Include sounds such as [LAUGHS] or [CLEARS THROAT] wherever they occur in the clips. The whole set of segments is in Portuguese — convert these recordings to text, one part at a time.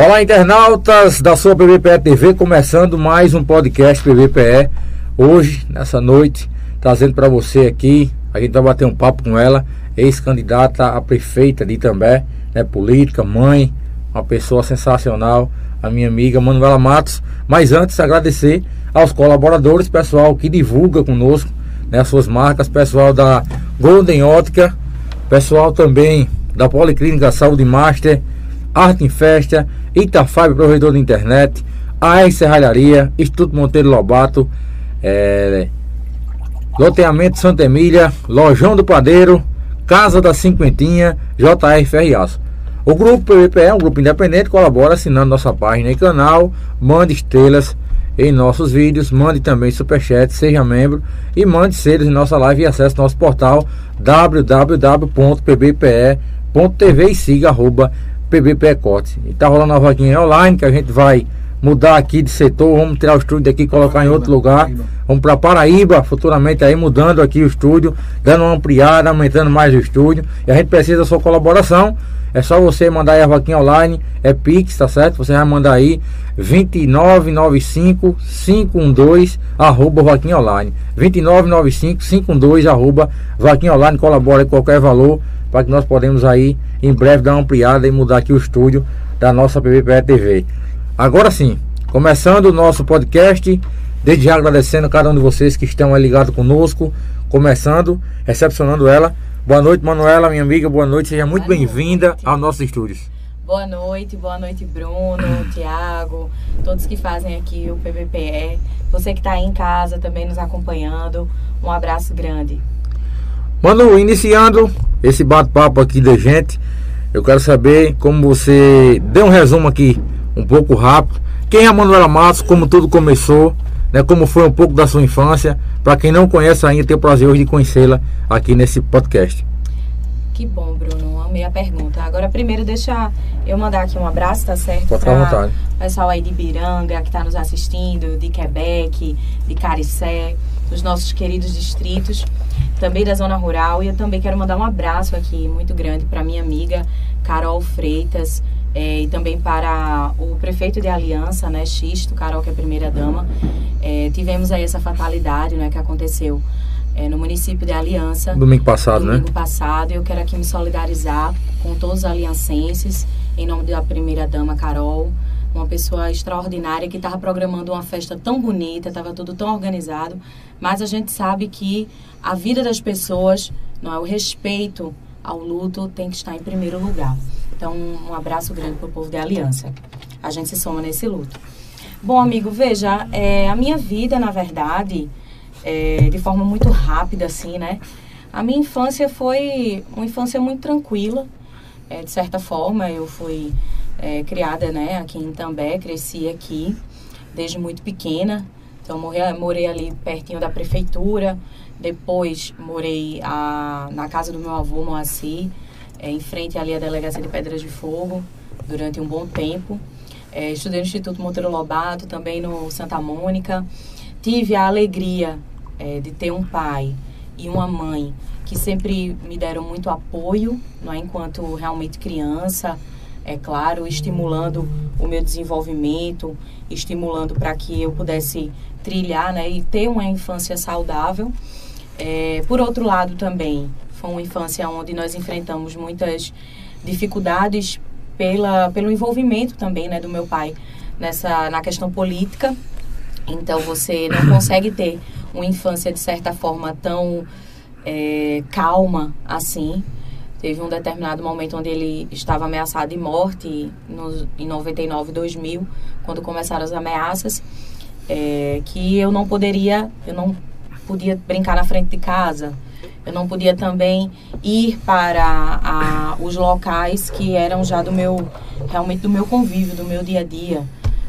Olá, internautas da sua PBPE TV, começando mais um podcast PBPE. Hoje, nessa noite, trazendo para você aqui, a gente vai bater um papo com ela, ex-candidata a prefeita de Itambé, né, política, mãe, uma pessoa sensacional, a minha amiga Manuela Matos. Mas antes, agradecer aos colaboradores, pessoal que divulga conosco né, as suas marcas, pessoal da Golden Ótica, pessoal também da Policlínica Saúde Master, Arte em Festa, Itafab, provedor de internet, AR Serralharia, Instituto Monteiro Lobato, é, Loteamento Santa Emília, Lojão do Padeiro, Casa da Cinquentinha, JR Ferriaço. O grupo PVPE é um grupo independente, colabora assinando nossa página e canal, mande estrelas em nossos vídeos, mande também superchat, seja membro e mande seres em nossa live e acesse nosso portal www.pbpe.tv e siga arroba PBPE Corte. E tá rolando uma vaguinha online que a gente vai mudar aqui de setor, vamos tirar o estúdio daqui e colocar em outro lugar. Vamos para Paraíba, futuramente aí mudando aqui o estúdio, dando uma ampliada, aumentando mais o estúdio. E a gente precisa da sua colaboração. É só você mandar aí a vaquinha online, é Pix, tá certo? Você vai mandar aí 2995 512 arroba vaquinha online. 2995 512 arroba vaquinha online, colabora em qualquer valor para que nós podemos aí em breve dar uma ampliada e mudar aqui o estúdio da nossa PBPE TV. Agora sim, começando o nosso podcast, desde já agradecendo a cada um de vocês que estão aí ligados conosco, começando, recepcionando ela. Boa noite, Manuela, minha amiga, boa noite, seja muito bem-vinda aos nossos estúdios. Boa noite, boa noite, Bruno, [CLEARS THROAT] Tiago, todos que fazem aqui o PVPE. Você que está aí em casa também nos acompanhando, um abraço grande. Manu, iniciando esse bate-papo aqui da gente, eu quero saber como você deu um resumo aqui um pouco rápido. Quem é a Manuela Matos, como tudo começou, né, como foi um pouco da sua infância. Para quem não conhece ainda, tenho o prazer hoje de conhecê-la aqui nesse podcast. Que bom, Bruno. Amei a pergunta. Agora, primeiro, deixa eu mandar aqui um abraço, tá certo? Pode ficar à vontade. pessoal aí de Biranga, que está nos assistindo, de Quebec, de Caricé, dos nossos queridos distritos, também da zona rural. E eu também quero mandar um abraço aqui muito grande para minha amiga Carol Freitas, é, e também para o prefeito de Aliança, né, Xisto, Carol, que é a primeira dama. É, tivemos aí essa fatalidade, né, que aconteceu é, no município de Aliança. Domingo passado, domingo né? Domingo passado. Eu quero aqui me solidarizar com todos os aliancenses, em nome da primeira dama, Carol. Uma pessoa extraordinária que estava programando uma festa tão bonita, estava tudo tão organizado, mas a gente sabe que a vida das pessoas, não é o respeito ao luto tem que estar em primeiro lugar. Então, um abraço grande para o povo de Aliança. A gente se soma nesse luto. Bom, amigo, veja, é, a minha vida, na verdade, é, de forma muito rápida, assim, né? A minha infância foi uma infância muito tranquila, é, de certa forma. Eu fui é, criada, né, aqui em També, cresci aqui desde muito pequena. Então, morei, morei ali pertinho da prefeitura. Depois, morei a, na casa do meu avô, Moacir é, em frente ali à Delegacia de Pedras de Fogo, durante um bom tempo. É, estudei no Instituto Monteiro Lobato, também no Santa Mônica. Tive a alegria é, de ter um pai e uma mãe que sempre me deram muito apoio, não é? enquanto realmente criança, é claro, estimulando o meu desenvolvimento, estimulando para que eu pudesse trilhar né? e ter uma infância saudável. É, por outro lado também, foi uma infância onde nós enfrentamos muitas dificuldades pela, pelo envolvimento também né, do meu pai nessa, na questão política. Então você não [COUGHS] consegue ter uma infância de certa forma tão é, calma assim. Teve um determinado momento onde ele estava ameaçado de morte, no, em 99, 2000, quando começaram as ameaças, é, que eu não poderia, eu não podia brincar na frente de casa, eu não podia também ir para a, os locais que eram já do meu, realmente do meu convívio, do meu dia a dia.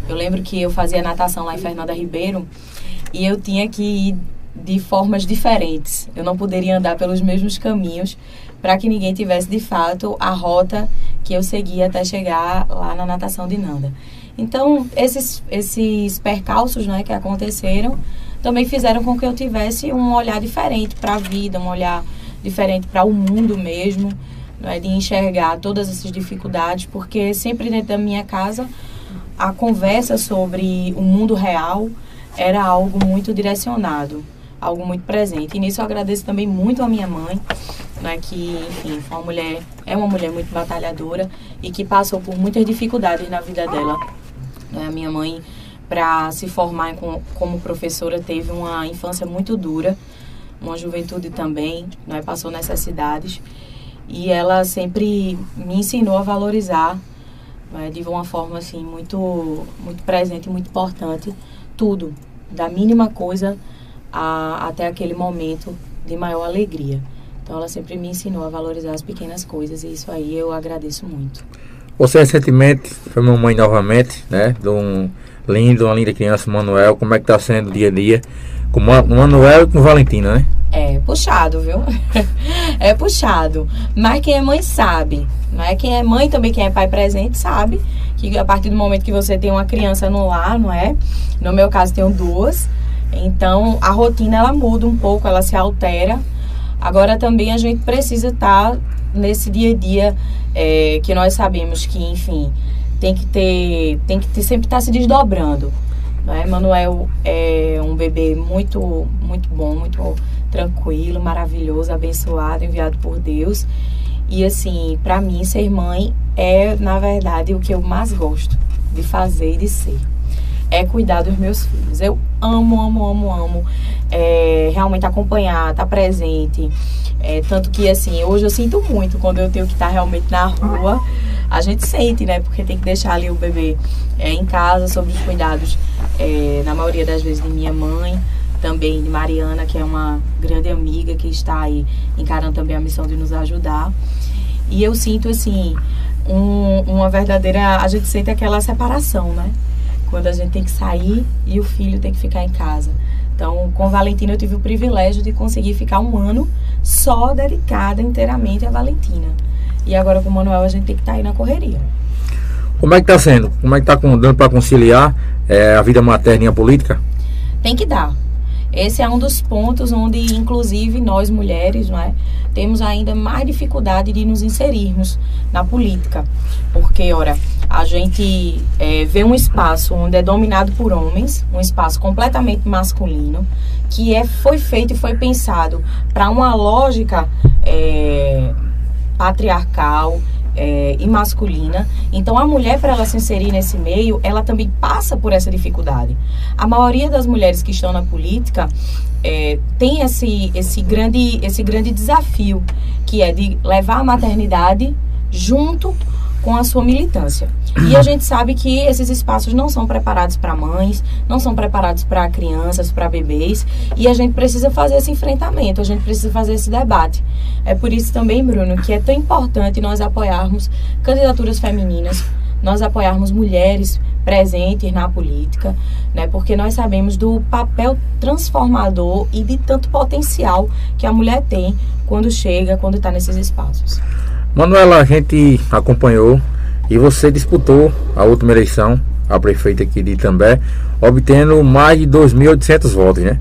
Eu lembro que eu fazia natação lá em Fernanda Ribeiro e eu tinha que ir de formas diferentes. Eu não poderia andar pelos mesmos caminhos para que ninguém tivesse de fato a rota que eu seguia até chegar lá na natação de Nanda. Então, esses, esses percalços né, que aconteceram também fizeram com que eu tivesse um olhar diferente para a vida, um olhar diferente para o mundo mesmo. não é, de enxergar todas essas dificuldades, porque sempre dentro da minha casa a conversa sobre o mundo real era algo muito direcionado, algo muito presente. E nisso eu agradeço também muito a minha mãe, né, que, enfim, foi uma mulher, é uma mulher muito batalhadora e que passou por muitas dificuldades na vida dela. Né, a minha mãe, para se formar com, como professora, teve uma infância muito dura, uma juventude também, né, passou necessidades. E ela sempre me ensinou a valorizar né, de uma forma assim muito muito presente, muito importante, tudo, da mínima coisa a, até aquele momento de maior alegria. Então ela sempre me ensinou a valorizar as pequenas coisas e isso aí eu agradeço muito. Você recentemente foi mamãe novamente, né? De um lindo, uma linda criança, Manuel. Como é que tá sendo o dia a dia com o Manuel e com Valentina, né? É puxado, viu? [LAUGHS] é puxado. Mas quem é mãe sabe. Não é quem é mãe também, quem é pai presente, sabe que a partir do momento que você tem uma criança no lar, não é? No meu caso, tenho duas. Então, a rotina ela muda um pouco, ela se altera. Agora também a gente precisa estar tá nesse dia a dia é, que nós sabemos que, enfim, tem que ter, tem que ter, sempre estar tá se desdobrando. Né? Manuel é um bebê muito, muito bom, muito tranquilo, maravilhoso, abençoado, enviado por Deus. E assim, para mim, ser mãe é, na verdade, o que eu mais gosto de fazer e de ser. É cuidar dos meus filhos. Eu amo, amo, amo, amo. É, realmente acompanhar, estar tá presente. É, tanto que, assim, hoje eu sinto muito quando eu tenho que estar tá realmente na rua. A gente sente, né? Porque tem que deixar ali o bebê é, em casa, sob os cuidados, é, na maioria das vezes, de minha mãe também de Mariana, que é uma grande amiga que está aí encarando também a missão de nos ajudar. E eu sinto, assim, um, uma verdadeira. A gente sente aquela separação, né? Quando a gente tem que sair e o filho tem que ficar em casa. Então, com Valentina, eu tive o privilégio de conseguir ficar um ano só dedicada inteiramente a Valentina. E agora com o Manuel, a gente tem que estar tá aí na correria. Como é que tá sendo? Como é que tá dando para conciliar é, a vida materna e a política? Tem que dar. Esse é um dos pontos onde, inclusive, nós mulheres, não é, temos ainda mais dificuldade de nos inserirmos na política. Porque, ora, a gente é, vê um espaço onde é dominado por homens, um espaço completamente masculino, que é, foi feito e foi pensado para uma lógica é, patriarcal, é, e masculina. Então, a mulher, para ela se inserir nesse meio, ela também passa por essa dificuldade. A maioria das mulheres que estão na política é, tem esse, esse, grande, esse grande desafio, que é de levar a maternidade junto com a sua militância. E a [COUGHS] gente sabe que esses espaços não são preparados para mães, não são preparados para crianças, para bebês, e a gente precisa fazer esse enfrentamento, a gente precisa fazer esse debate. É por isso também, Bruno, que é tão importante nós apoiarmos candidaturas femininas, nós apoiarmos mulheres presentes na política, né? Porque nós sabemos do papel transformador e de tanto potencial que a mulher tem quando chega, quando está nesses espaços. Manuela, a gente acompanhou e você disputou a última eleição, a prefeita aqui de Itambé, obtendo mais de 2.800 votos, né?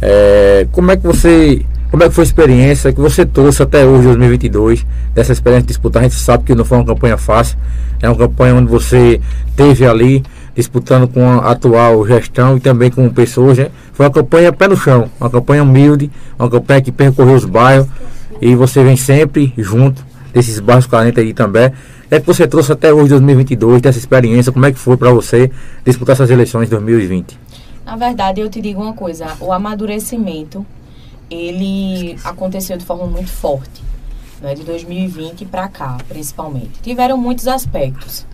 É, como é que você, como é que foi a experiência que você trouxe até hoje, 2022, dessa experiência de disputar? A gente sabe que não foi uma campanha fácil, é uma campanha onde você teve ali disputando com a atual gestão e também com pessoas, né? Foi uma campanha pé no chão, uma campanha humilde, uma campanha que percorreu os bairros e você vem sempre junto desses bairros carentes aí também. É que você trouxe até hoje, 2022, dessa experiência, como é que foi para você disputar essas eleições de 2020? Na verdade, eu te digo uma coisa, o amadurecimento, ele aconteceu de forma muito forte, né, de 2020 para cá, principalmente. Tiveram muitos aspectos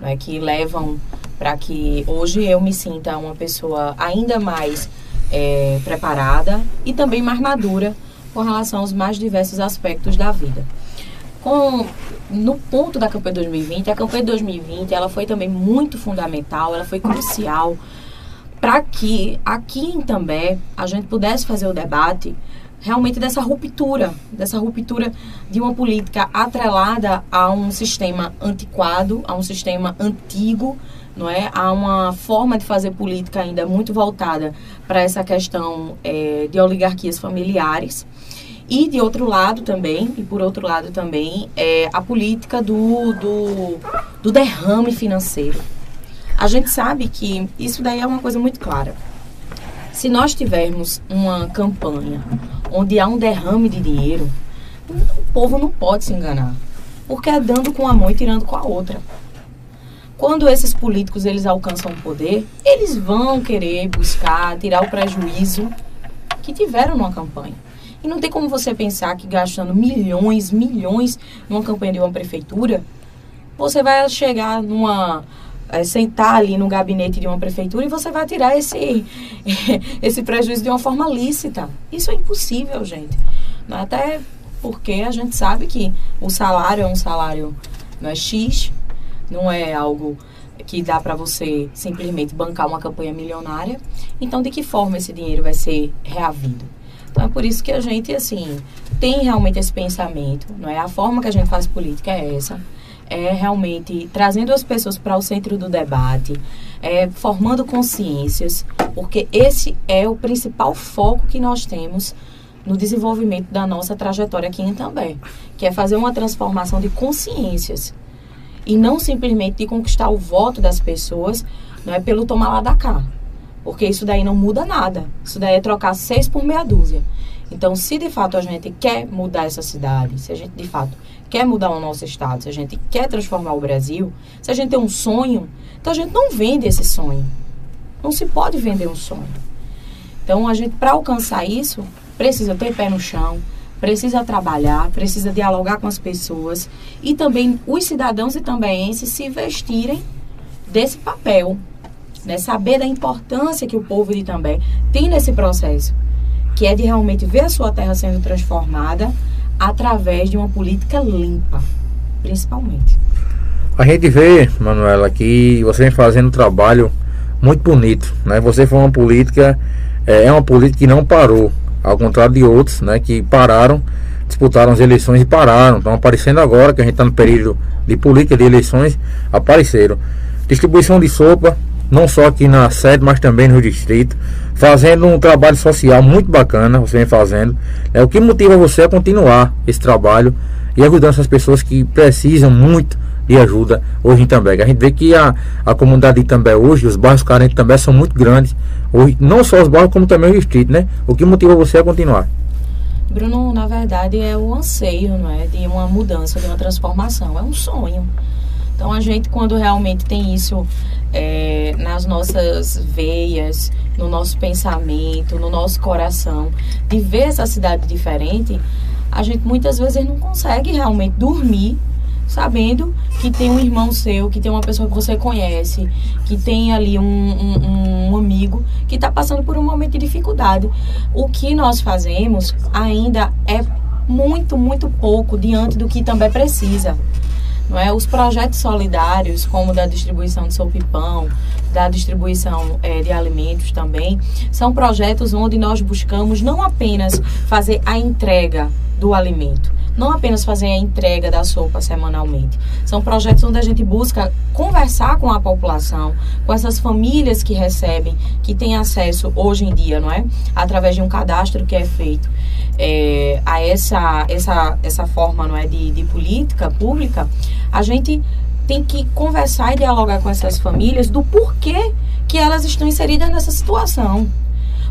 né, que levam para que hoje eu me sinta uma pessoa ainda mais é, preparada e também mais madura com relação aos mais diversos aspectos da vida com no ponto da campanha 2020, a campanha 2020 ela foi também muito fundamental, ela foi crucial para que aqui em També a gente pudesse fazer o debate realmente dessa ruptura, dessa ruptura de uma política atrelada a um sistema antiquado, a um sistema antigo, não é? A uma forma de fazer política ainda muito voltada para essa questão é, de oligarquias familiares E de outro lado também, e por outro lado também, é a política do, do, do derrame financeiro. A gente sabe que isso daí é uma coisa muito clara. Se nós tivermos uma campanha onde há um derrame de dinheiro, o povo não pode se enganar. Porque é dando com a mão e tirando com a outra. Quando esses políticos eles alcançam o poder, eles vão querer buscar, tirar o prejuízo que tiveram numa campanha. E não tem como você pensar que gastando milhões, milhões numa campanha de uma prefeitura, você vai chegar numa é, sentar ali no gabinete de uma prefeitura e você vai tirar esse, [LAUGHS] esse prejuízo de uma forma lícita. Isso é impossível, gente. Até porque a gente sabe que o salário é um salário, não é X, não é algo que dá para você simplesmente bancar uma campanha milionária. Então, de que forma esse dinheiro vai ser reavido? Então, é por isso que a gente, assim, tem realmente esse pensamento, não é? A forma que a gente faz política é essa. É realmente trazendo as pessoas para o centro do debate, é, formando consciências, porque esse é o principal foco que nós temos no desenvolvimento da nossa trajetória aqui em També, que é fazer uma transformação de consciências. E não simplesmente de conquistar o voto das pessoas, não é? Pelo tomar lá da cá, porque isso daí não muda nada. Isso daí é trocar seis por meia dúzia. Então, se de fato a gente quer mudar essa cidade, se a gente de fato quer mudar o nosso estado, se a gente quer transformar o Brasil, se a gente tem um sonho, então a gente não vende esse sonho. Não se pode vender um sonho. Então, a gente, para alcançar isso, precisa ter pé no chão, precisa trabalhar, precisa dialogar com as pessoas e também os cidadãos e também se vestirem desse papel, né? saber da importância que o povo de também tem nesse processo que é de realmente ver a sua terra sendo transformada através de uma política limpa, principalmente. A gente vê, Manuela, que você vem fazendo um trabalho muito bonito, né? Você foi uma política, é, é uma política que não parou, ao contrário de outros, né? Que pararam, disputaram as eleições e pararam. Estão aparecendo agora, que a gente está no período de política de eleições, apareceram. Distribuição de sopa, não só aqui na sede, mas também no distrito, fazendo um trabalho social muito bacana, você vem fazendo. É o que motiva você a continuar esse trabalho e ajudando essas pessoas que precisam muito de ajuda hoje em També. A gente vê que a, a comunidade de També hoje, os bairros carentes também são muito grandes, hoje, não só os bairros, como também o distrito, né? O que motiva você a continuar? Bruno, na verdade, é o anseio, não é? De uma mudança, de uma transformação. É um sonho. Então a gente quando realmente tem isso é, nas nossas veias, no nosso pensamento, no nosso coração, de ver essa cidade diferente, a gente muitas vezes não consegue realmente dormir sabendo que tem um irmão seu, que tem uma pessoa que você conhece, que tem ali um, um, um amigo que está passando por um momento de dificuldade. O que nós fazemos ainda é muito, muito pouco diante do que também precisa. Não é? Os projetos solidários, como da distribuição de sopa e pão, da distribuição é, de alimentos também, são projetos onde nós buscamos não apenas fazer a entrega do alimento, não apenas fazer a entrega da sopa semanalmente. São projetos onde a gente busca conversar com a população, com essas famílias que recebem, que têm acesso hoje em dia, não é? Através de um cadastro que é feito é, a essa, essa, essa forma, não é, de, de política pública, a gente tem que conversar e dialogar com essas famílias do porquê que elas estão inseridas nessa situação.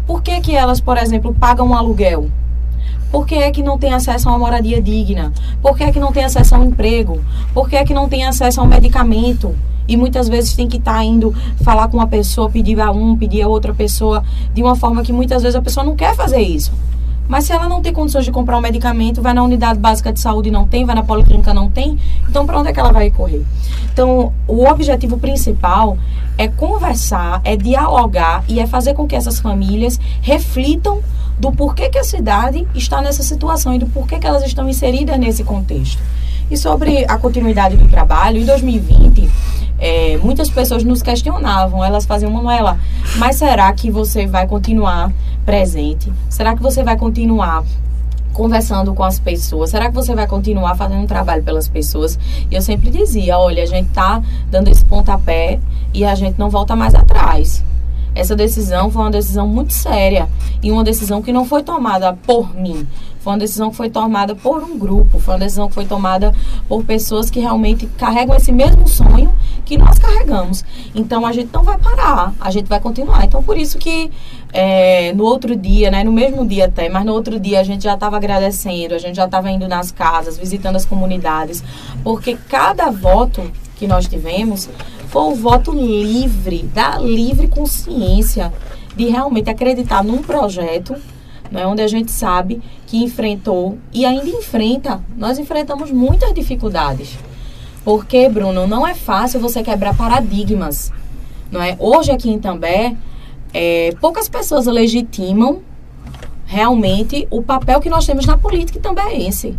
Por que, que elas, por exemplo, pagam um aluguel? Por que é que não tem acesso a uma moradia digna? Por que é que não tem acesso a um emprego? Por que é que não tem acesso a um medicamento? E muitas vezes tem que estar tá indo falar com uma pessoa, pedir a um, pedir a outra pessoa, de uma forma que muitas vezes a pessoa não quer fazer isso. Mas se ela não tem condições de comprar um medicamento, vai na unidade básica de saúde e não tem, vai na policlínica não tem, então para onde é que ela vai correr? Então, o objetivo principal é conversar, é dialogar e é fazer com que essas famílias reflitam do porquê que a cidade está nessa situação e do porquê que elas estão inseridas nesse contexto. E sobre a continuidade do trabalho, em 2020, é, muitas pessoas nos questionavam, elas faziam, Manuela, mas será que você vai continuar presente? Será que você vai continuar conversando com as pessoas? Será que você vai continuar fazendo um trabalho pelas pessoas? E eu sempre dizia, olha, a gente tá dando esse pontapé e a gente não volta mais atrás. Essa decisão foi uma decisão muito séria e uma decisão que não foi tomada por mim, foi uma decisão que foi tomada por um grupo, foi uma decisão que foi tomada por pessoas que realmente carregam esse mesmo sonho que nós carregamos. Então a gente não vai parar, a gente vai continuar. Então por isso que é, no outro dia, né, no mesmo dia até, mas no outro dia a gente já estava agradecendo, a gente já estava indo nas casas, visitando as comunidades, porque cada voto que nós tivemos foi o voto livre, da livre consciência de realmente acreditar num projeto né, onde a gente sabe que enfrentou e ainda enfrenta. Nós enfrentamos muitas dificuldades. Porque, Bruno, não é fácil você quebrar paradigmas. Não é? Hoje aqui em També, é, poucas pessoas legitimam realmente o papel que nós temos na política tambaense.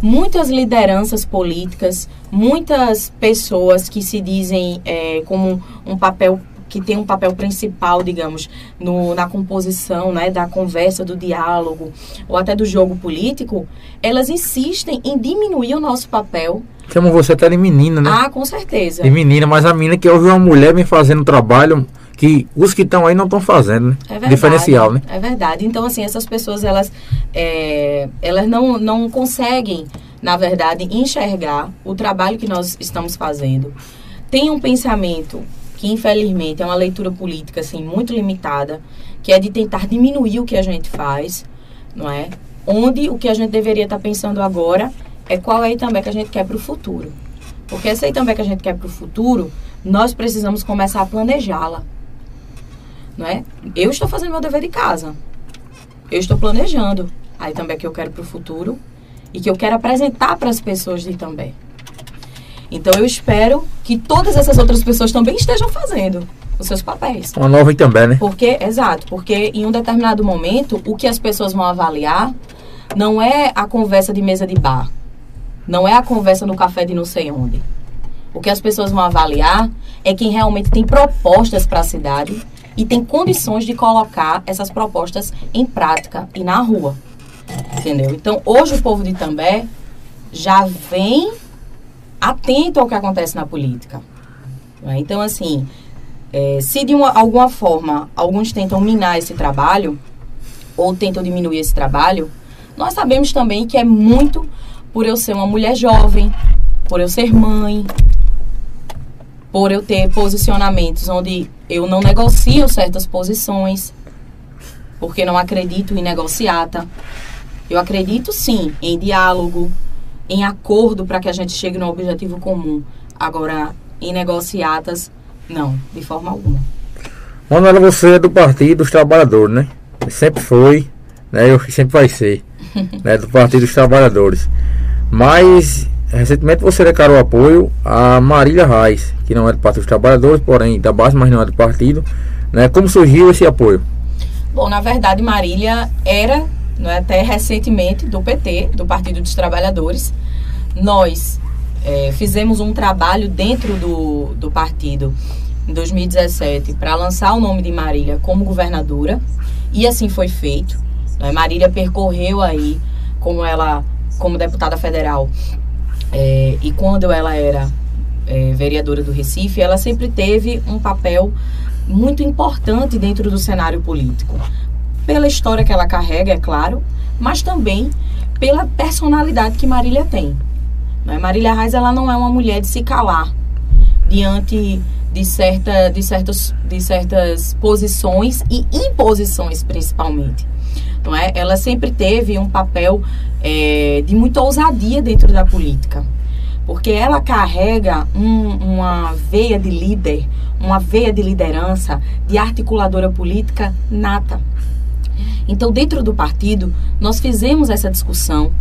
Muitas lideranças políticas, muitas pessoas que se dizem é, como um papel que tem um papel principal, digamos, no, na composição né, da conversa, do diálogo ou até do jogo político, elas insistem em diminuir o nosso papel. Chamam você até de menina, né? Ah, com certeza. De menina, mas a menina que ouve uma mulher me fazendo trabalho que os que estão aí não estão fazendo, né? É verdade, Diferencial, né? É verdade. Então, assim, essas pessoas, elas, é, elas não, não conseguem, na verdade, enxergar o trabalho que nós estamos fazendo. Tem um pensamento que infelizmente é uma leitura política assim muito limitada, que é de tentar diminuir o que a gente faz, não é? Onde o que a gente deveria estar pensando agora é qual é também que a gente quer para o futuro. Porque essa aí também que a gente quer para o futuro, nós precisamos começar a planejá-la. Não é? Eu estou fazendo meu dever de casa. Eu estou planejando. Aí também que eu quero para o futuro e que eu quero apresentar para as pessoas de também. Então eu espero que todas essas outras pessoas também estejam fazendo os seus papéis. Uma nova também, né? Porque, exato, porque em um determinado momento, o que as pessoas vão avaliar não é a conversa de mesa de bar, não é a conversa no café de não sei onde. O que as pessoas vão avaliar é quem realmente tem propostas para a cidade e tem condições de colocar essas propostas em prática e na rua. Entendeu? Então, hoje o povo de També já vem atento ao que acontece na política. Né? Então, assim, é, se de uma, alguma forma alguns tentam minar esse trabalho, ou tentam diminuir esse trabalho, nós sabemos também que é muito por eu ser uma mulher jovem, por eu ser mãe, por eu ter posicionamentos onde eu não negocio certas posições, porque não acredito em negociata. Eu acredito sim em diálogo, em acordo para que a gente chegue no objetivo comum. Agora, em negociatas, não, de forma alguma. Manuela, você é do Partido dos Trabalhadores, né? Sempre foi, né? Eu sempre vai ser, [LAUGHS] né? Do Partido dos Trabalhadores. Mas, recentemente você declarou apoio a Marília Reis, que não é do Partido dos Trabalhadores, porém da base, mas não é do partido. Né? Como surgiu esse apoio? Bom, na verdade, Marília era não é, até recentemente do PT, do Partido dos Trabalhadores. Nós é, fizemos um trabalho dentro do, do partido em 2017 para lançar o nome de Marília como governadora e assim foi feito. Né? Marília percorreu aí como ela como deputada federal é, e quando ela era é, vereadora do Recife, ela sempre teve um papel muito importante dentro do cenário político pela história que ela carrega, é claro, mas também pela personalidade que Marília tem. Né? Marília Reis ela não é uma mulher de se calar diante de, certa, de, certas, de certas posições e imposições, principalmente. Não é? Ela sempre teve um papel é, de muita ousadia dentro da política, porque ela carrega um, uma veia de líder, uma veia de liderança, de articuladora política nata. Então, dentro do partido, nós fizemos essa discussão.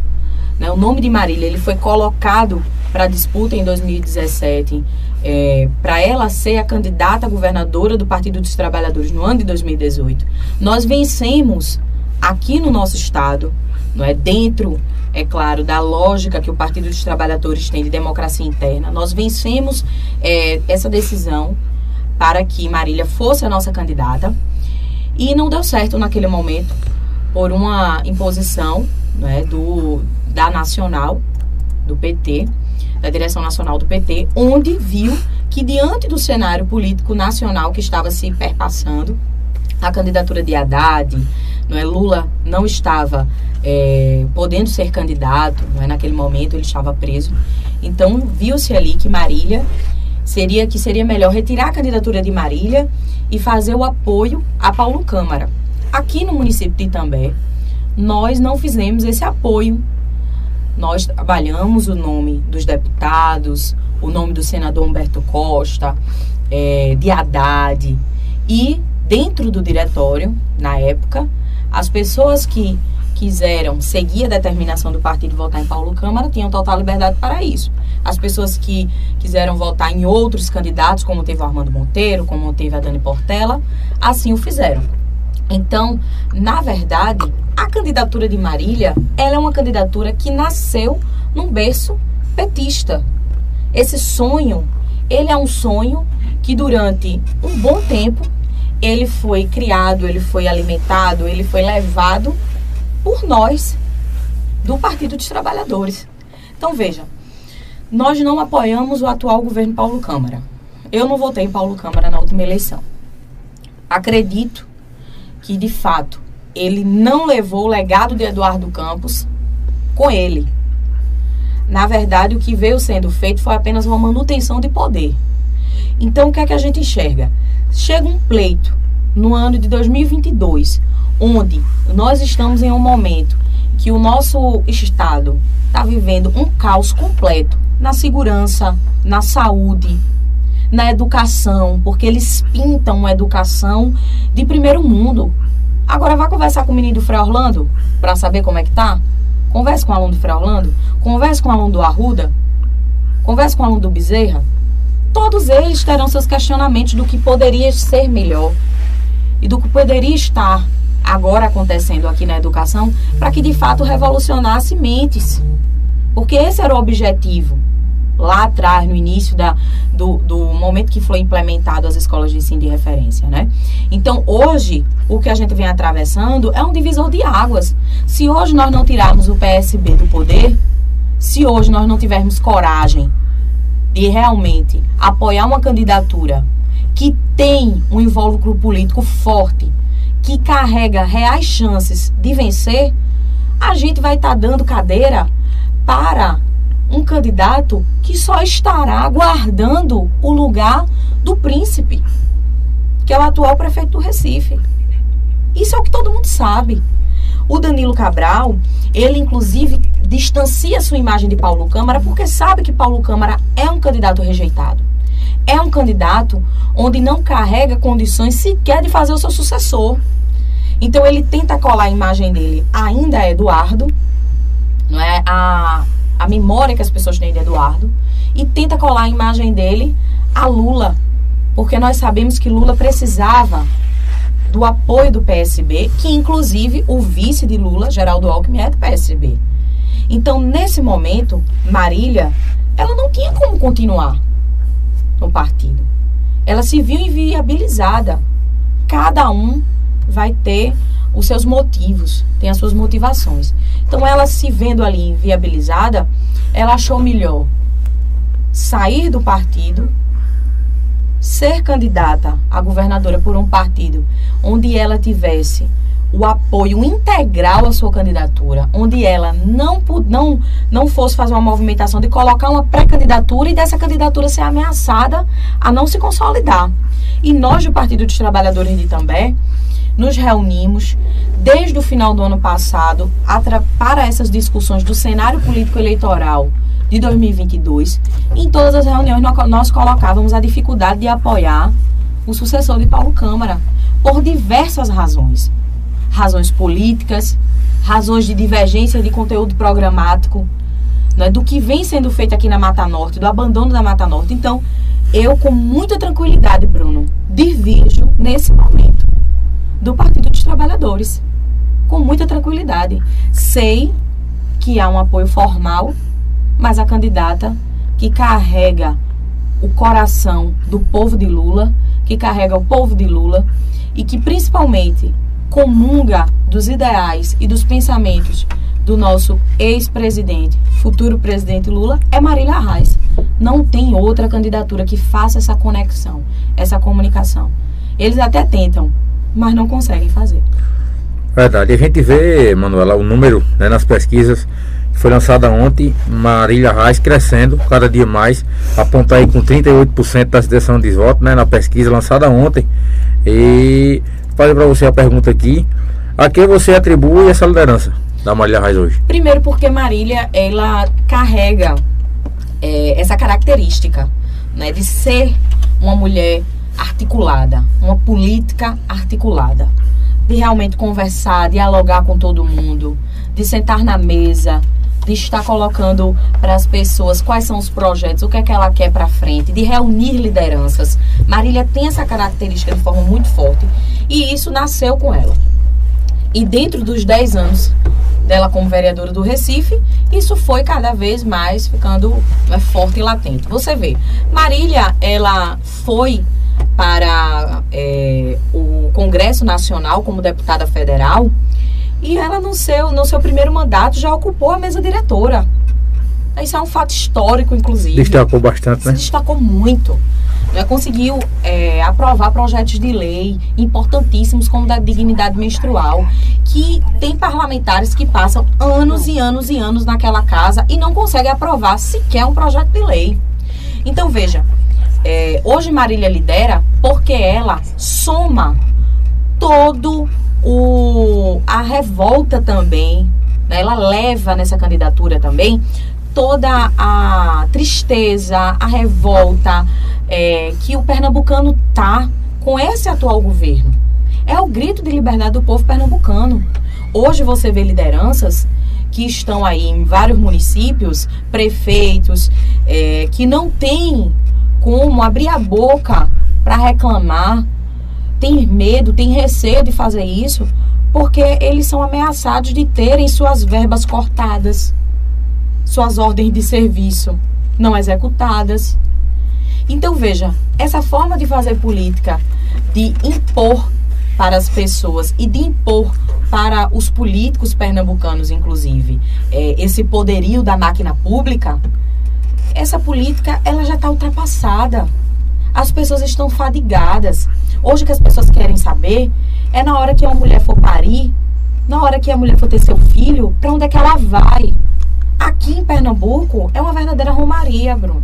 Né? O nome de Marília ele foi colocado para disputa em 2017, é, para ela ser a candidata governadora do Partido dos Trabalhadores no ano de 2018. Nós vencemos aqui no nosso estado, não é dentro, é claro, da lógica que o Partido dos Trabalhadores tem de democracia interna. Nós vencemos é, essa decisão para que Marília fosse a nossa candidata. E não deu certo naquele momento por uma imposição né, do, da Nacional, do PT, da direção nacional do PT, onde viu que diante do cenário político nacional que estava se perpassando, a candidatura de Haddad, não é? Lula não estava é, podendo ser candidato, não é? naquele momento ele estava preso. Então viu-se ali que Marília seria que seria melhor retirar a candidatura de Marília e fazer o apoio a Paulo Câmara. Aqui no município de Itambé, nós não fizemos esse apoio. Nós trabalhamos o nome dos deputados, o nome do senador Humberto Costa, é, de Haddad e dentro do diretório, na época, as pessoas que quiseram seguir a determinação do partido votar em Paulo Câmara tinham total liberdade para isso. As pessoas que quiseram votar em outros candidatos, como teve o Armando Monteiro, como teve a Dani Portela, assim o fizeram. Então, na verdade, a candidatura de Marília, ela é uma candidatura que nasceu num berço petista. Esse sonho, ele é um sonho que durante um bom tempo ele foi criado, ele foi alimentado, ele foi levado por nós do Partido dos Trabalhadores. Então veja, nós não apoiamos o atual governo Paulo Câmara. Eu não votei em Paulo Câmara na última eleição. Acredito que de fato ele não levou o legado de Eduardo Campos com ele. Na verdade, o que veio sendo feito foi apenas uma manutenção de poder. Então, o que é que a gente enxerga? Chega um pleito no ano de 2022, onde nós estamos em um momento que o nosso Estado está vivendo um caos completo na segurança, na saúde, na educação, porque eles pintam uma educação de primeiro mundo. Agora vá conversar com o menino do Frei Orlando para saber como é que tá. Converse com o aluno do Frei Orlando, converse com o aluno do Arruda, converse com o aluno do Bezerra. Todos eles terão seus questionamentos do que poderia ser melhor e do que poderia estar agora acontecendo aqui na educação para que de fato revolucionasse mentes. Porque esse era o objetivo lá atrás, no início da, do, do momento que foi implementado as escolas de ensino de referência, né? Então, hoje, o que a gente vem atravessando é um divisor de águas. Se hoje nós não tirarmos o PSB do poder, se hoje nós não tivermos coragem de realmente apoiar uma candidatura que tem um invólucro político forte, que carrega reais chances de vencer, a gente vai estar tá dando cadeira para um candidato que só estará aguardando o lugar do príncipe, que é o atual prefeito do Recife. Isso é o que todo mundo sabe. O Danilo Cabral, ele inclusive distancia sua imagem de Paulo Câmara porque sabe que Paulo Câmara é um candidato rejeitado. É um candidato onde não carrega condições sequer de fazer o seu sucessor. Então ele tenta colar a imagem dele ainda é Eduardo, não é? A a memória que as pessoas têm de Eduardo e tenta colar a imagem dele a Lula, porque nós sabemos que Lula precisava do apoio do PSB, que inclusive o vice de Lula, Geraldo Alckmin, é do PSB. Então, nesse momento, Marília, ela não tinha como continuar no partido. Ela se viu inviabilizada. Cada um vai ter os seus motivos, tem as suas motivações. Então, ela se vendo ali inviabilizada, ela achou melhor sair do partido, ser candidata a governadora por um partido onde ela tivesse o apoio integral à sua candidatura, onde ela não, não, não fosse fazer uma movimentação de colocar uma pré-candidatura e dessa candidatura ser ameaçada a não se consolidar. E nós, do Partido dos Trabalhadores de Itambé, nos reunimos desde o final do ano passado para essas discussões do cenário político eleitoral de 2022. Em todas as reuniões nós colocávamos a dificuldade de apoiar o sucessor de Paulo Câmara por diversas razões. Razões políticas, razões de divergência de conteúdo programático, né, do que vem sendo feito aqui na Mata Norte, do abandono da Mata Norte. Então, eu com muita tranquilidade, Bruno, divirjo nesse momento do Partido dos Trabalhadores, com muita tranquilidade. Sei que há um apoio formal, mas a candidata que carrega o coração do povo de Lula, que carrega o povo de Lula e que principalmente comunga dos ideais e dos pensamentos do nosso ex-presidente, futuro presidente Lula, é Marília Arraes. Não tem outra candidatura que faça essa conexão, essa comunicação. Eles até tentam mas não conseguem fazer. Verdade. A gente vê, Manuela, o número né, nas pesquisas que foi lançada ontem, Marília Reis crescendo cada dia mais, aponta aí com 38% da intenção de voto né, na pesquisa lançada ontem. E fazer para você a pergunta aqui: a quem você atribui essa liderança da Marília Reis hoje? Primeiro, porque Marília ela carrega é, essa característica né, de ser uma mulher articulada, uma política articulada, de realmente conversar, dialogar com todo mundo, de sentar na mesa, de estar colocando para as pessoas quais são os projetos, o que é que ela quer para frente, de reunir lideranças. Marília tem essa característica de forma muito forte e isso nasceu com ela. E dentro dos 10 anos dela como vereadora do Recife, isso foi cada vez mais ficando é, forte e latente. Você vê, Marília, ela foi para é, o Congresso Nacional como deputada federal e ela no seu, no seu primeiro mandato já ocupou a mesa diretora. Isso é um fato histórico, inclusive. Destacou bastante, né? Se destacou muito. Né? Conseguiu é, aprovar projetos de lei importantíssimos, como da dignidade menstrual, que tem parlamentares que passam anos e anos e anos naquela casa e não conseguem aprovar sequer um projeto de lei. Então, veja, é, hoje Marília lidera porque ela soma todo o a revolta também, né? ela leva nessa candidatura também toda a tristeza, a revolta é, que o pernambucano tá com esse atual governo. É o grito de liberdade do povo pernambucano. Hoje você vê lideranças que estão aí em vários municípios, prefeitos, é, que não têm como abrir a boca para reclamar, tem medo, tem receio de fazer isso, porque eles são ameaçados de terem suas verbas cortadas, suas ordens de serviço não executadas. Então veja, essa forma de fazer política, de impor para as pessoas e de impor para os políticos pernambucanos, inclusive, é, esse poderio da máquina pública, essa política ela já está ultrapassada. As pessoas estão fadigadas. Hoje o que as pessoas querem saber é na hora que uma mulher for parir, na hora que a mulher for ter seu filho, para onde é que ela vai? Aqui em Pernambuco é uma verdadeira romaria, Bruno.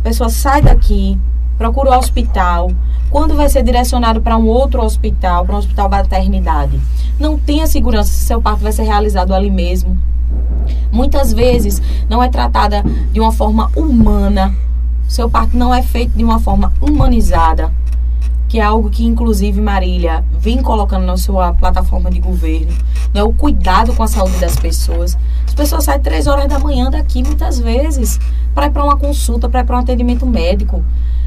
A pessoa sai daqui, procura o hospital, quando vai ser direcionado para um outro hospital, para um hospital maternidade, não tem a segurança se seu parto vai ser realizado ali mesmo. Muitas vezes não é tratada de uma forma humana, seu parto não é feito de uma forma humanizada que é algo que inclusive Marília vem colocando na sua plataforma de governo, né? o cuidado com a saúde das pessoas. As pessoas saem três horas da manhã daqui muitas vezes para ir para uma consulta, para ir para um atendimento médico.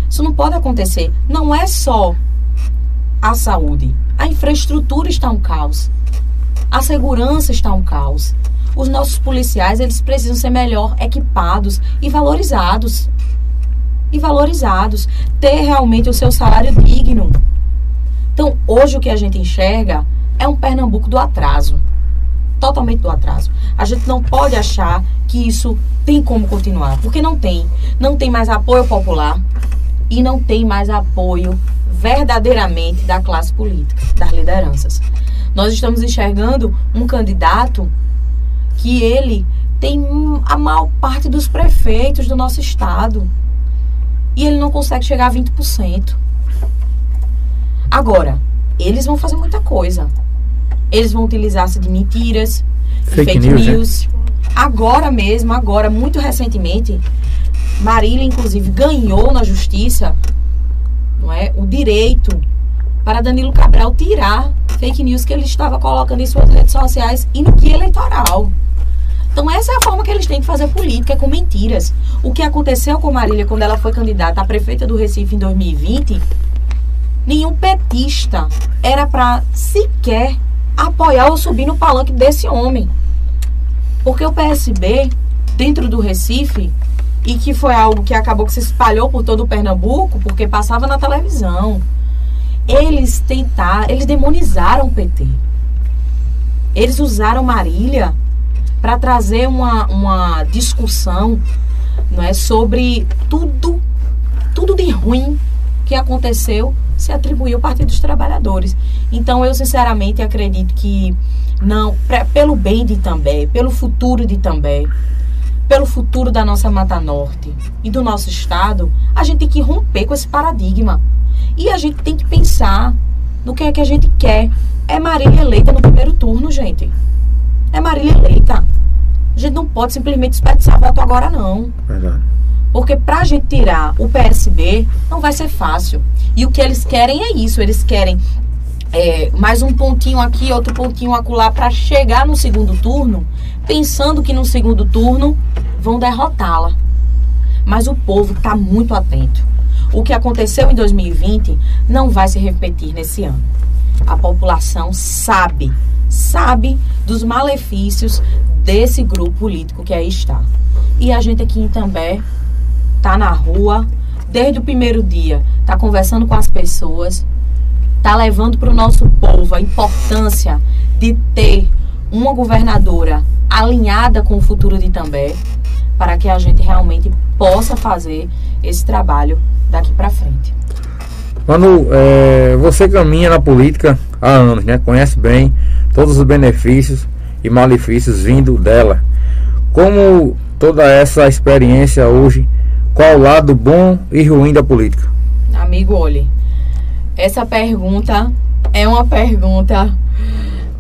Isso não pode acontecer. Não é só a saúde, a infraestrutura está um caos, a segurança está um caos. Os nossos policiais eles precisam ser melhor equipados e valorizados e valorizados, ter realmente o seu salário digno. Então, hoje o que a gente enxerga é um Pernambuco do atraso. Totalmente do atraso. A gente não pode achar que isso tem como continuar, porque não tem. Não tem mais apoio popular e não tem mais apoio verdadeiramente da classe política, das lideranças. Nós estamos enxergando um candidato que ele tem a maior parte dos prefeitos do nosso estado e ele não consegue chegar a 20%. Agora, eles vão fazer muita coisa. Eles vão utilizar-se de mentiras, fake, fake news. Né? news. Né? Agora mesmo, agora, muito recentemente, Marília, inclusive, ganhou na justiça não é, o direito para Danilo Cabral tirar fake news que ele estava colocando em suas redes sociais e no guia eleitoral. Então essa é a forma que eles têm de fazer política, é com mentiras. O que aconteceu com Marília quando ela foi candidata a prefeita do Recife em 2020, nenhum petista era para sequer apoiar ou subir no palanque desse homem. Porque o PSB, dentro do Recife, e que foi algo que acabou que se espalhou por todo o Pernambuco, porque passava na televisão, eles tentaram, eles demonizaram o PT. Eles usaram Marília para trazer uma, uma discussão não é, sobre tudo, tudo de ruim que aconteceu se atribuir ao Partido dos Trabalhadores. Então, eu sinceramente acredito que não, pra, pelo bem de També, pelo futuro de També, pelo futuro da nossa Mata Norte e do nosso estado, a gente tem que romper com esse paradigma. E a gente tem que pensar no que é que a gente quer. É Marília eleita no primeiro turno, gente. É Marília eleita. A gente não pode simplesmente desperdiçar voto agora, não. Verdade. Porque para a gente tirar o PSB, não vai ser fácil. E o que eles querem é isso. Eles querem é, mais um pontinho aqui, outro pontinho acolá para chegar no segundo turno, pensando que no segundo turno vão derrotá-la. Mas o povo está muito atento. O que aconteceu em 2020 não vai se repetir nesse ano. A população sabe, sabe dos malefícios desse grupo político que aí está. E a gente aqui em També tá na rua desde o primeiro dia, tá conversando com as pessoas, tá levando para o nosso povo a importância de ter uma governadora alinhada com o futuro de També, para que a gente realmente possa fazer esse trabalho daqui para frente. Manu, é, você caminha na política há anos, né? Conhece bem todos os benefícios e malefícios vindo dela. Como toda essa experiência hoje, qual o lado bom e ruim da política? Amigo, olhe, essa pergunta é uma pergunta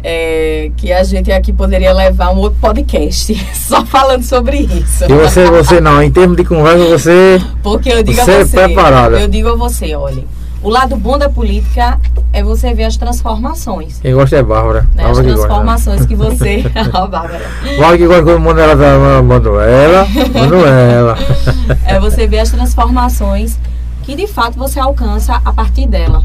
é, que a gente aqui poderia levar um outro podcast [LAUGHS] só falando sobre isso. E você, você não, em termos de conversa, você. Porque eu digo você a é você. preparada. Eu digo a você, olha. O lado bom da política é você ver as transformações. Quem gosta é Bárbara. Né? As Bárbara que gosta. transformações que você. [LAUGHS] [LAUGHS] Ó, Bárbara. Bárbara que gosta quando manda ela Manuela. Manuela. [LAUGHS] É você ver as transformações que de fato você alcança a partir dela.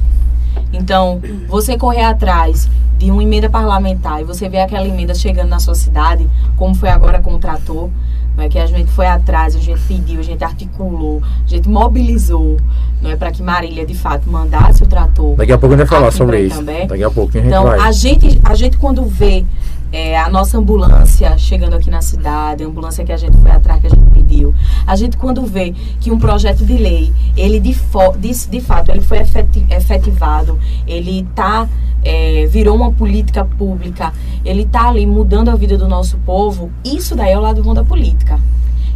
Então, você correr atrás de uma emenda parlamentar e você ver aquela emenda chegando na sua cidade, como foi agora com o trator, não é que a gente foi atrás, a gente pediu, a gente articulou, a gente mobilizou, não é para que Marília de fato mandasse o trator. Daqui a pouco a gente vai falar sobre isso. Itambé. Daqui a pouquinho a gente Então, vai. a gente, a gente quando vê é, a nossa ambulância chegando aqui na cidade, a ambulância que a gente foi atrás, que a gente pediu, a gente quando vê que um projeto de lei, ele de, de, de fato, ele foi efeti- efetivado, ele tá, é, virou uma política pública, ele tá ali mudando a vida do nosso povo, isso daí é o lado bom da política.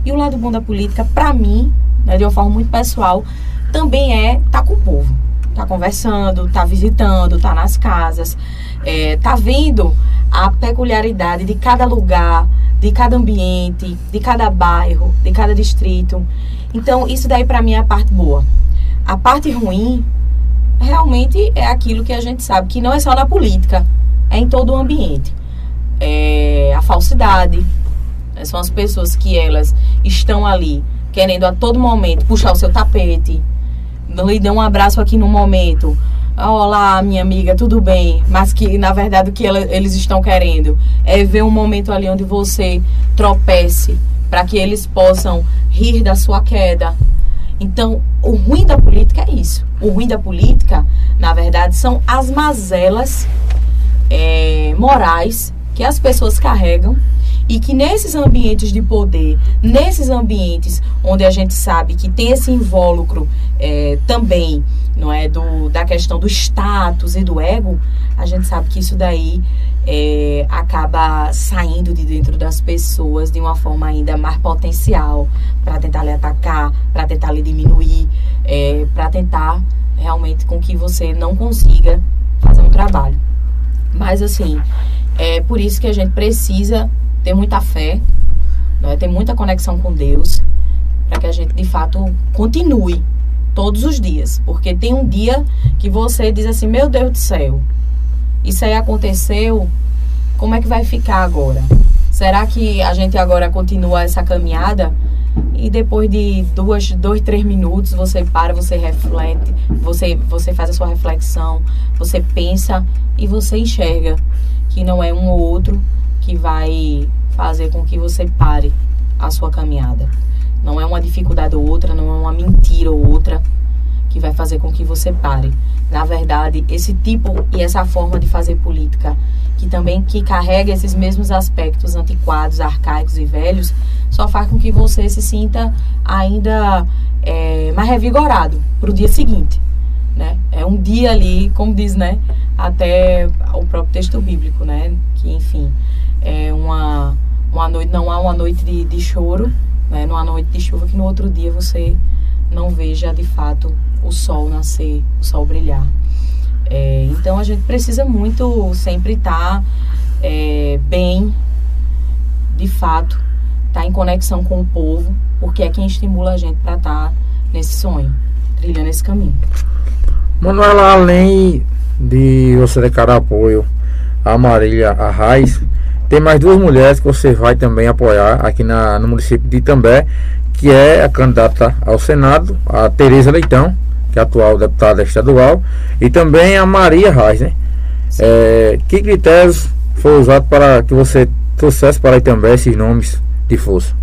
E o lado bom da política, para mim, né, de uma forma muito pessoal, também é estar com o povo. Tá conversando, tá visitando, tá nas casas, é, tá vendo a peculiaridade de cada lugar, de cada ambiente, de cada bairro, de cada distrito. Então, isso daí para mim é a parte boa. A parte ruim realmente é aquilo que a gente sabe, que não é só na política, é em todo o ambiente. É a falsidade, né? são as pessoas que elas estão ali querendo a todo momento puxar o seu tapete, lhe dão um abraço aqui no momento. Ah, Olá, minha amiga, tudo bem? Mas que na verdade o que ela- eles estão querendo é ver um momento ali onde você tropece para que eles possam rir da sua queda. Então, o ruim da política é isso. O ruim da política, na verdade, são as mazelas é, morais que as pessoas carregam e que nesses ambientes de poder, nesses ambientes onde a gente sabe que tem esse invólucro é, também, não é, do, da questão do status e do ego, a gente sabe que isso daí é, acaba saindo de dentro das pessoas de uma forma ainda mais potencial para tentar lhe atacar, para tentar lhe diminuir, é, para tentar realmente com que você não consiga fazer um trabalho. Mas assim, é por isso que a gente precisa ter muita fé, né, ter muita conexão com Deus, para que a gente de fato continue todos os dias. Porque tem um dia que você diz assim: Meu Deus do céu, isso aí aconteceu, como é que vai ficar agora? Será que a gente agora continua essa caminhada? E depois de duas, dois, três minutos, você para, você reflete, você, você faz a sua reflexão, você pensa e você enxerga que não é um ou outro que vai fazer com que você pare a sua caminhada. Não é uma dificuldade ou outra, não é uma mentira ou outra que vai fazer com que você pare. Na verdade, esse tipo e essa forma de fazer política, que também que carrega esses mesmos aspectos antiquados, arcaicos e velhos, só faz com que você se sinta ainda é, mais revigorado para o dia seguinte. Né? É um dia ali, como diz, né? Até o próprio texto bíblico, né? Que, enfim, é uma, uma noite, não há uma noite de, de choro, né? Não há noite de chuva que no outro dia você não veja de fato o sol nascer, o sol brilhar. É, então a gente precisa muito sempre estar tá, é, bem, de fato, estar tá em conexão com o povo, porque é quem estimula a gente para estar tá nesse sonho, trilhando esse caminho. Manuela, além de você declarar apoio a Marília Arraes, tem mais duas mulheres que você vai também apoiar aqui na, no município de Itambé, que é a candidata ao Senado, a Tereza Leitão, que é a atual deputada estadual, e também a Maria Reis, né? É, que critérios foram usados para que você trouxesse para Itambé esses nomes de força?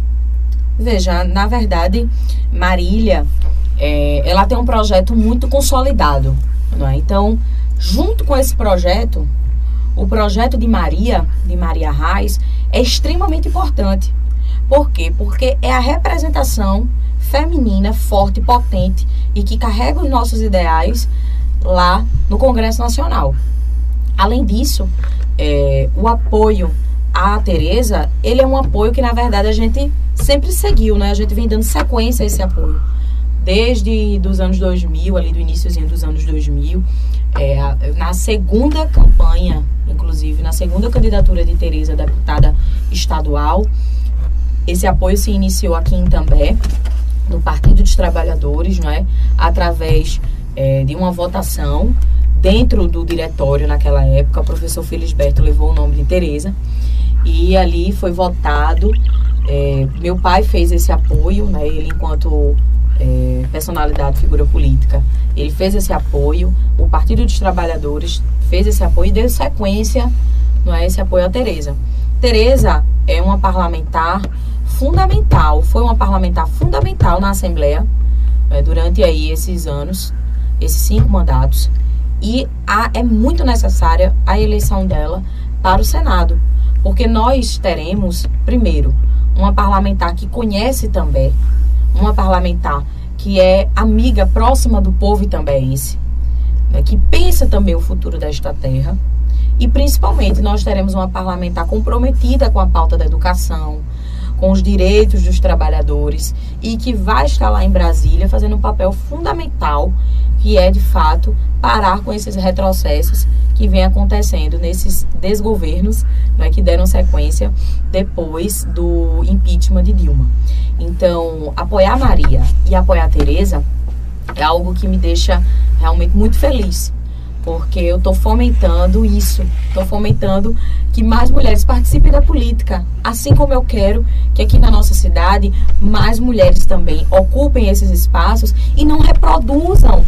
Veja, na verdade, Marília, é, ela tem um projeto muito consolidado, não é? Então, junto com esse projeto, o projeto de Maria, de Maria Reis, é extremamente importante. Por quê? Porque é a representação feminina forte, potente e que carrega os nossos ideais lá no Congresso Nacional. Além disso, é, o apoio à Tereza, ele é um apoio que na verdade a gente sempre seguiu, né? A gente vem dando sequência a esse apoio. Desde dos anos 2000, ali do iníciozinho dos anos 2000, é, na segunda campanha, inclusive, na segunda candidatura de Tereza, deputada estadual, esse apoio se iniciou aqui em També, no Partido dos Trabalhadores, não é? através é, de uma votação dentro do diretório naquela época. O professor Felisberto levou o nome de Tereza e ali foi votado. É, meu pai fez esse apoio, né? ele enquanto é, personalidade, figura política, ele fez esse apoio. O Partido dos Trabalhadores fez esse apoio e deu sequência, não é esse apoio a Tereza. Tereza é uma parlamentar fundamental, foi uma parlamentar fundamental na Assembleia é, durante aí esses anos, esses cinco mandatos, e a, é muito necessária a eleição dela para o Senado, porque nós teremos, primeiro, uma parlamentar que conhece também, uma parlamentar que é amiga próxima do povo itambeense, né, que pensa também o futuro desta terra, e principalmente nós teremos uma parlamentar comprometida com a pauta da educação, com os direitos dos trabalhadores e que vai estar lá em Brasília fazendo um papel fundamental, que é de fato parar com esses retrocessos que vem acontecendo nesses desgovernos né, que deram sequência depois do impeachment de Dilma. Então, apoiar Maria e apoiar Tereza é algo que me deixa realmente muito feliz porque eu estou fomentando isso, estou fomentando que mais mulheres participem da política, assim como eu quero que aqui na nossa cidade mais mulheres também ocupem esses espaços e não reproduzam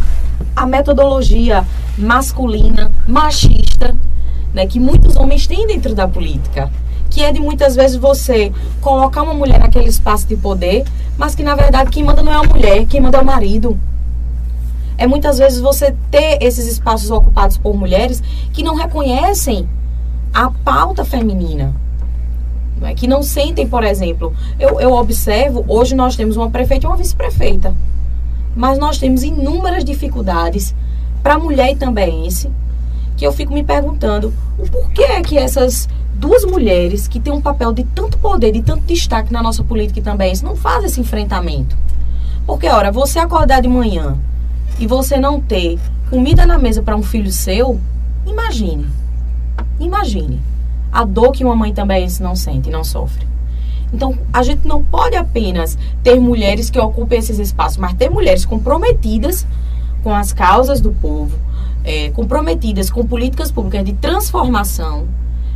a metodologia masculina, machista, né, que muitos homens têm dentro da política. Que é de muitas vezes você colocar uma mulher naquele espaço de poder, mas que na verdade quem manda não é a mulher, quem manda é o marido é muitas vezes você ter esses espaços ocupados por mulheres que não reconhecem a pauta feminina. Não é? Que não sentem, por exemplo, eu, eu observo, hoje nós temos uma prefeita e uma vice-prefeita. Mas nós temos inúmeras dificuldades para a mulher também esse, que eu fico me perguntando o porquê é que essas duas mulheres que têm um papel de tanto poder, de tanto destaque na nossa política também, não fazem esse enfrentamento. Porque, ora, você acordar de manhã e você não ter comida na mesa para um filho seu, imagine. Imagine a dor que uma mãe também não sente não sofre. Então, a gente não pode apenas ter mulheres que ocupem esses espaços, mas ter mulheres comprometidas com as causas do povo, é, comprometidas com políticas públicas de transformação,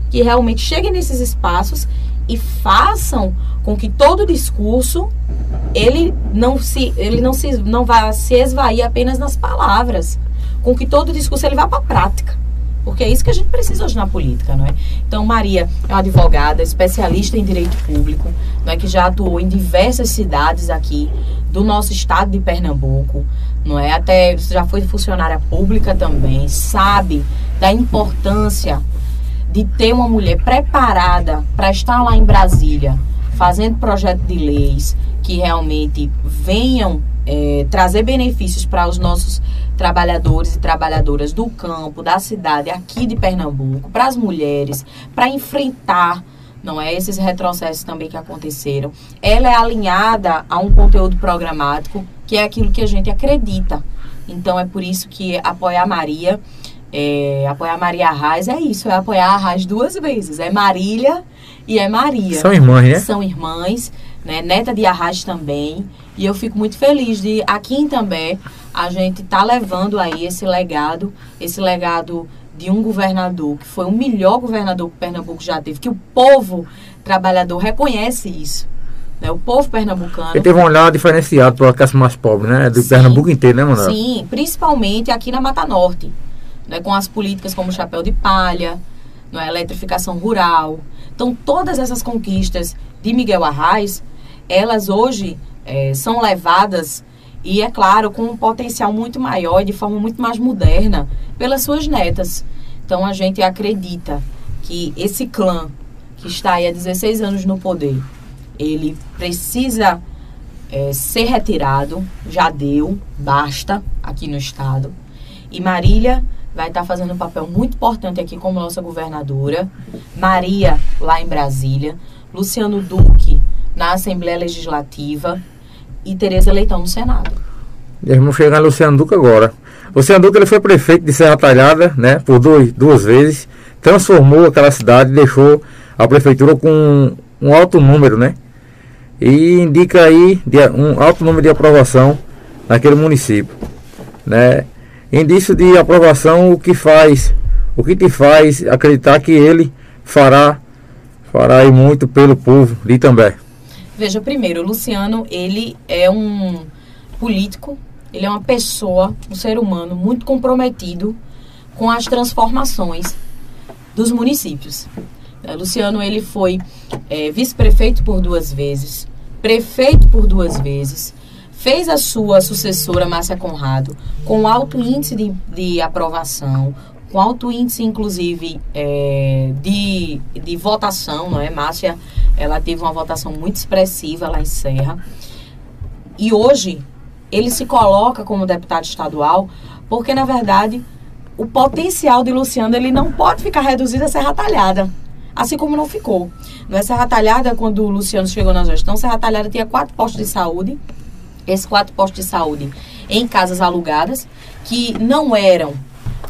que realmente cheguem nesses espaços e façam com que todo discurso ele não se ele não se não vai se esvair apenas nas palavras, com que todo discurso ele vá para a prática. Porque é isso que a gente precisa hoje na política, não é? Então, Maria é uma advogada, especialista em direito público, não é que já atuou em diversas cidades aqui do nosso estado de Pernambuco, não é? Até já foi funcionária pública também, sabe da importância de ter uma mulher preparada para estar lá em Brasília, fazendo projeto de leis que realmente venham é, trazer benefícios para os nossos trabalhadores e trabalhadoras do campo, da cidade, aqui de Pernambuco, para as mulheres, para enfrentar não é esses retrocessos também que aconteceram. Ela é alinhada a um conteúdo programático que é aquilo que a gente acredita. Então é por isso que apoiar Maria, é, apoiar Maria Arraes é isso, é apoiar a Arraes duas vezes. É Marília e é Maria. São irmãs, né? São irmãs, né? Neta de Arraes também. E eu fico muito feliz de aqui em També a gente tá levando aí esse legado, esse legado de um governador que foi o melhor governador que Pernambuco já teve, que o povo trabalhador reconhece isso. Né? O povo pernambucano. Ele teve um olhar diferenciado para a classe mais pobre, né? Do Sim. Pernambuco inteiro, né, Manuel? Sim, principalmente aqui na Mata Norte, né? com as políticas como chapéu de palha, não é? eletrificação rural. Então, todas essas conquistas de Miguel Arraes, elas hoje é, são levadas e, é claro, com um potencial muito maior e de forma muito mais moderna pelas suas netas. Então, a gente acredita que esse clã que está aí há 16 anos no poder, ele precisa é, ser retirado, já deu, basta aqui no Estado. E Marília vai estar fazendo um papel muito importante aqui como nossa governadora, Maria lá em Brasília, Luciano Duque na Assembleia Legislativa e Tereza Leitão no Senado. Eles vão chegar em Luciano Duque agora. Luciano Duque ele foi prefeito de Serra Talhada, né, por dois, duas vezes, transformou aquela cidade, deixou a prefeitura com um alto número, né, e indica aí um alto número de aprovação naquele município, né. Indício de aprovação o que faz, o que te faz acreditar que ele fará, fará aí muito pelo povo de Itambé. Veja, primeiro, Luciano, ele é um político, ele é uma pessoa, um ser humano muito comprometido com as transformações dos municípios. É, Luciano, ele foi é, vice-prefeito por duas vezes, prefeito por duas vezes, fez a sua sucessora, Márcia Conrado, com alto índice de, de aprovação, com alto índice, inclusive, é, de, de votação, não é? Márcia, ela teve uma votação muito expressiva lá em Serra. E hoje, ele se coloca como deputado estadual, porque, na verdade, o potencial de Luciano, ele não pode ficar reduzido a Serra Talhada. Assim como não ficou. Não é Serra Talhada, quando o Luciano chegou na gestão, Serra Talhada tinha quatro postos de saúde. Esses quatro postos de saúde em casas alugadas, que não eram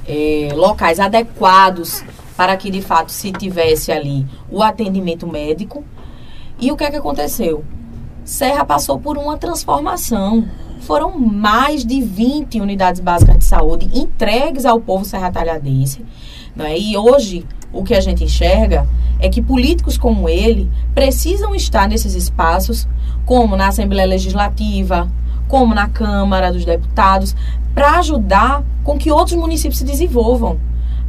é, locais adequados para que de fato se tivesse ali o atendimento médico. E o que é que aconteceu? Serra passou por uma transformação. Foram mais de 20 unidades básicas de saúde entregues ao povo serratalhadense. Né? E hoje, o que a gente enxerga é que políticos como ele precisam estar nesses espaços, como na Assembleia Legislativa, como na Câmara dos Deputados, para ajudar com que outros municípios se desenvolvam.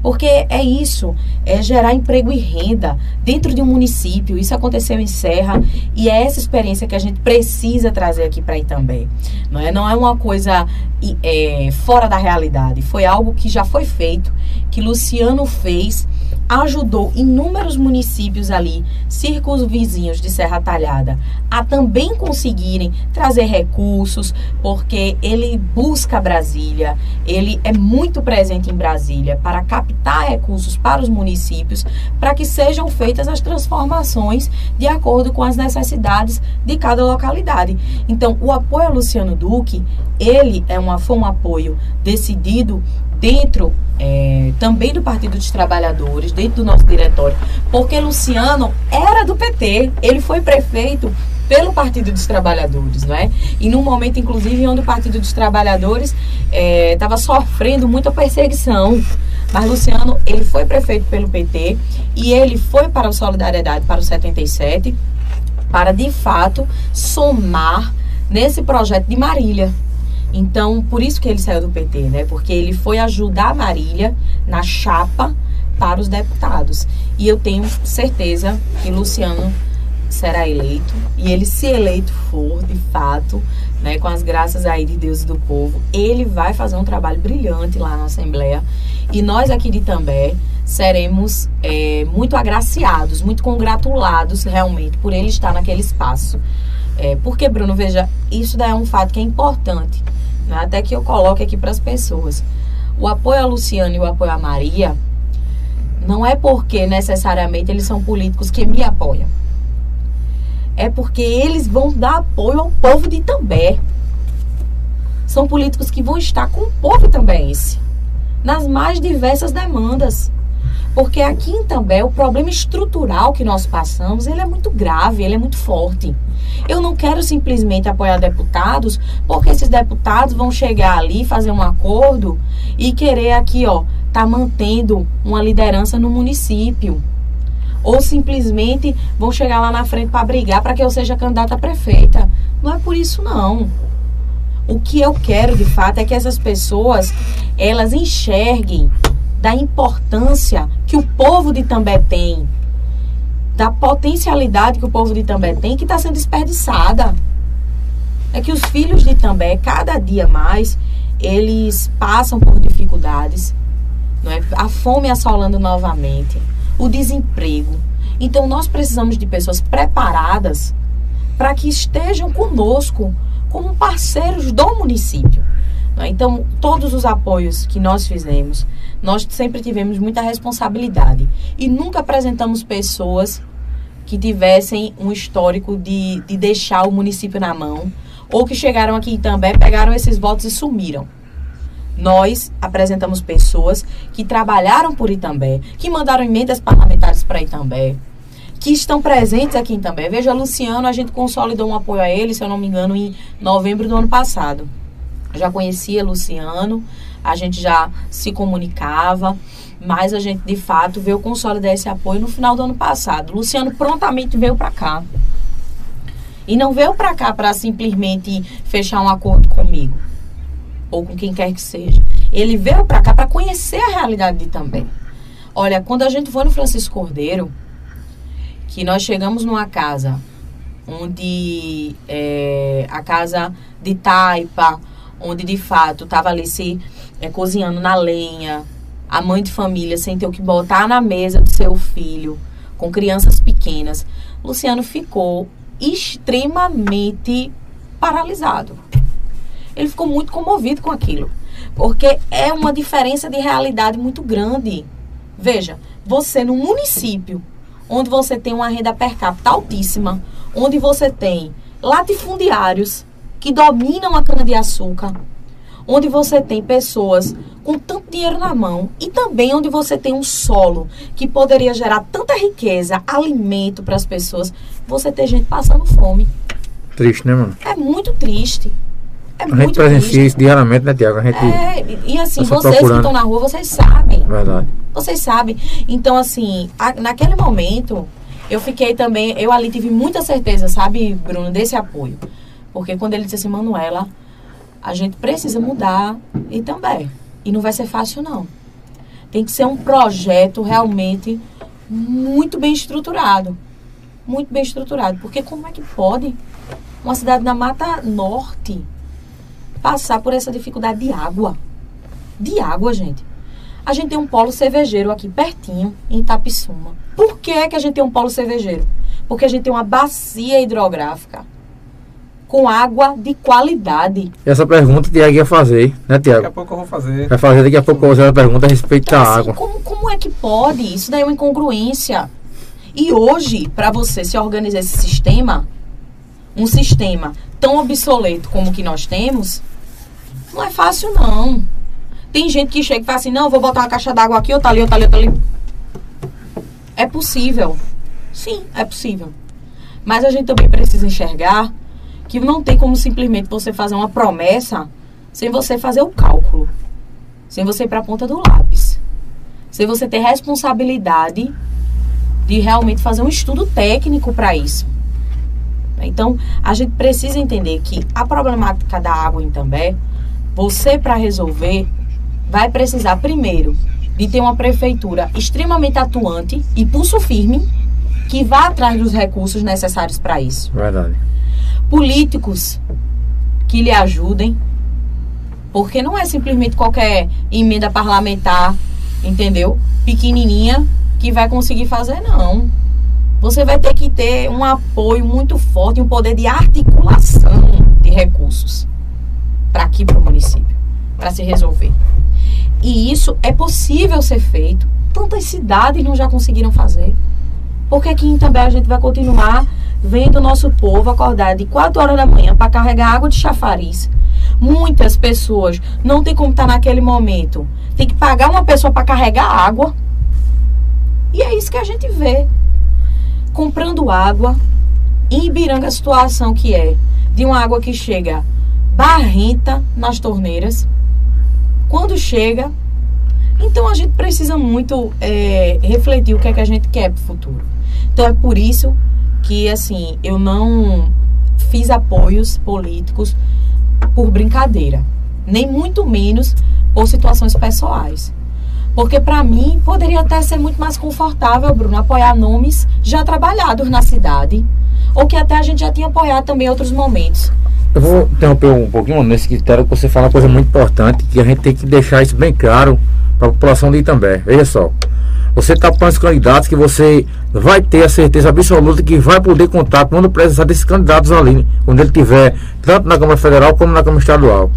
Porque é isso, é gerar emprego e renda dentro de um município. Isso aconteceu em Serra e é essa experiência que a gente precisa trazer aqui para Itambé. Não é, não é uma coisa é, fora da realidade. Foi algo que já foi feito, que Luciano fez ajudou inúmeros municípios ali, círculos vizinhos de Serra Talhada, a também conseguirem trazer recursos, porque ele busca Brasília, ele é muito presente em Brasília para captar recursos para os municípios, para que sejam feitas as transformações de acordo com as necessidades de cada localidade. Então, o apoio a Luciano Duque, ele é uma, foi um apoio decidido dentro é, também do Partido dos Trabalhadores, dentro do nosso diretório, porque Luciano era do PT, ele foi prefeito pelo Partido dos Trabalhadores, não é? E num momento, inclusive, onde o Partido dos Trabalhadores estava é, sofrendo muita perseguição. Mas Luciano, ele foi prefeito pelo PT e ele foi para o Solidariedade, para o 77, para, de fato, somar nesse projeto de Marília, então, por isso que ele saiu do PT, né? Porque ele foi ajudar a Marília na chapa para os deputados. E eu tenho certeza que Luciano será eleito e ele se eleito for, de fato, né, com as graças aí de Deus e do povo, ele vai fazer um trabalho brilhante lá na Assembleia e nós aqui de També seremos é, muito agraciados, muito congratulados realmente por ele estar naquele espaço. É, porque, Bruno, veja, isso daí é um fato que é importante né? até que eu coloque aqui para as pessoas. O apoio a Luciano e o apoio a Maria não é porque necessariamente eles são políticos que me apoiam. É porque eles vão dar apoio ao povo de Itambé. São políticos que vão estar com o povo também nas mais diversas demandas. Porque aqui em Itambé o problema estrutural que nós passamos, ele é muito grave, ele é muito forte. Eu não quero simplesmente apoiar deputados, porque esses deputados vão chegar ali, fazer um acordo e querer aqui, ó, tá mantendo uma liderança no município. Ou simplesmente vão chegar lá na frente para brigar para que eu seja candidata a prefeita. Não é por isso não. O que eu quero de fato é que essas pessoas elas enxerguem da importância que o povo de També tem da potencialidade que o povo de Itambé tem que está sendo desperdiçada. É que os filhos de Itambé, cada dia mais, eles passam por dificuldades. Não é? A fome assolando novamente, o desemprego. Então, nós precisamos de pessoas preparadas para que estejam conosco como parceiros do município. É? Então, todos os apoios que nós fizemos, nós sempre tivemos muita responsabilidade e nunca apresentamos pessoas que tivessem um histórico de, de deixar o município na mão, ou que chegaram aqui também, pegaram esses votos e sumiram. Nós apresentamos pessoas que trabalharam por Itambé, que mandaram emendas parlamentares para Itambé, que estão presentes aqui em Itambé. Veja, Luciano, a gente consolidou um apoio a ele, se eu não me engano, em novembro do ano passado. Já conhecia Luciano, a gente já se comunicava mas a gente de fato veio consolidar esse apoio no final do ano passado. Luciano prontamente veio para cá. E não veio para cá para simplesmente fechar um acordo comigo ou com quem quer que seja. Ele veio para cá para conhecer a realidade de também. Olha, quando a gente foi no Francisco Cordeiro, que nós chegamos numa casa onde é, a casa de taipa, onde de fato estava ali se é, cozinhando na lenha, a mãe de família sem ter o que botar na mesa do seu filho, com crianças pequenas, Luciano ficou extremamente paralisado. Ele ficou muito comovido com aquilo, porque é uma diferença de realidade muito grande. Veja, você no município onde você tem uma renda per capita altíssima, onde você tem latifundiários que dominam a cana-de-açúcar, onde você tem pessoas com tanto dinheiro na mão e também onde você tem um solo que poderia gerar tanta riqueza, alimento para as pessoas, você ter gente passando fome. Triste, né, mano? É muito triste. É a gente presencia isso diariamente, né, Tiago? A gente é, e assim, tá vocês procurando. que estão na rua, vocês sabem. Verdade. Vocês sabem. Então, assim, a, naquele momento, eu fiquei também, eu ali tive muita certeza, sabe, Bruno, desse apoio. Porque quando ele disse assim, Manuela, a gente precisa mudar e também. E não vai ser fácil, não. Tem que ser um projeto realmente muito bem estruturado. Muito bem estruturado. Porque como é que pode uma cidade na Mata Norte passar por essa dificuldade de água? De água, gente. A gente tem um polo cervejeiro aqui pertinho, em Itapissuma. Por que, que a gente tem um polo cervejeiro? Porque a gente tem uma bacia hidrográfica com água de qualidade? Essa pergunta o Tiago ia fazer, né, Tiago? Daqui a pouco eu vou fazer. Vai fazer daqui a pouco você uma pergunta a respeito então, da assim, água. Como, como é que pode? Isso daí é uma incongruência. E hoje, para você se organizar esse sistema, um sistema tão obsoleto como o que nós temos, não é fácil, não. Tem gente que chega e fala assim, não, vou botar uma caixa d'água aqui, outra ali, outra ali, outra ali. É possível. Sim, é possível. Mas a gente também precisa enxergar que não tem como simplesmente você fazer uma promessa sem você fazer o cálculo, sem você ir para a ponta do lápis, sem você ter responsabilidade de realmente fazer um estudo técnico para isso. Então, a gente precisa entender que a problemática da água em També, você para resolver, vai precisar primeiro de ter uma prefeitura extremamente atuante e pulso firme que vá atrás dos recursos necessários para isso. Verdade políticos que lhe ajudem, porque não é simplesmente qualquer emenda parlamentar, entendeu? Pequenininha que vai conseguir fazer, não. Você vai ter que ter um apoio muito forte, um poder de articulação de recursos para aqui, para o município, para se resolver. E isso é possível ser feito. Tantas cidades não já conseguiram fazer. Porque aqui em Itambé a gente vai continuar vendo o nosso povo acordar de 4 horas da manhã para carregar água de chafariz. Muitas pessoas não tem como estar tá naquele momento. Tem que pagar uma pessoa para carregar água. E é isso que a gente vê. Comprando água. Em Ibiranga a situação que é de uma água que chega barrenta nas torneiras. Quando chega. Então a gente precisa muito é, refletir o que é que a gente quer para o futuro. Então é por isso que assim eu não fiz apoios políticos por brincadeira, nem muito menos por situações pessoais. Porque para mim poderia até ser muito mais confortável, Bruno, apoiar nomes já trabalhados na cidade, ou que até a gente já tinha apoiado também em outros momentos. Eu vou interromper um pouquinho nesse critério que você fala uma coisa muito importante, que a gente tem que deixar isso bem claro para a população de Itambé. Veja só, você está com os candidatos que você vai ter a certeza absoluta que vai poder contar quando precisar desses candidatos ali, quando ele tiver, tanto na Câmara Federal como na Câmara Estadual.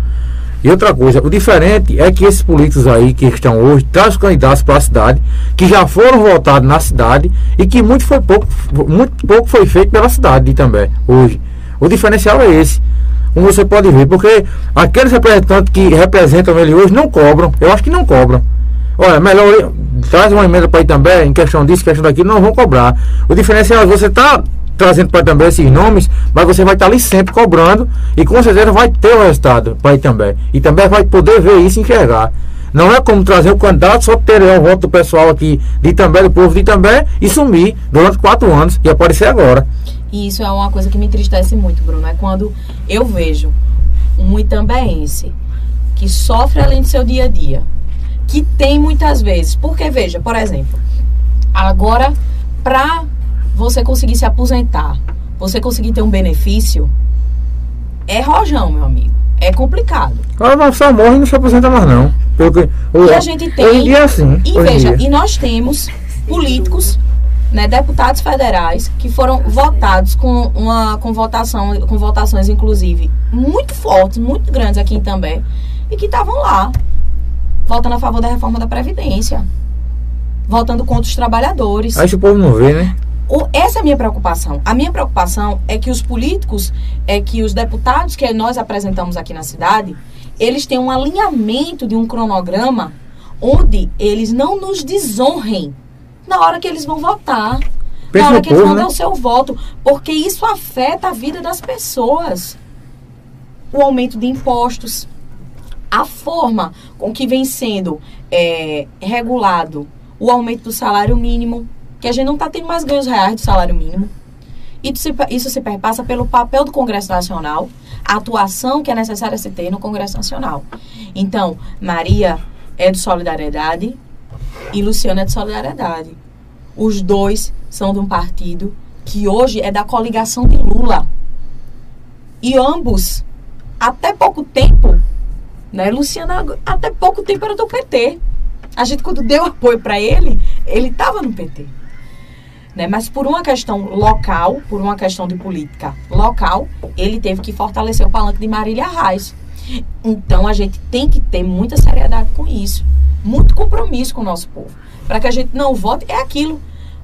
E outra coisa, o diferente é que esses políticos aí que estão hoje trazem candidatos para a cidade, que já foram votados na cidade e que muito foi pouco, muito pouco foi feito pela cidade também hoje. O diferencial é esse. Como você pode ver, porque aqueles representantes que representam ele hoje não cobram. Eu acho que não cobram. Olha, melhor traz uma emenda para ir também, em questão disso, questão daquilo, não vão cobrar. O diferencial é você está trazendo para também esses nomes, mas você vai estar tá ali sempre cobrando e com certeza vai ter o resultado para ir também. E também vai poder ver isso e enxergar. Não é como trazer o candidato, só ter o voto do pessoal aqui de também, do povo de também, e sumir durante quatro anos e aparecer agora. E isso é uma coisa que me entristece muito, Bruno. É quando eu vejo um itambeense que sofre além do seu dia a dia, que tem muitas vezes. Porque, veja, por exemplo, agora, para você conseguir se aposentar, você conseguir ter um benefício, é rojão, meu amigo. É complicado. Agora não só morre e não se aposenta mais, não. Porque, e a gente tem. Hoje em dia é assim. E veja, e nós temos políticos, né, deputados federais, que foram votados com uma com votação, com votações, inclusive, muito fortes, muito grandes aqui também, e que estavam lá, votando a favor da reforma da Previdência. Votando contra os trabalhadores. Aí o povo não vê, né? O, essa é a minha preocupação. A minha preocupação é que os políticos, é que os deputados que nós apresentamos aqui na cidade, eles têm um alinhamento de um cronograma onde eles não nos desonrem na hora que eles vão votar. Pensa na hora que eles vão né? dar o seu voto. Porque isso afeta a vida das pessoas. O aumento de impostos. A forma com que vem sendo é, regulado o aumento do salário mínimo que a gente não está tendo mais ganhos reais do salário mínimo. Isso se, perpassa pelo papel do Congresso Nacional, a atuação que é necessária se ter no Congresso Nacional. Então, Maria é de solidariedade e Luciana é de solidariedade. Os dois são de um partido que hoje é da coligação de Lula. E ambos, até pouco tempo, né? Luciana, até pouco tempo era do PT. A gente, quando deu apoio para ele, ele estava no PT. Né? Mas por uma questão local, por uma questão de política local, ele teve que fortalecer o palanque de Marília Reis. Então a gente tem que ter muita seriedade com isso, muito compromisso com o nosso povo, para que a gente não vote é aquilo.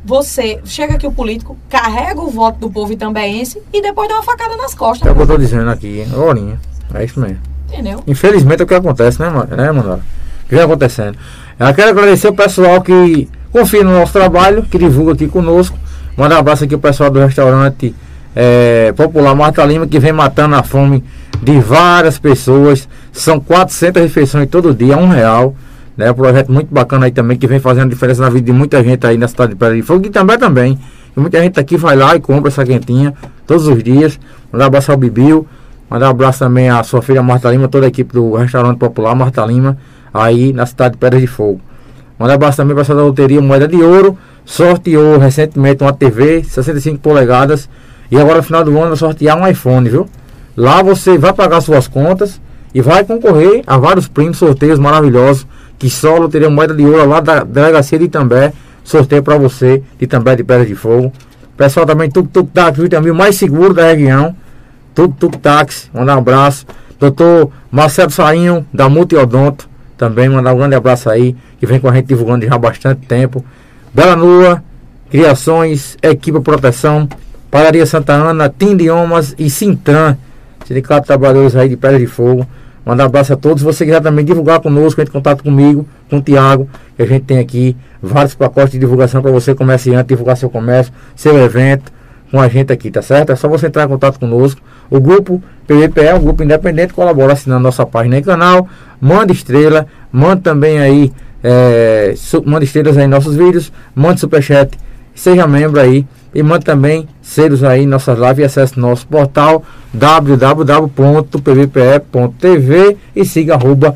Você chega aqui o político, carrega o voto do povo itambeense e depois dá uma facada nas costas. É o que eu estou dizendo aqui, Lorinha. É isso mesmo. Entendeu? Infelizmente é o que acontece, né, né Manuela? O que vem acontecendo. Eu quero agradecer o pessoal que confia no nosso trabalho, que divulga aqui conosco. Manda um abraço aqui o pessoal do restaurante é, Popular Marta Lima, que vem matando a fome de várias pessoas. São 400 refeições todo dia, um real. Né? Um projeto muito bacana aí também, que vem fazendo diferença na vida de muita gente aí na cidade de Pedra de Fogo. E também também. E muita gente aqui vai lá e compra essa quentinha todos os dias. Mandar um abraço ao Bibiu. Mandar um abraço também à sua filha Marta Lima, toda a equipe do restaurante Popular Marta Lima, aí na cidade de Pedra de Fogo. Manda abraço também para da loteria Moeda de Ouro. Sorteou recentemente uma TV 65 polegadas. E agora no final do ano vai sortear um iPhone, viu? Lá você vai pagar suas contas e vai concorrer a vários prêmios, sorteios maravilhosos. Que só a loteria Moeda de Ouro lá da delegacia de Itambé sorteio para você de Itambé de Pedra de Fogo. Pessoal também Tuk Tuk Táxi, também o mais seguro da região. Tuk Tuk Táxi, um abraço. Doutor Marcelo Sainho, da Multiodonto, também mandar um grande abraço aí, que vem com a gente divulgando já há bastante tempo. Bela Nua, Criações, Equipe Proteção, Padaria Santa Ana, Tindiomas e Sintran, Sindicato de Trabalhadores aí de Pedra de Fogo. Mandar um abraço a todos. Você quiser também divulgar conosco, entre em contato comigo, com o Tiago, que a gente tem aqui vários pacotes de divulgação para você, comerciante, divulgar seu comércio, seu evento, com a gente aqui, tá certo? É só você entrar em contato conosco. O grupo PVPE é um grupo independente, colabora assinando nossa página e canal. Manda estrela, manda também aí, é, manda estrelas aí em nossos vídeos, manda superchat, seja membro aí e manda também selos aí em nossas lives e acesse nosso portal www.pvpe.tv e siga arroba.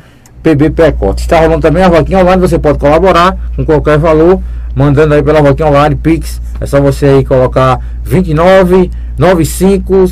Está rolando também a vaquinha online, você pode colaborar com qualquer valor, mandando aí pela vaquinha online, Pix, é só você aí colocar 29 95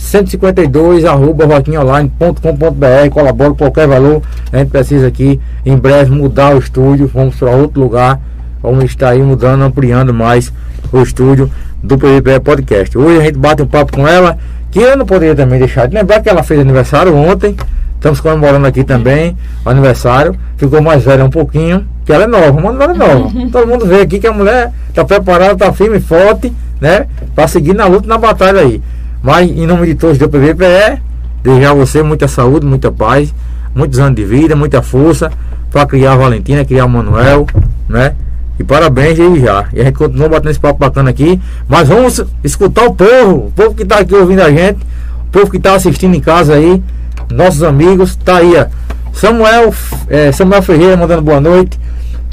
152 arroba vaquinhaonline.com.br colabora qualquer valor a gente precisa aqui em breve mudar o estúdio vamos para outro lugar vamos estar aí mudando ampliando mais o estúdio do PVP Podcast hoje a gente bate um papo com ela que eu não poderia também deixar de lembrar que ela fez aniversário ontem. Estamos comemorando aqui também o aniversário. Ficou mais velha um pouquinho, que ela é nova, mas não é nova. [LAUGHS] Todo mundo vê aqui que a mulher está preparada, está firme e forte, né? Para seguir na luta, na batalha aí. Mas em nome de todos do PVPE, desejar a você muita saúde, muita paz, muitos anos de vida, muita força para criar a Valentina, criar o Manuel, né? E parabéns aí já. E a gente continua batendo esse papo bacana aqui. Mas vamos escutar o povo, o povo que está aqui ouvindo a gente, o povo que está assistindo em casa aí, nossos amigos. Tá aí, ó. Samuel, é, Samuel Ferreira mandando boa noite.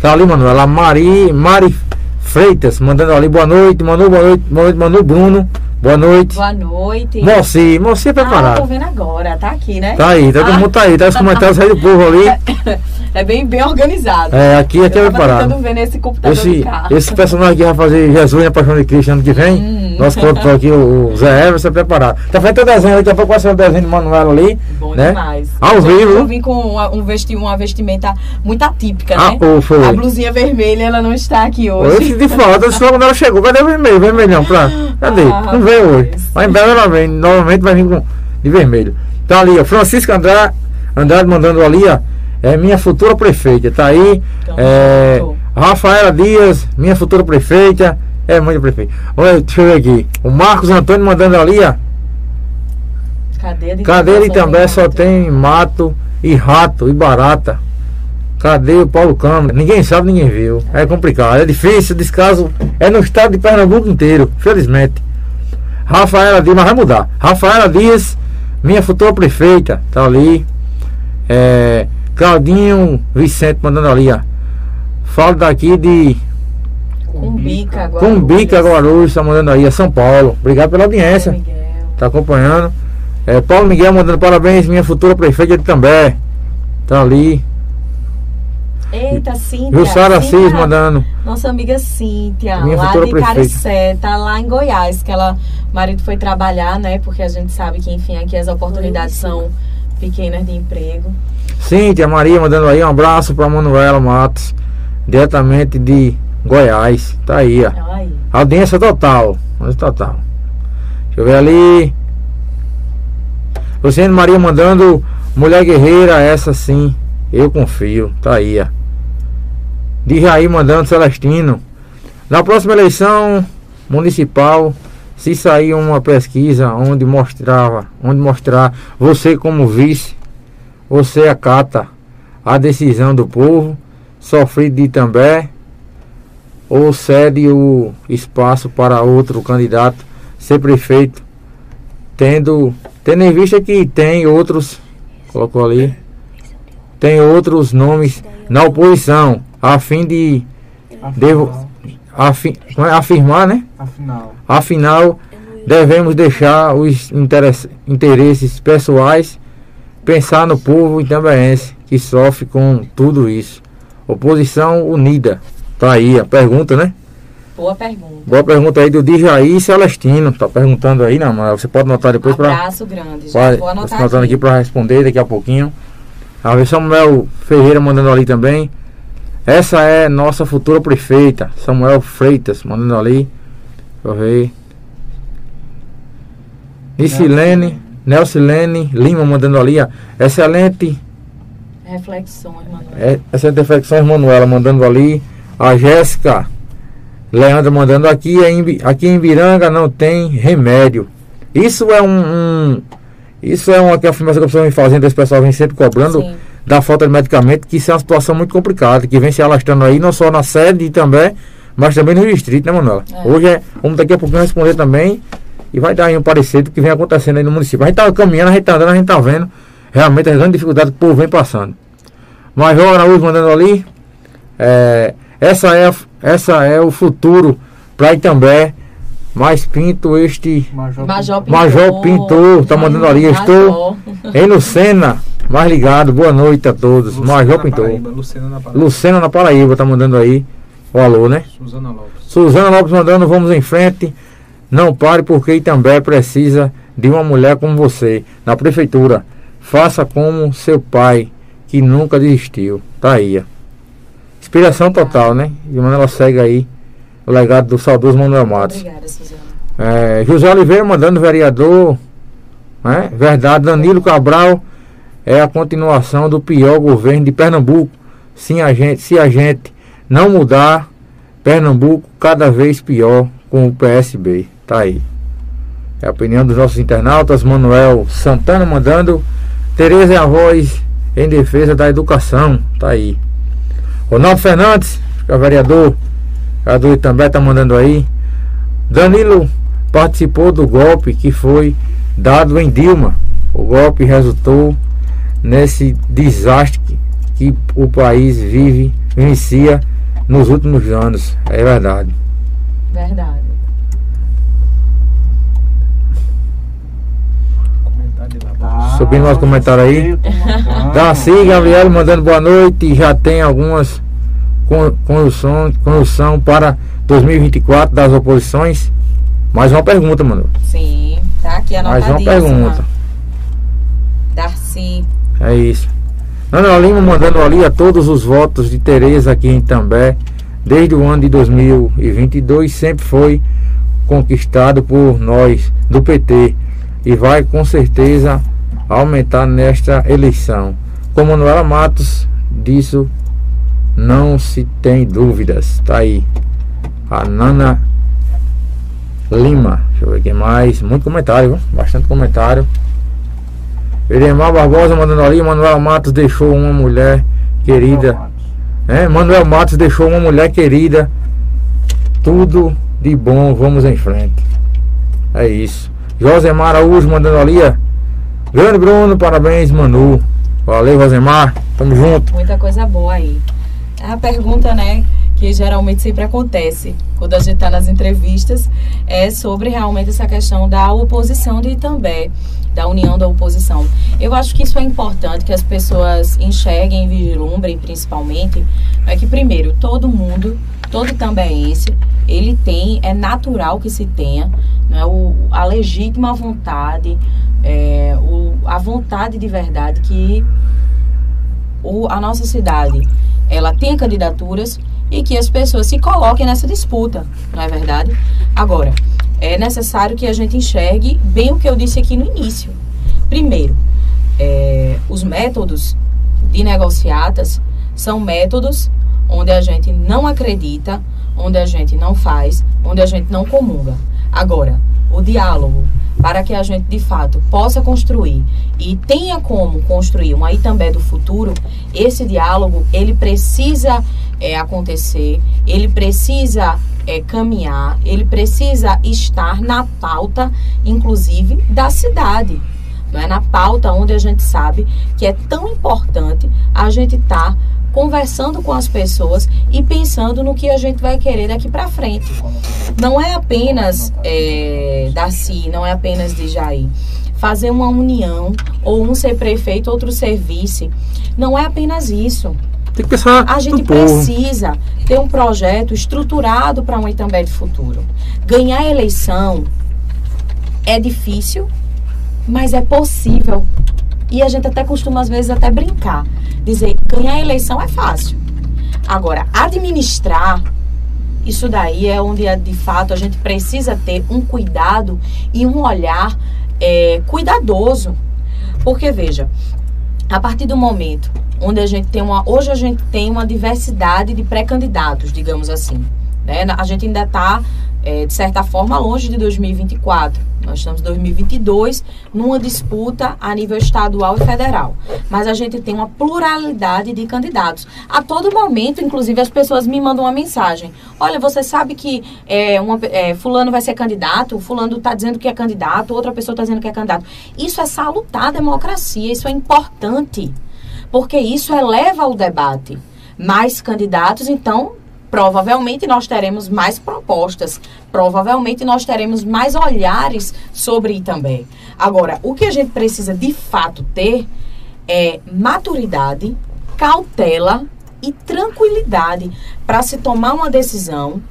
Tá ali, Manuel. A Mari, Mari Freitas mandando ali boa noite. Manu, boa noite. Boa noite, Manu Bruno. Boa noite. Boa noite. Moci, Moci é preparado. Ah, tô vendo agora, tá aqui, né? Tá aí, todo ah. mundo tá aí, tá os comentários aí do povo ali. [LAUGHS] É bem, bem organizado. É, aqui, aqui é preparado. ver nesse computador esse, esse personagem aqui vai fazer Jesus na Paixão de Cristo ano que vem. Hum. Nosso produtor aqui, o Zé Everson, é preparado. Tá feito o desenho, daqui a pouco vai ser o desenho do Manuel ali. Bom né? demais. Ao vivo. Eu vim com uma, um vesti uma vestimenta muito atípica, ah, né? Oh, foi. A blusinha vermelha, ela não está aqui hoje. Hoje de falta, só quando ela chegou, cadê o vermelho? Vermelhão, pra. Cadê? Ah, não veio hoje. Mas em breve ela vem, novamente vai vir com de vermelho. Tá ali, ó. Francisco Andrade, Andrade mandando ali, ó é minha futura prefeita, tá aí. Então, é, Rafaela Dias, minha futura prefeita. É, muito prefeita. Olha, deixa eu ver aqui. O Marcos Antônio mandando ali, ó. Cadê, Cadê ele também só tem mato e rato e barata. Cadê o Paulo Câmara? Ninguém sabe, ninguém viu. É complicado, é difícil, descaso. É no estado de Pernambuco inteiro, felizmente. Rafaela Dias, mas vai mudar. Rafaela Dias, minha futura prefeita, tá ali. É, Claudinho Vicente mandando ali, ó. Falo daqui de. Cumbica, Guarulhos. Cumbica, Guarulhos, tá mandando aí, é São Paulo. Obrigado pela audiência. Tá acompanhando. É, Paulo Miguel mandando parabéns, minha futura prefeita de També. Tá ali. Eita, Cíntia. Jussara Assis mandando. Nossa amiga Cíntia, minha lá de Caricé, tá lá em Goiás, que ela, o marido foi trabalhar, né? Porque a gente sabe que, enfim, aqui as oportunidades são pequenas de emprego. Cíntia Maria mandando aí um abraço para Manuela Matos, diretamente de Goiás. Tá aí, ó. Aí. Audiência total. Audiência total. Deixa eu ver ali. Luciane Maria mandando Mulher Guerreira, essa sim. Eu confio. Tá aí, ó. De Jair mandando Celestino. Na próxima eleição municipal, se sair uma pesquisa onde mostrava, onde mostrar você como vice você acata a decisão do povo, sofrido de também, ou cede o espaço para outro candidato ser prefeito, tendo, tendo em vista que tem outros, colocou ali, tem outros nomes na oposição, a fim de, devo, afim, é? afirmar, né? Afinal. Afinal, devemos deixar os interesses pessoais Pensar no povo itambaense que sofre com tudo isso. Oposição unida. Tá aí a pergunta, né? Boa pergunta. Boa pergunta aí do Dijaí Celestino. Tá perguntando aí, não, mas você pode anotar depois para. Abraço grande. Já vou anotar anotando aqui, aqui para responder daqui a pouquinho. A ver Samuel Ferreira mandando ali também. Essa é nossa futura prefeita, Samuel Freitas, mandando ali. Deixa eu ver. Nicilene. Nelsilene Lima mandando ali, ó. Excelente. Reflexões, Manuela. É, excelente reflexões, Manuela, mandando ali. A Jéssica Leandro mandando aqui, em, aqui em Biranga não tem remédio. Isso é um, um isso é uma afirmação que a pessoa vem fazendo, esse pessoal vem sempre cobrando Sim. Da falta de medicamento, que isso é uma situação muito complicada, que vem se alastrando aí, não só na sede também, mas também no distrito, né, Manuela? É. Hoje é, vamos daqui a pouquinho responder também e vai dar aí um parecer do que vem acontecendo aí no município. A gente tá caminhando, a gente tá andando, a gente tá vendo realmente a grande dificuldade que o povo vem passando. Major Araújo mandando ali, é, essa é, essa é o futuro para Itambé. Mais Pinto, este. Major, Major Pintor. Major Pintor, tá mandando ali. Estou em Lucena, mais ligado. Boa noite a todos. Lucena Major Pintor. Paraíba, Lucena na Paraíba. Lucena na Paraíba, tá mandando aí o alô, né? Suzana Lopes. Suzana Lopes mandando, vamos em frente. Não pare porque Itambé precisa de uma mulher como você. Na prefeitura, faça como seu pai, que nunca desistiu. Tá aí, ó. Inspiração total, né? E ela segue aí o legado do saudoso Manuel Matos. Obrigada, Suzana. É, José Oliveira mandando vereador. Né? Verdade, Danilo Cabral é a continuação do pior governo de Pernambuco. A gente, se a gente não mudar, Pernambuco cada vez pior com o PSB. Tá aí. É a opinião dos nossos internautas. Manuel Santana mandando. Tereza é a voz em defesa da educação. Tá aí. Ronaldo Fernandes, que é vereador, vereador também está mandando aí. Danilo participou do golpe que foi dado em Dilma. O golpe resultou nesse desastre que o país vive, vivencia nos últimos anos. É verdade. Verdade. Subindo nosso comentário aí. Darcy Gabriel mandando boa noite. Já tem algumas condução, condução para 2024 das oposições. Mais uma pergunta, mano. Sim, tá aqui Mais uma pergunta. Darcy. É isso. Ana Lima mandando ali a todos os votos de Tereza aqui em També, desde o ano de 2022, sempre foi conquistado por nós do PT e vai com certeza aumentar nesta eleição. Como Manuela Matos, disso não se tem dúvidas. Tá aí. A Nana Lima. Deixa eu ver quem mais. Muito comentário, bastante comentário. Edemar Barbosa mandando ali. Manuela Matos deixou uma mulher querida. É, Manuel Matos deixou uma mulher querida. Tudo de bom, vamos em frente. É isso. Josemar Araújo mandando ali. Grande Bruno, parabéns, Manu. Valeu, Rosemar. Tamo junto. Muita coisa boa aí. A pergunta, né, que geralmente sempre acontece quando a gente está nas entrevistas é sobre realmente essa questão da oposição de Itambé, da união da oposição. Eu acho que isso é importante que as pessoas enxerguem e vislumbrem, principalmente, é que primeiro todo mundo, todo tambéense, ele tem, é natural que se tenha, né, o, a legítima vontade, é, o, a vontade de verdade que o, a nossa cidade ela tenha candidaturas e que as pessoas se coloquem nessa disputa, não é verdade? Agora, é necessário que a gente enxergue bem o que eu disse aqui no início. Primeiro, é, os métodos de negociatas são métodos onde a gente não acredita, onde a gente não faz, onde a gente não comunga. Agora, o diálogo, para que a gente de fato possa construir e tenha como construir uma Itambé do futuro, esse diálogo ele precisa é, acontecer, ele precisa é, caminhar, ele precisa estar na pauta, inclusive, da cidade. Não é na pauta onde a gente sabe que é tão importante a gente estar tá conversando com as pessoas e pensando no que a gente vai querer daqui para frente. Não é apenas é, Darcy, não é apenas de Jair. Fazer uma união, ou um ser prefeito, outro ser vice, não é apenas isso. Tem que pensar a gente precisa ter um projeto estruturado para um Itambé de futuro. Ganhar a eleição é difícil, mas é possível. E a gente até costuma, às vezes, até brincar. Dizer, ganhar a eleição é fácil. Agora, administrar, isso daí é onde, de fato, a gente precisa ter um cuidado e um olhar é, cuidadoso. Porque, veja, a partir do momento onde a gente tem uma. Hoje a gente tem uma diversidade de pré-candidatos, digamos assim. Né? A gente ainda está, é, de certa forma, longe de 2024. Nós estamos em 2022 numa disputa a nível estadual e federal. Mas a gente tem uma pluralidade de candidatos. A todo momento, inclusive, as pessoas me mandam uma mensagem. Olha, você sabe que é, uma, é, fulano vai ser candidato, fulano está dizendo que é candidato, outra pessoa está dizendo que é candidato. Isso é salutar a democracia, isso é importante. Porque isso eleva o debate. Mais candidatos, então, provavelmente nós teremos mais propostas, provavelmente nós teremos mais olhares sobre também. Agora, o que a gente precisa de fato ter é maturidade, cautela e tranquilidade para se tomar uma decisão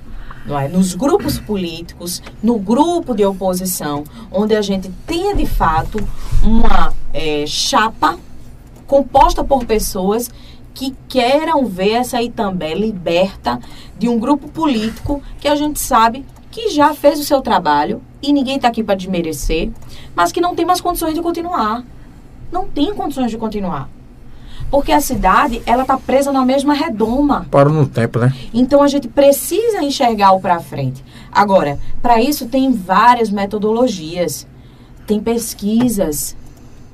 é? nos grupos políticos, no grupo de oposição, onde a gente tenha de fato uma é, chapa composta por pessoas que queiram ver essa Itambé liberta de um grupo político que a gente sabe que já fez o seu trabalho e ninguém está aqui para desmerecer, mas que não tem mais condições de continuar. Não tem condições de continuar. Porque a cidade, ela está presa na mesma redoma. Para no tempo, né? Então a gente precisa enxergar o para frente. Agora, para isso tem várias metodologias. Tem pesquisas,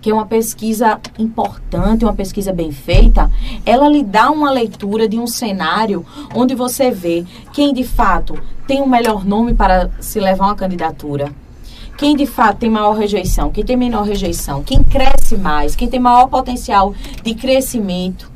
que é uma pesquisa importante, uma pesquisa bem feita, ela lhe dá uma leitura de um cenário onde você vê quem de fato tem o um melhor nome para se levar uma candidatura. Quem de fato tem maior rejeição, quem tem menor rejeição, quem cresce mais, quem tem maior potencial de crescimento,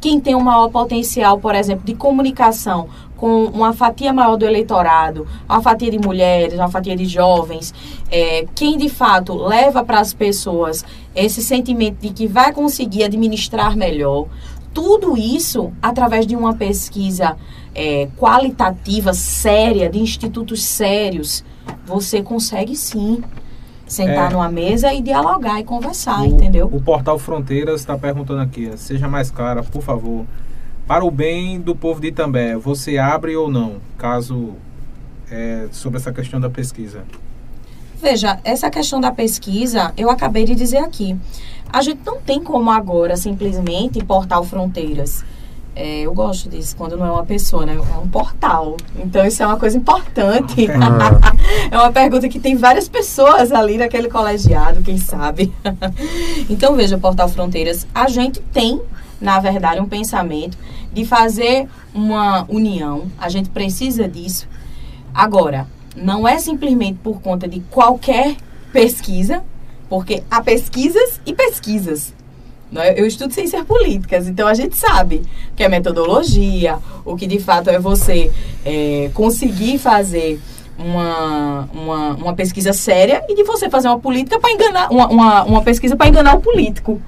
quem tem um maior potencial, por exemplo, de comunicação com uma fatia maior do eleitorado, uma fatia de mulheres, uma fatia de jovens, é, quem de fato leva para as pessoas esse sentimento de que vai conseguir administrar melhor, tudo isso através de uma pesquisa é, qualitativa, séria, de institutos sérios, você consegue sim sentar é, numa mesa e dialogar e conversar, o, entendeu? O portal Fronteiras está perguntando aqui, seja mais clara, por favor. Para o bem do povo de Itambé, você abre ou não, caso é, sobre essa questão da pesquisa? Veja, essa questão da pesquisa, eu acabei de dizer aqui. A gente não tem como agora simplesmente portal fronteiras. É, eu gosto disso quando não é uma pessoa, né? É um portal. Então isso é uma coisa importante. [LAUGHS] é uma pergunta que tem várias pessoas ali naquele colegiado, quem sabe. [LAUGHS] então veja, Portal Fronteiras, a gente tem na verdade, um pensamento de fazer uma união. A gente precisa disso. Agora, não é simplesmente por conta de qualquer pesquisa, porque há pesquisas e pesquisas. É? Eu estudo ciências políticas, então a gente sabe que é metodologia, o que de fato é você é, conseguir fazer uma, uma, uma, pesquisa séria e de você fazer uma política para enganar, uma, uma, uma pesquisa para enganar o político.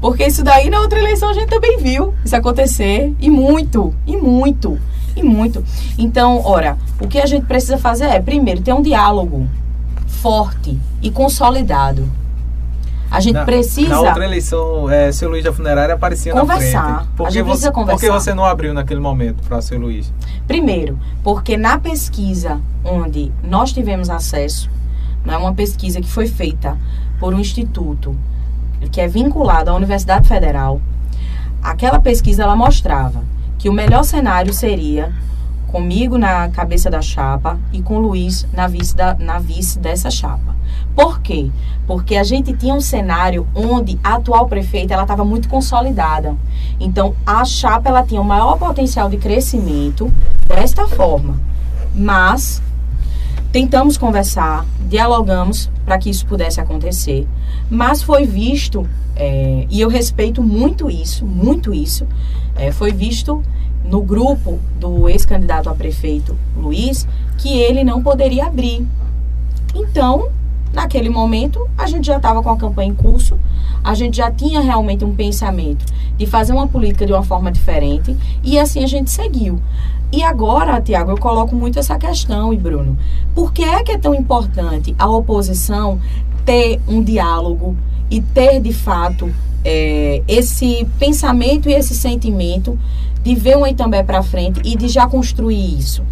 Porque isso daí na outra eleição a gente também viu isso acontecer. E muito, e muito, e muito. Então, ora, o que a gente precisa fazer é, primeiro, ter um diálogo forte e consolidado. A gente na, precisa. Na outra eleição, é, seu Luiz da Funerária aparecia conversar. na frente. Por a gente você, precisa conversar. Por que você não abriu naquele momento para seu Luiz? Primeiro, porque na pesquisa onde nós tivemos acesso, não é uma pesquisa que foi feita por um instituto que é vinculado à Universidade Federal, aquela pesquisa ela mostrava que o melhor cenário seria comigo na cabeça da chapa e com o Luiz na vice, da, na vice dessa chapa. Por quê? Porque a gente tinha um cenário onde a atual prefeita ela estava muito consolidada. Então a chapa ela tinha o maior potencial de crescimento desta forma. Mas tentamos conversar, dialogamos para que isso pudesse acontecer. Mas foi visto, é, e eu respeito muito isso, muito isso, é, foi visto no grupo do ex-candidato a prefeito Luiz que ele não poderia abrir. Então, naquele momento, a gente já estava com a campanha em curso, a gente já tinha realmente um pensamento de fazer uma política de uma forma diferente e assim a gente seguiu. E agora, Tiago, eu coloco muito essa questão, e Bruno, por que é que é tão importante a oposição ter um diálogo e ter de fato é, esse pensamento e esse sentimento de ver um Itambé para frente e de já construir isso.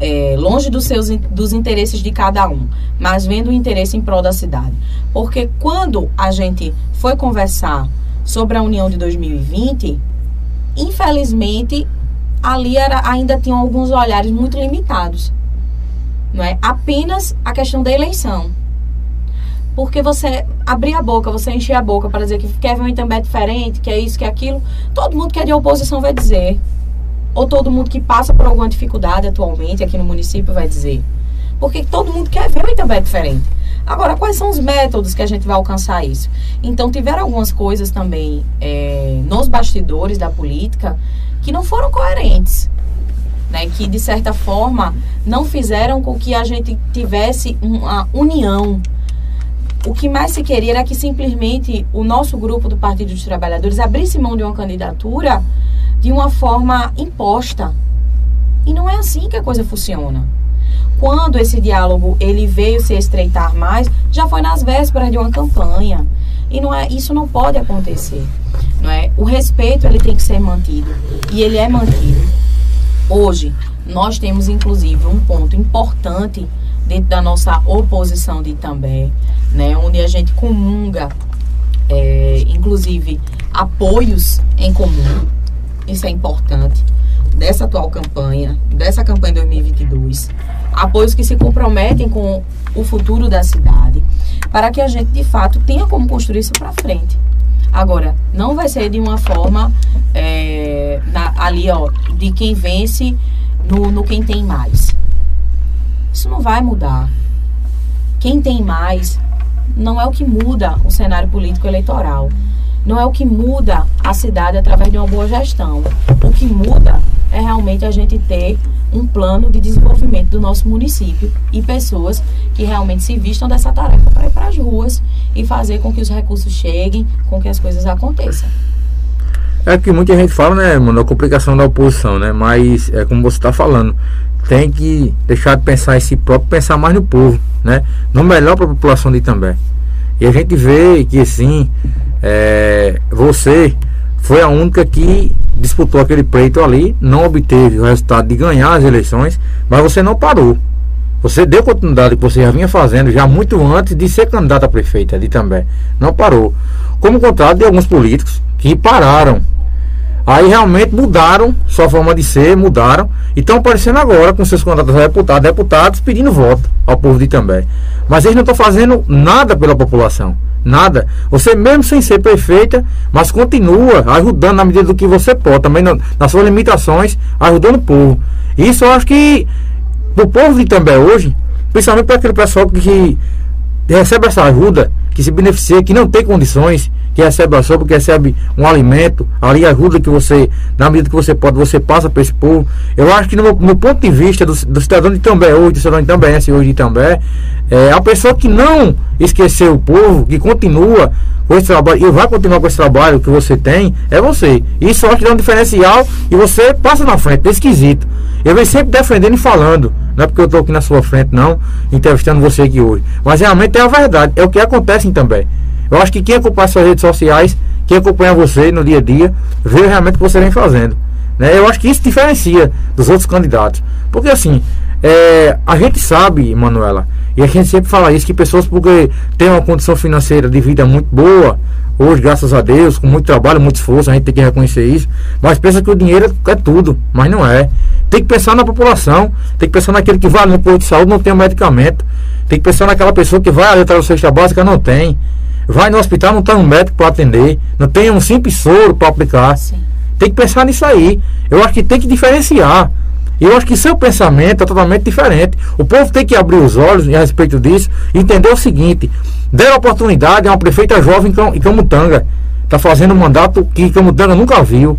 é, longe dos seus dos interesses de cada um, mas vendo o interesse em prol da cidade. Porque quando a gente foi conversar sobre a União de 2020, infelizmente ali era, ainda tinham alguns olhares muito limitados. Não é apenas a questão da eleição. Porque você abrir a boca, você encher a boca para dizer que quer ver um Itambé diferente, que é isso, que é aquilo, todo mundo que é de oposição vai dizer. Ou todo mundo que passa por alguma dificuldade atualmente aqui no município vai dizer. Porque todo mundo quer ver um Itambé diferente. Agora, quais são os métodos que a gente vai alcançar isso? Então, tiveram algumas coisas também é, nos bastidores da política que não foram coerentes. Né, que de certa forma não fizeram com que a gente tivesse uma união. O que mais se queria era que simplesmente o nosso grupo do Partido dos Trabalhadores abrisse mão de uma candidatura de uma forma imposta. E não é assim que a coisa funciona. Quando esse diálogo ele veio se estreitar mais, já foi nas vésperas de uma campanha. E não é, isso não pode acontecer. Não é? O respeito ele tem que ser mantido. E ele é mantido. Hoje, nós temos inclusive um ponto importante dentro da nossa oposição de Itambé, né, onde a gente comunga, é, inclusive, apoios em comum. Isso é importante. Dessa atual campanha, dessa campanha 2022. Apoios que se comprometem com o futuro da cidade, para que a gente, de fato, tenha como construir isso para frente. Agora, não vai ser de uma forma é, na, ali, ó, de quem vence no, no quem tem mais. Isso não vai mudar. Quem tem mais não é o que muda o cenário político eleitoral. Não é o que muda a cidade através de uma boa gestão. O que muda é realmente a gente ter um plano de desenvolvimento do nosso município e pessoas que realmente se vistam dessa tarefa para ir para as ruas e fazer com que os recursos cheguem, com que as coisas aconteçam. É que muita gente fala, né, mano, a complicação da oposição, né? Mas é como você está falando, tem que deixar de pensar em si próprio, pensar mais no povo, né? No melhor para a população de Itambé. E a gente vê que sim, é, você foi a única que disputou aquele pleito ali, não obteve o resultado de ganhar as eleições, mas você não parou. Você deu continuidade que você já vinha fazendo já muito antes de ser candidato a prefeita ali também. Não parou. Como contrário de alguns políticos que pararam. Aí realmente mudaram sua forma de ser, mudaram. E estão aparecendo agora com seus candidatos a deputados, deputados pedindo voto ao povo de Itambé. Mas eles não estão fazendo nada pela população. Nada. Você mesmo sem ser perfeita, mas continua ajudando na medida do que você pode, também na, nas suas limitações, ajudando o povo. Isso eu acho que o povo de Itambé hoje, principalmente para aquele pessoal que recebe essa ajuda, que se beneficia, que não tem condições, que recebe a sopa, que recebe um alimento, ali ajuda que você, na medida que você pode, você passa para esse povo. Eu acho que no, no ponto de vista do, do, cidadão de També hoje, do cidadão de També, hoje de També, é a pessoa que não esqueceu o povo, que continua com esse trabalho e vai continuar com esse trabalho que você tem, é você. Isso eu acho que dá um diferencial e você passa na frente, é esquisito. Eu venho sempre defendendo e falando. Não é porque eu estou aqui na sua frente, não, entrevistando você aqui hoje. Mas realmente é a verdade, é o que acontece também. Eu acho que quem acompanha suas redes sociais, quem acompanha você no dia a dia, vê realmente o que você vem fazendo. Né? Eu acho que isso diferencia dos outros candidatos. Porque assim, é, a gente sabe, Manuela, e a gente sempre fala isso, que pessoas porque têm uma condição financeira de vida muito boa, hoje, graças a Deus, com muito trabalho, muito esforço, a gente tem que reconhecer isso, mas pensa que o dinheiro é tudo, mas não é. Tem que pensar na população, tem que pensar naquele que vai no posto de saúde, não tem um medicamento, tem que pensar naquela pessoa que vai ali atrás da cesta básica, não tem. Vai no hospital, não tem um médico para atender, não tem um simples soro para aplicar. Sim. Tem que pensar nisso aí. Eu acho que tem que diferenciar. Eu acho que seu pensamento é totalmente diferente. O povo tem que abrir os olhos a respeito disso e entender o seguinte: der oportunidade a uma prefeita jovem em Camutanga. Está fazendo um mandato que Camutanga nunca viu.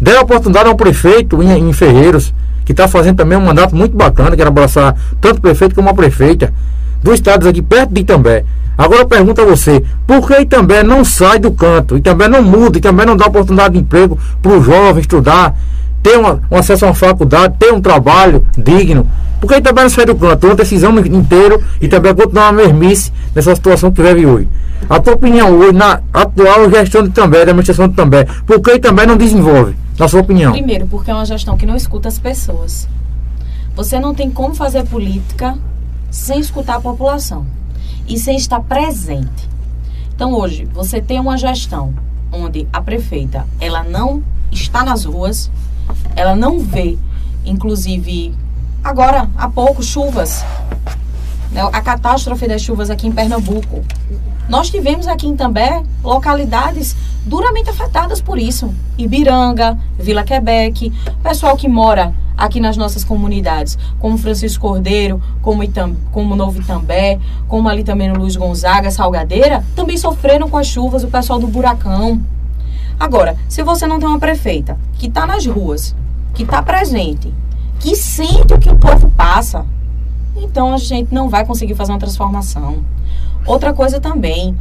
Der oportunidade a um prefeito em, em Ferreiros, que está fazendo também um mandato muito bacana, quero abraçar tanto o prefeito como a prefeita, dos estados aqui perto de Itambé. Agora eu pergunto a você, por que também não sai do canto, e também não muda, e também não dá oportunidade de emprego para o jovem estudar, ter uma, um acesso a uma faculdade, ter um trabalho digno? Por que também não sai do canto, uma decisão inteiro e também continuar uma mermice nessa situação que vive hoje? A tua opinião hoje, na atual gestão de também, da administração de também, por que também não desenvolve, na sua opinião? Primeiro, porque é uma gestão que não escuta as pessoas. Você não tem como fazer política sem escutar a população e sem estar presente. Então hoje você tem uma gestão onde a prefeita ela não está nas ruas, ela não vê, inclusive agora há pouco chuvas, né, a catástrofe das chuvas aqui em Pernambuco. Nós tivemos aqui em També localidades duramente afetadas por isso. Ibiranga, Vila Quebec, pessoal que mora aqui nas nossas comunidades, como Francisco Cordeiro, como, Itam, como Novo Itambé, como ali também no Luiz Gonzaga, Salgadeira, também sofreram com as chuvas, o pessoal do Buracão. Agora, se você não tem uma prefeita que está nas ruas, que está presente, que sente o que o povo passa, então a gente não vai conseguir fazer uma transformação. Outra coisa também,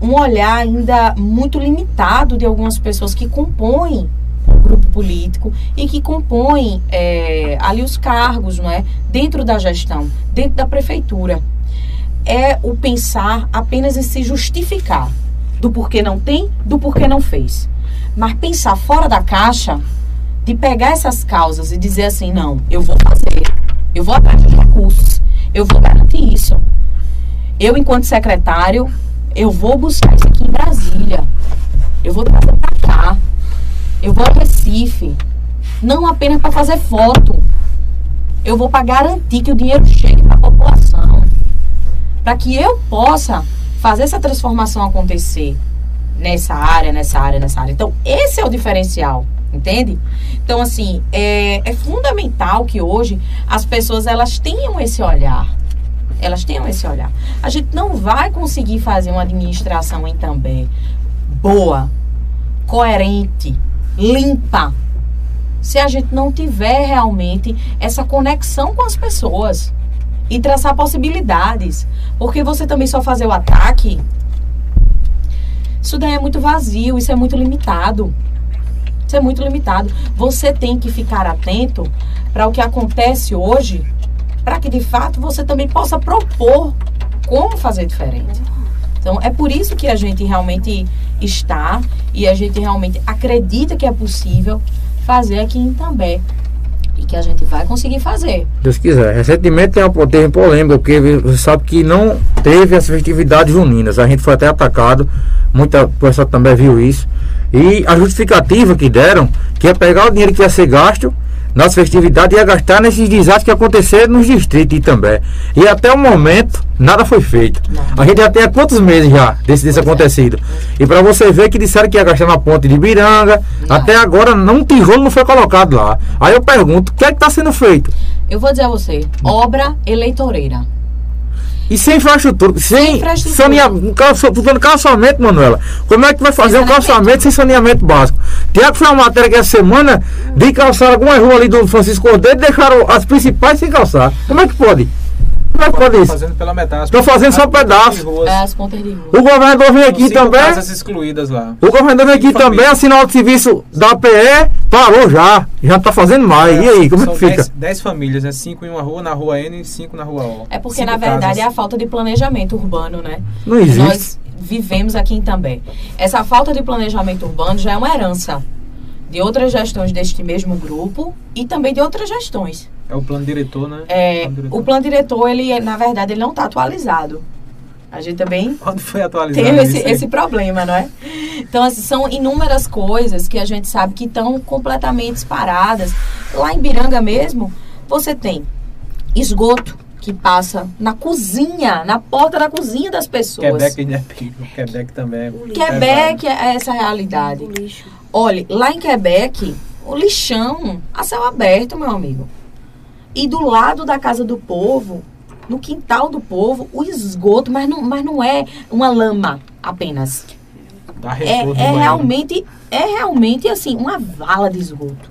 um olhar ainda muito limitado de algumas pessoas que compõem o grupo político e que compõem é, ali os cargos, não é, dentro da gestão, dentro da prefeitura. É o pensar apenas em se justificar do porquê não tem, do porquê não fez. Mas pensar fora da caixa, de pegar essas causas e dizer assim, não, eu vou fazer, eu vou atrás de recursos, eu vou garantir isso. Eu, enquanto secretário, eu vou buscar isso aqui em Brasília. Eu vou trazer para cá. Eu vou ao Recife. Não apenas para fazer foto. Eu vou para garantir que o dinheiro chegue para a população. Para que eu possa fazer essa transformação acontecer nessa área, nessa área, nessa área. Então, esse é o diferencial, entende? Então, assim, é, é fundamental que hoje as pessoas elas tenham esse olhar elas tenham esse olhar. A gente não vai conseguir fazer uma administração em També boa, coerente, limpa, se a gente não tiver realmente essa conexão com as pessoas e traçar possibilidades. Porque você também só fazer o ataque, isso daí é muito vazio, isso é muito limitado. Isso é muito limitado. Você tem que ficar atento para o que acontece hoje para que de fato você também possa propor como fazer diferente. Então, é por isso que a gente realmente está e a gente realmente acredita que é possível fazer aqui em També. E que a gente vai conseguir fazer. Deus quiser. Recentemente tem uma, teve polêmica, porque você sabe que não teve as festividades juninas. A gente foi até atacado, muita pessoa também viu isso. E a justificativa que deram, que ia pegar o dinheiro que ia ser gasto nas festividades ia gastar nesses desastres que aconteceram nos distritos de Itambé. E até o momento, nada foi feito. Não. A gente já tem há quantos meses já desse, desse acontecido. É. E para você ver que disseram que ia gastar na ponte de Biranga, não. até agora um tijolo não foi colocado lá. Aí eu pergunto, o que é que está sendo feito? Eu vou dizer a você, obra eleitoreira. E sem infraestrutura, sem, infraestrutura. saneamento, calçamento, Manuela. Como é que vai fazer um calçamento sem saneamento básico? Tiago foi uma matéria que essa semana de calçar algumas ruas ali do Francisco Cordeiro e deixaram as principais sem calçar. Como é que pode? Isso? fazendo pela metade. Estão fazendo só pedaço. É, as pontas de rua. O governador vem aqui também. casas excluídas lá. O governador vem aqui também, assinou o serviço da PE, parou já. Já está fazendo mais. É, e aí, como é que fica? 10 famílias, é 5 em uma rua, na rua N e 5 na rua O. É porque, cinco na verdade, casas. é a falta de planejamento urbano, né? Não existe. Nós vivemos aqui em também. Essa falta de planejamento urbano já é uma herança de outras gestões deste mesmo grupo e também de outras gestões. É o plano diretor, né? É, plano diretor. o plano diretor, ele, na verdade, ele não está atualizado. A gente também [LAUGHS] Quando foi atualizado tem esse, esse problema, não é? Então, assim, são inúmeras coisas que a gente sabe que estão completamente paradas. Lá em Biranga mesmo, você tem esgoto que passa na cozinha, na porta da cozinha das pessoas. Quebec, né? Quebec também é Quebec é essa realidade. Olha, lá em Quebec, o lixão a céu aberto, meu amigo. E do lado da casa do povo, no quintal do povo, o esgoto, mas não, mas não é uma lama apenas. É, é realmente, é realmente assim, uma vala de esgoto.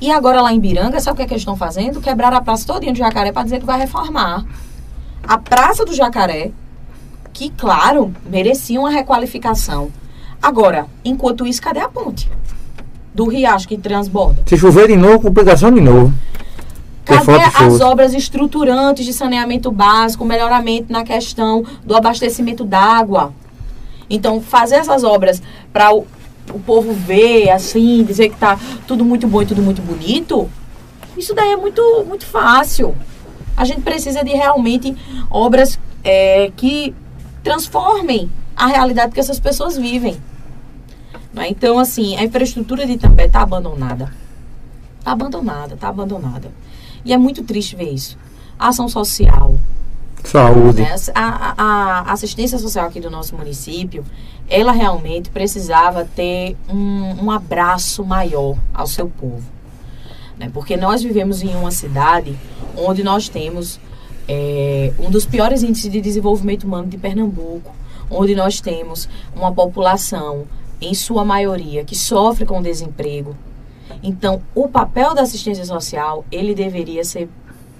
E agora lá em Biranga, sabe o que, é que eles estão fazendo? Quebraram a praça todinha do Jacaré para dizer que vai reformar. A Praça do Jacaré, que, claro, merecia uma requalificação. Agora, enquanto isso, cadê a ponte? Do riacho que transborda. Se chover de novo, complicação de novo. Cadê as obras estruturantes de saneamento básico, melhoramento na questão do abastecimento d'água? Então, fazer essas obras para o, povo ver, assim, dizer que está tudo muito bom e tudo muito bonito, Isso daí é muito, muito fácil. A gente precisa de realmente obras é, que transformem a realidade que essas pessoas vivem. Né? Então, assim, a infraestrutura de També está abandonada. Está abandonada, está abandonada. E é muito triste ver isso. A ação social. Saúde. Né? A, a, a, assistência social aqui do nosso município, ela realmente precisava ter um, um abraço maior ao seu povo. Né? Porque nós vivemos em uma cidade onde nós temos é, um dos piores índices de desenvolvimento humano de Pernambuco, onde nós temos uma população, em sua maioria, que sofre com desemprego. Então, o papel da assistência social, ele deveria ser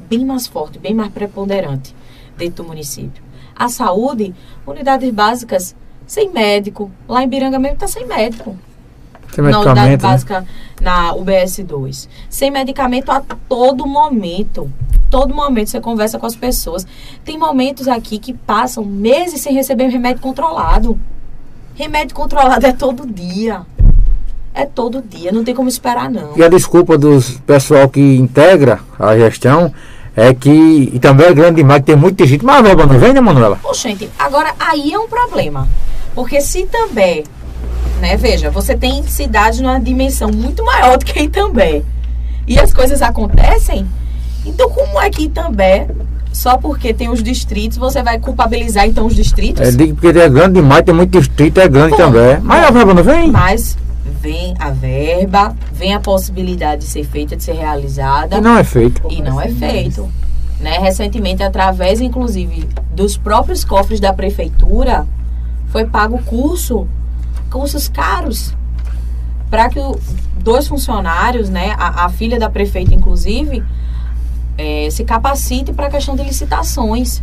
bem mais forte, bem mais preponderante dentro do município. A saúde, unidades básicas sem médico. Lá em Biranga mesmo está sem médico. Sem na unidade né? básica, na UBS 2. Sem medicamento a todo momento. Todo momento você conversa com as pessoas. Tem momentos aqui que passam meses sem receber remédio controlado. Remédio controlado é todo dia. É todo dia, não tem como esperar não. E a desculpa dos pessoal que integra a gestão é que, e também é grande demais, que tem muita gente, mas a verba não vem, né, Manuela? Ô, gente, agora aí é um problema. Porque se também, né, veja, você tem cidades numa dimensão muito maior do que Itambé. E as coisas acontecem. Então, como é que Itambé, só porque tem os distritos, você vai culpabilizar então os distritos? É, digo porque é grande demais, tem muito distrito, é grande Bom, também. Mas a verba não vem? Mas vem a verba, vem a possibilidade de ser feita, de ser realizada. E não é feito. E não é feito. Né? Recentemente, através, inclusive, dos próprios cofres da prefeitura, foi pago curso, cursos caros, para que o, dois funcionários, né, a, a filha da prefeita, inclusive, eh, se capacite para a questão de licitações.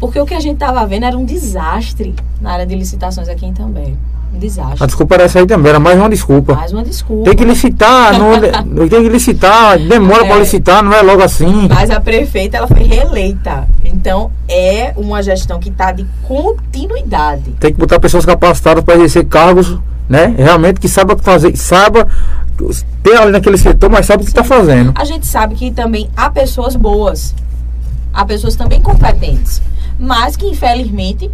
Porque o que a gente estava vendo era um desastre na área de licitações aqui em também. Desastre. A desculpa era essa aí também, era mais uma desculpa. Mais uma desculpa. Tem que licitar, [LAUGHS] não, tem que licitar, demora É. para licitar, não é logo assim. Mas a prefeita ela foi reeleita. Então é uma gestão que está de continuidade. Tem que botar pessoas capacitadas para exercer cargos, né? Realmente que saiba fazer, saiba ter ali naquele setor, mas sabe o que está fazendo. A gente sabe que também há pessoas boas, há pessoas também competentes, mas que infelizmente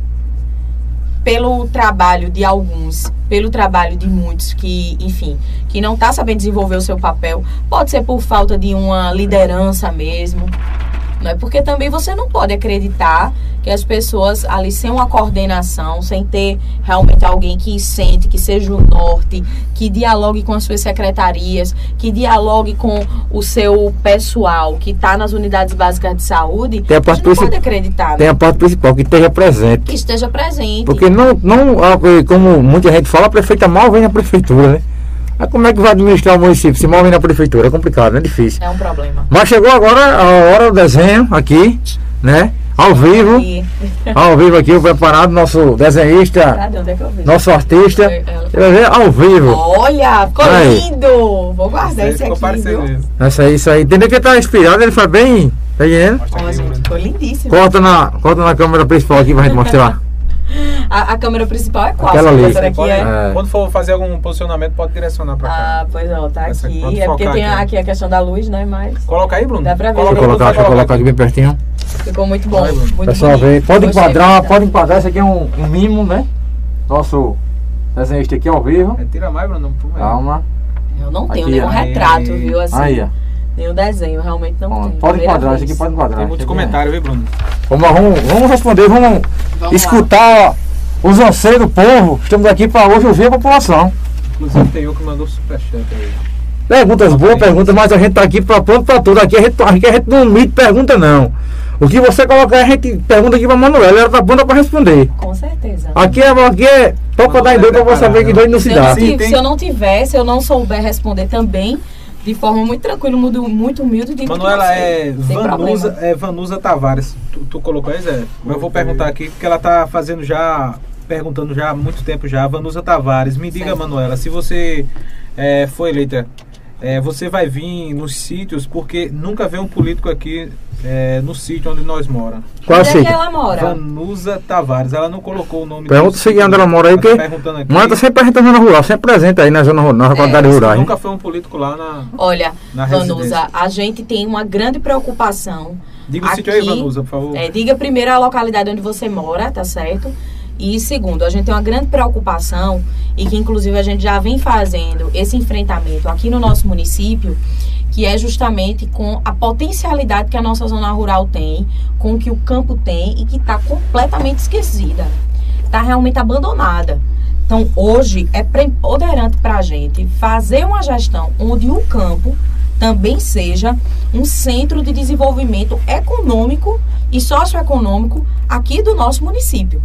pelo trabalho de alguns, pelo trabalho de muitos que, enfim, que não está sabendo desenvolver o seu papel, pode ser por falta de uma liderança mesmo, não é? Porque também você não pode acreditar que as pessoas ali sem uma coordenação, sem ter realmente alguém que sente, que seja o norte, que dialogue com as suas secretarias, que dialogue com o seu pessoal que está nas unidades básicas de saúde, Tem a parte pode acreditar Tem né? a parte principal, que esteja presente. que esteja presente. Porque não, não, ah, como muita gente fala, a prefeita mal vem na prefeitura, né? Aí como é que vai administrar o município se mal vem na prefeitura? É complicado, é difícil. É um problema. Mas chegou agora a hora do desenho aqui, né? Ao vivo, ao vivo aqui, o preparado, nosso desenhista? Onde é nosso artista. Vai ver ao vivo. Olha, ficou Aí. lindo! Vou guardar esse aqui, viu? isso. Essa aí, isso aí. Entendeu que ele tá inspirado, ele foi bem. Tá entendendo? Mostra Ó, aqui, gente, Bruno. ficou lindíssimo. Corta na, corta na câmera principal aqui pra gente mostrar. A, a câmera principal é qual? Aquela ali. Essa daqui Pode- é? É. Quando for fazer algum posicionamento, pode direcionar pra cá. Ah, pois não, tá Essa aqui, aqui. É porque tem aqui. aqui a questão da luz, né? Mas Coloca aí, Bruno. Dá pra ver. Deixa eu Coloca, colocar, deixa eu colocar aqui bem pertinho. ficou muito bom. Vai, Bruno. Muito Pessoal, bonito. ver. Pode enquadrar, pode enquadrar. Esse aqui é um, um mimo, né? Nosso desenhista aqui ao vivo. Retira mais, Bruno. Calma. Eu não tenho Aqui, nenhum ó. retrato, viu? Assim, Aí, ó. Nenhum desenho, realmente não Ó, tenho. Pode Primeira enquadrar, vez. aqui pode enquadrar. Tem muitos comentários, viu, Bruno? Vamos, lá, vamos, vamos responder, vamos, Vamos escutar os anseios do povo. Estamos aqui para hoje ouvir a população. Inclusive tem um que mandou superchat aí. Perguntas boas, perguntas, mas a gente tá aqui para pronto para tudo. Aqui a, gente, aqui a gente não mite pergunta, não. O que você colocar, a gente pergunta aqui para Manuela, ela tá pronta para responder. lá. Com certeza. Aqui é, aqui é toca dar em doido para você saber que doido não se Se eu, não dá. Tem- se eu não tiver, se eu não souber responder também, de forma muito tranquila, muito, muito humilde, digo que Manuela é Vanusa, é Vanusa Tavares. Tu, tu colocou aí, Zé? Mas eu vou perguntar aqui, porque ela tá fazendo já, perguntando já há muito tempo já. Vanusa Tavares, me diga, Certo. Manuela, se você é, foi eleita, é, você vai vir nos sítios, porque nunca vê um político aqui é, no sítio onde nós moramos. Qual Onde é que sítio? ela mora? Vanusa Tavares. Ela não colocou o nome Pergunta do se sítio, onde ela mora aí, tá porque perguntando aqui. Manda sempre presente na zona rural, sempre presente aí na zona rural, na qualidade Disse que rural. Nunca foi um político lá na. Olha, Na Vanusa, residência. a gente tem uma grande preocupação. Diga o sítio aí, aqui. Vanusa, por favor. É, diga primeiro a localidade onde você mora, tá certo? E segundo, a gente tem uma grande preocupação e que inclusive a gente já vem fazendo esse enfrentamento aqui no nosso município, que é justamente com a potencialidade que a nossa zona rural tem, com o que o campo tem e que está completamente esquecida. Está realmente abandonada. Então, hoje é preponderante para a gente fazer uma gestão onde o campo também seja um centro de desenvolvimento econômico e socioeconômico aqui do nosso município.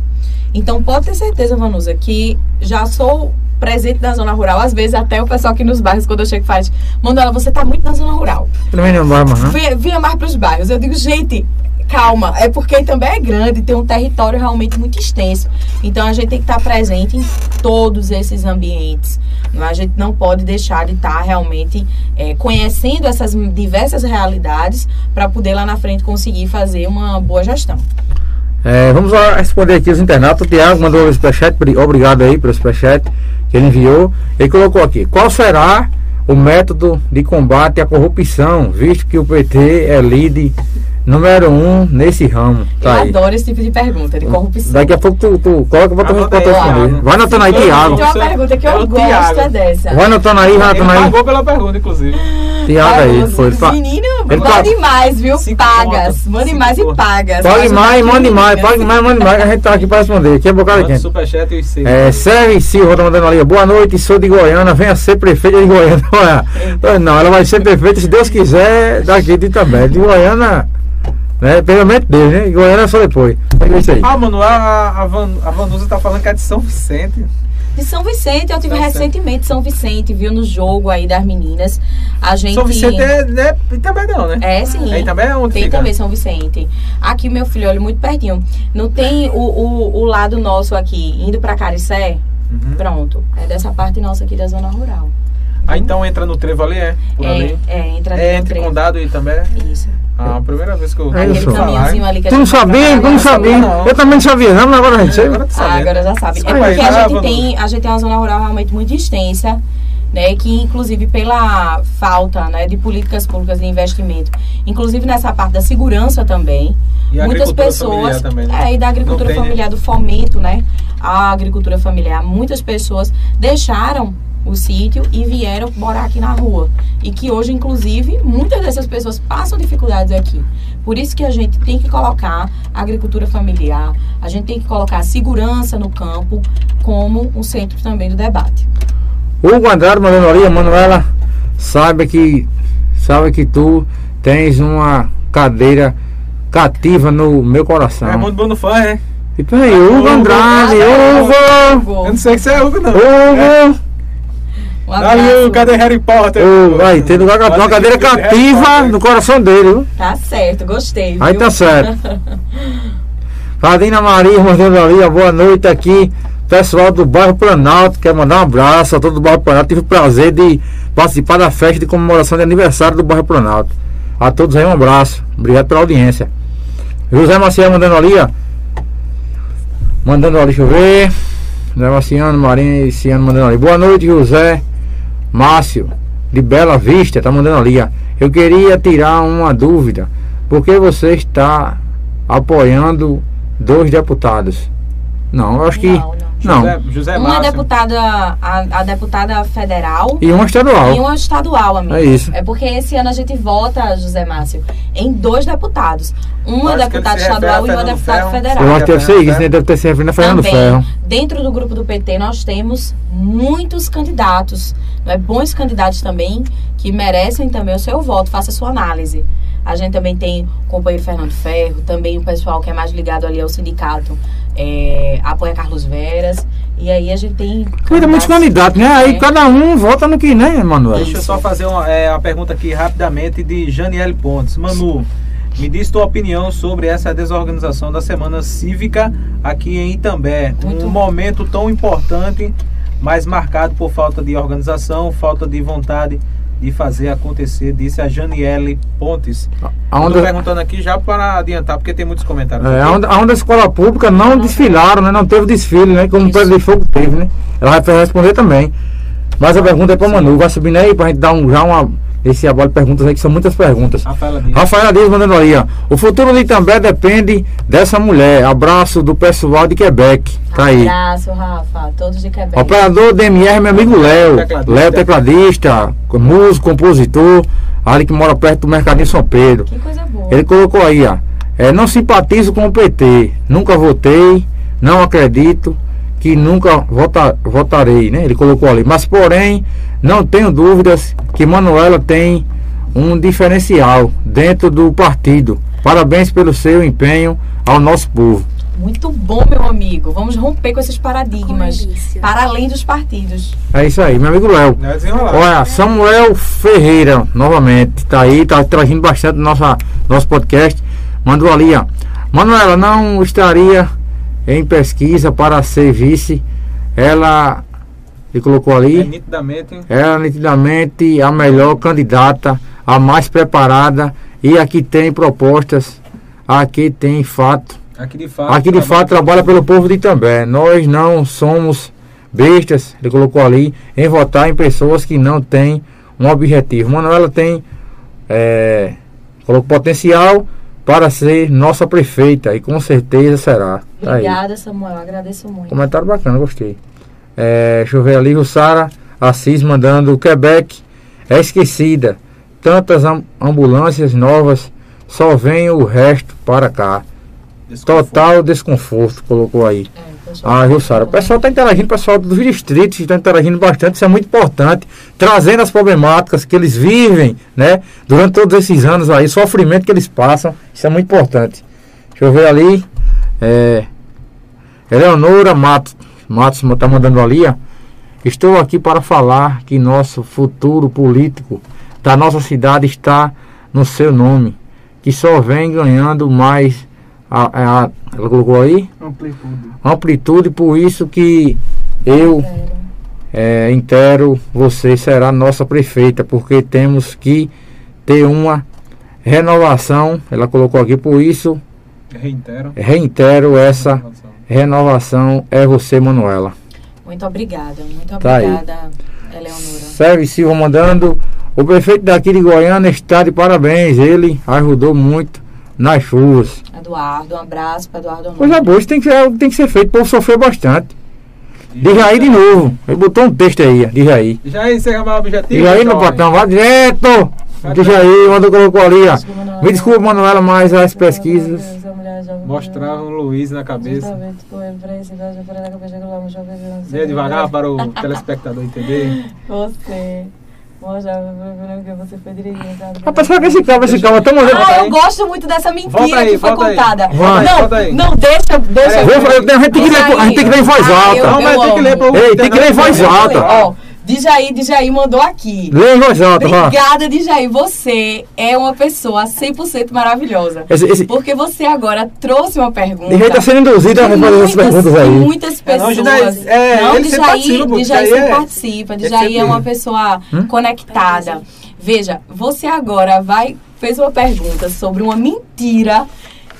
Então, pode ter certeza, Vanusa, que já sou presente da zona rural. Às vezes, até o pessoal aqui nos bairros, quando eu chego, faz: Manuela, você está muito na zona rural. Mais, né? Vinha, vinha mais para os bairros. Eu digo, gente, calma. É porque também é grande, tem um território realmente muito extenso. Então, a gente tem que estar presente em todos esses ambientes. A gente não pode deixar de estar realmente é, conhecendo essas diversas realidades para poder lá na frente conseguir fazer uma boa gestão. É, vamos lá responder aqui os internautas. O Tiago mandou o superchat, bri- obrigado aí pelo superchat que ele enviou. Ele colocou aqui: qual será o método de combate à corrupção, visto que o PT é líder número um nesse ramo? Eu Tá aí. adoro esse tipo de pergunta, de corrupção. Daqui a pouco tu, tu coloca pra tu aí, responder. Thiago. Vai anotando aí, Tiago. Tem uma pergunta que É eu o gosto Thiago. é dessa. Vai anotando aí, vai Ele anotando aí. pagou pela pergunta, inclusive. Tiago aí. Foi. Menino, Ele mande pa- mais, viu? Cinco pagas. Mande Cinco mais e pagas. Pague mais, aqui, mande mais, pague mais, mande mais, que a gente tá aqui pra responder. Aqui é bocado Manda quente. superchat e os seis. É, Sérgio Silva tá mandando ali. Boa noite, sou de Goiânia, venha ser prefeita de Goiânia. Olha, Não, ela vai ser prefeita, se Deus quiser, daqui de também. De Goiânia, né? Pelo menos Deus, né? E Goiânia só depois. É isso aí. Ah, mano, a, a, Van, a Vanusa tá falando que é de São Vicente. De São Vicente, eu tive São recentemente São Vicente, viu no jogo aí das meninas. A gente. São Vicente é, né, também não, né? É, sim. Aí também é onde Tem fica? também São Vicente. Aqui, meu filho, olha, muito pertinho. Não tem o, o, o lado nosso aqui, indo pra Caricé? Uhum. Pronto. É dessa parte nossa aqui da zona rural. Ah, então entra no trevo ali, é? Por É, ali. é, entra ali É no entre trevo. condado e também. Isso. Ah, a primeira vez que eu É Aquele caminhozinho ali que a Tu não gente vai pra sabia? Tu não sabia? não. Eu também não sabia, não, agora a gente sabe. Agora Ah, agora já sabe. É porque a gente, Vanusa. tem, a gente tem uma zona rural realmente muito extensa, né? Que inclusive pela falta né, de políticas públicas de investimento, inclusive nessa parte da segurança também, E muitas pessoas. também, né? É, e da agricultura tem, né? familiar, do fomento, né? A agricultura familiar. Muitas pessoas deixaram o sítio e vieram morar aqui na rua. E que hoje, inclusive, muitas dessas pessoas passam dificuldades aqui. Por isso que a gente tem que colocar a agricultura familiar, a gente tem que colocar a segurança no campo como um centro também do debate. Hugo Andrade mandando ali, Manuela, saiba que, sabe que tu tens uma cadeira cativa no meu coração. É muito Bruno Fã, é? E peraí, Hugo Hugo, Andrade, Hugo! Eu não sei se é Hugo, não. Hugo! Um Ali, abraço. cadê Harry Potter? Hugo, aí, tem lugar, uma cadeira cativa no coração dele, viu? Tá certo, gostei. Viu? Aí tá certo. [LAUGHS] Fadina Maria mandando ali, boa noite aqui. Pessoal do bairro Planalto, quer mandar um abraço a todo o bairro Planalto. Tive o prazer de participar da festa de comemoração de aniversário do bairro Planalto. A todos aí um abraço. Obrigado pela audiência. José Maciel mandando ali, ó. Mandando ali, deixa eu ver. José Marciano, Marinha e Ciano mandando ali. Boa noite, José Márcio, de Bela Vista, tá mandando ali, ó. Eu queria tirar uma dúvida. Por que você está apoiando dois deputados? Não, eu acho que. Não, não. Não. José, José Uma Márcio. deputada, a, a deputada federal E uma estadual. e uma estadual, amigo. É isso. É porque esse ano a gente vota, José Márcio, em dois deputados. Uma Acho deputada estadual e uma deputada Ferro. federal. Eu acho que deve ser isso, Ferro. né? Deve ter se referindo a Fernando Também, Ferro. dentro do grupo do PT, nós temos muitos candidatos, não é? bons candidatos também, que merecem também o seu voto, faça a sua análise. A gente também tem o companheiro Fernando Ferro, também o pessoal que é mais ligado ali ao sindicato, é, apoia Carlos Veras. E aí a gente tem. Tem muitos candidatos, né? Aí É. cada um vota no que, né, Manuel? Deixa eu só fazer uma, é, a pergunta aqui rapidamente de Janiele Pontes. Manu, me diz tua opinião sobre essa desorganização da Semana Cívica aqui em Itambé. Muito. Um momento tão importante, mas marcado por falta de organização, falta de vontade de fazer acontecer, disse a Janiele Pontes. Aonde, Estou perguntando aqui já para adiantar, porque tem muitos comentários. é, aonde, aonde a escola pública não desfilaram, né? Não teve desfile, né? Como o Isso. Pedro de Fogo teve, né? Ela vai responder também. Mas a pergunta é pra Manu. Vai subindo aí pra gente dar um, já uma. Esse abolo de perguntas aí, que são muitas perguntas. Rafaela Dias. Rafaela Dias mandando aí, ó. O futuro de Itambé depende dessa mulher. Abraço do pessoal de Quebec. Tá aí. Abraço, Rafa. Todos de Quebec. Operador DMR, meu amigo Léo. Léo, tecladista, músico, compositor. Ali que mora perto do Mercadinho São Pedro. Que coisa boa. Ele colocou aí, ó. É, não simpatizo com o PT. Nunca votei. Não acredito que nunca vota, votarei, né? Ele colocou ali. Mas, porém, não tenho dúvidas que Manuela tem um diferencial dentro do partido. Parabéns pelo seu empenho ao nosso povo. Muito bom, meu amigo. Vamos romper com esses paradigmas. Com. Para além dos partidos. É isso aí, meu amigo Léo. É. Olha, Samuel Ferreira, novamente, tá aí, tá trazendo bastante no nossa, nosso podcast. Mandou ali, ó. Manuela não estaria em pesquisa para ser vice. Ela, ele colocou É ali, nitidamente. ela é nitidamente a melhor candidata, a mais preparada. E aqui tem propostas, aqui tem fato. Aqui de fato. Aqui de fato trabalha pelo povo de Itambé. Nós não somos bestas, ele colocou ali, em votar em pessoas que não têm um objetivo. Manuela tem é, colocou potencial para ser nossa prefeita e com certeza será. Tá aí. Obrigada, Samuel. Agradeço muito. Comentário bacana, gostei. É, deixa eu ver ali, o Sara Assis mandando o Quebec é esquecida. Tantas am- ambulâncias novas, só vem o resto para cá. Desconforto. Total desconforto, colocou aí. É, pessoal Ah, viu, Sara? O pessoal está interagindo, o pessoal dos distritos está interagindo bastante, isso é muito importante, trazendo as problemáticas que eles vivem, né? Durante todos esses anos aí, sofrimento que eles passam, isso é muito importante. Deixa eu ver ali. É, Eleonora Matos, Matos está mandando ali, ó. Estou aqui para falar que nosso futuro político da nossa cidade está no seu nome, que só vem ganhando mais. A, a- ela colocou aí? Amplitude. amplitude, por isso que eu é, intero você será nossa prefeita, porque temos que ter uma renovação. Ela colocou aqui, por isso Reitero. reitero essa renovação é você, Manuela. Muito obrigada. Muito Tá aí. obrigada, Eleonora. Sérgio Silva mandando. O prefeito daqui de Goiânia está de parabéns. Ele ajudou muito nas chuvas. Eduardo, um abraço para Eduardo Honor. Coisa boa, isso tem que ser, tem que ser feito. O povo sofreu bastante. Diz aí de novo. Ele botou um texto aí, ó, diz aí. Já encerra mais o objetivo. Diz aí, meu patrão, vai direto! Diz aí, onde colocou ali, ó. Me desculpa, Manuela, mas as pesquisas. Mostrava o Luiz na cabeça. Devagar para o [LAUGHS] telespectador entender. Você. Mostrava o que você foi dirigindo. Rapaz, será que esse cara, esse cara, tamo vendo. Ah, eu gosto muito dessa mentira Volta aí, que foi contada. Vai. Não, Volta aí. não, deixa, deixa. Vou- eu- a gente tem que ler- a gente tem que ler em voz Ah, alta. eu- Não, mas eu tem que ler amo. para o Ei, tem que ler em voz alta. Ó, Djaí, Djaí mandou aqui. Alta, vá. Obrigada, Djaí. Você é uma pessoa 100% maravilhosa. Esse, esse, Porque você agora trouxe uma pergunta. Djaí tá sendo induzido a responder essas muitas- perguntas que aí. muitas É, não, pessoas. Djaí, é, não, sempre Djaí, participa, Djaí Djaí sempre é- participa. sempre- é uma pessoa Hum? conectada. Veja, você agora vai fez uma pergunta sobre uma mentira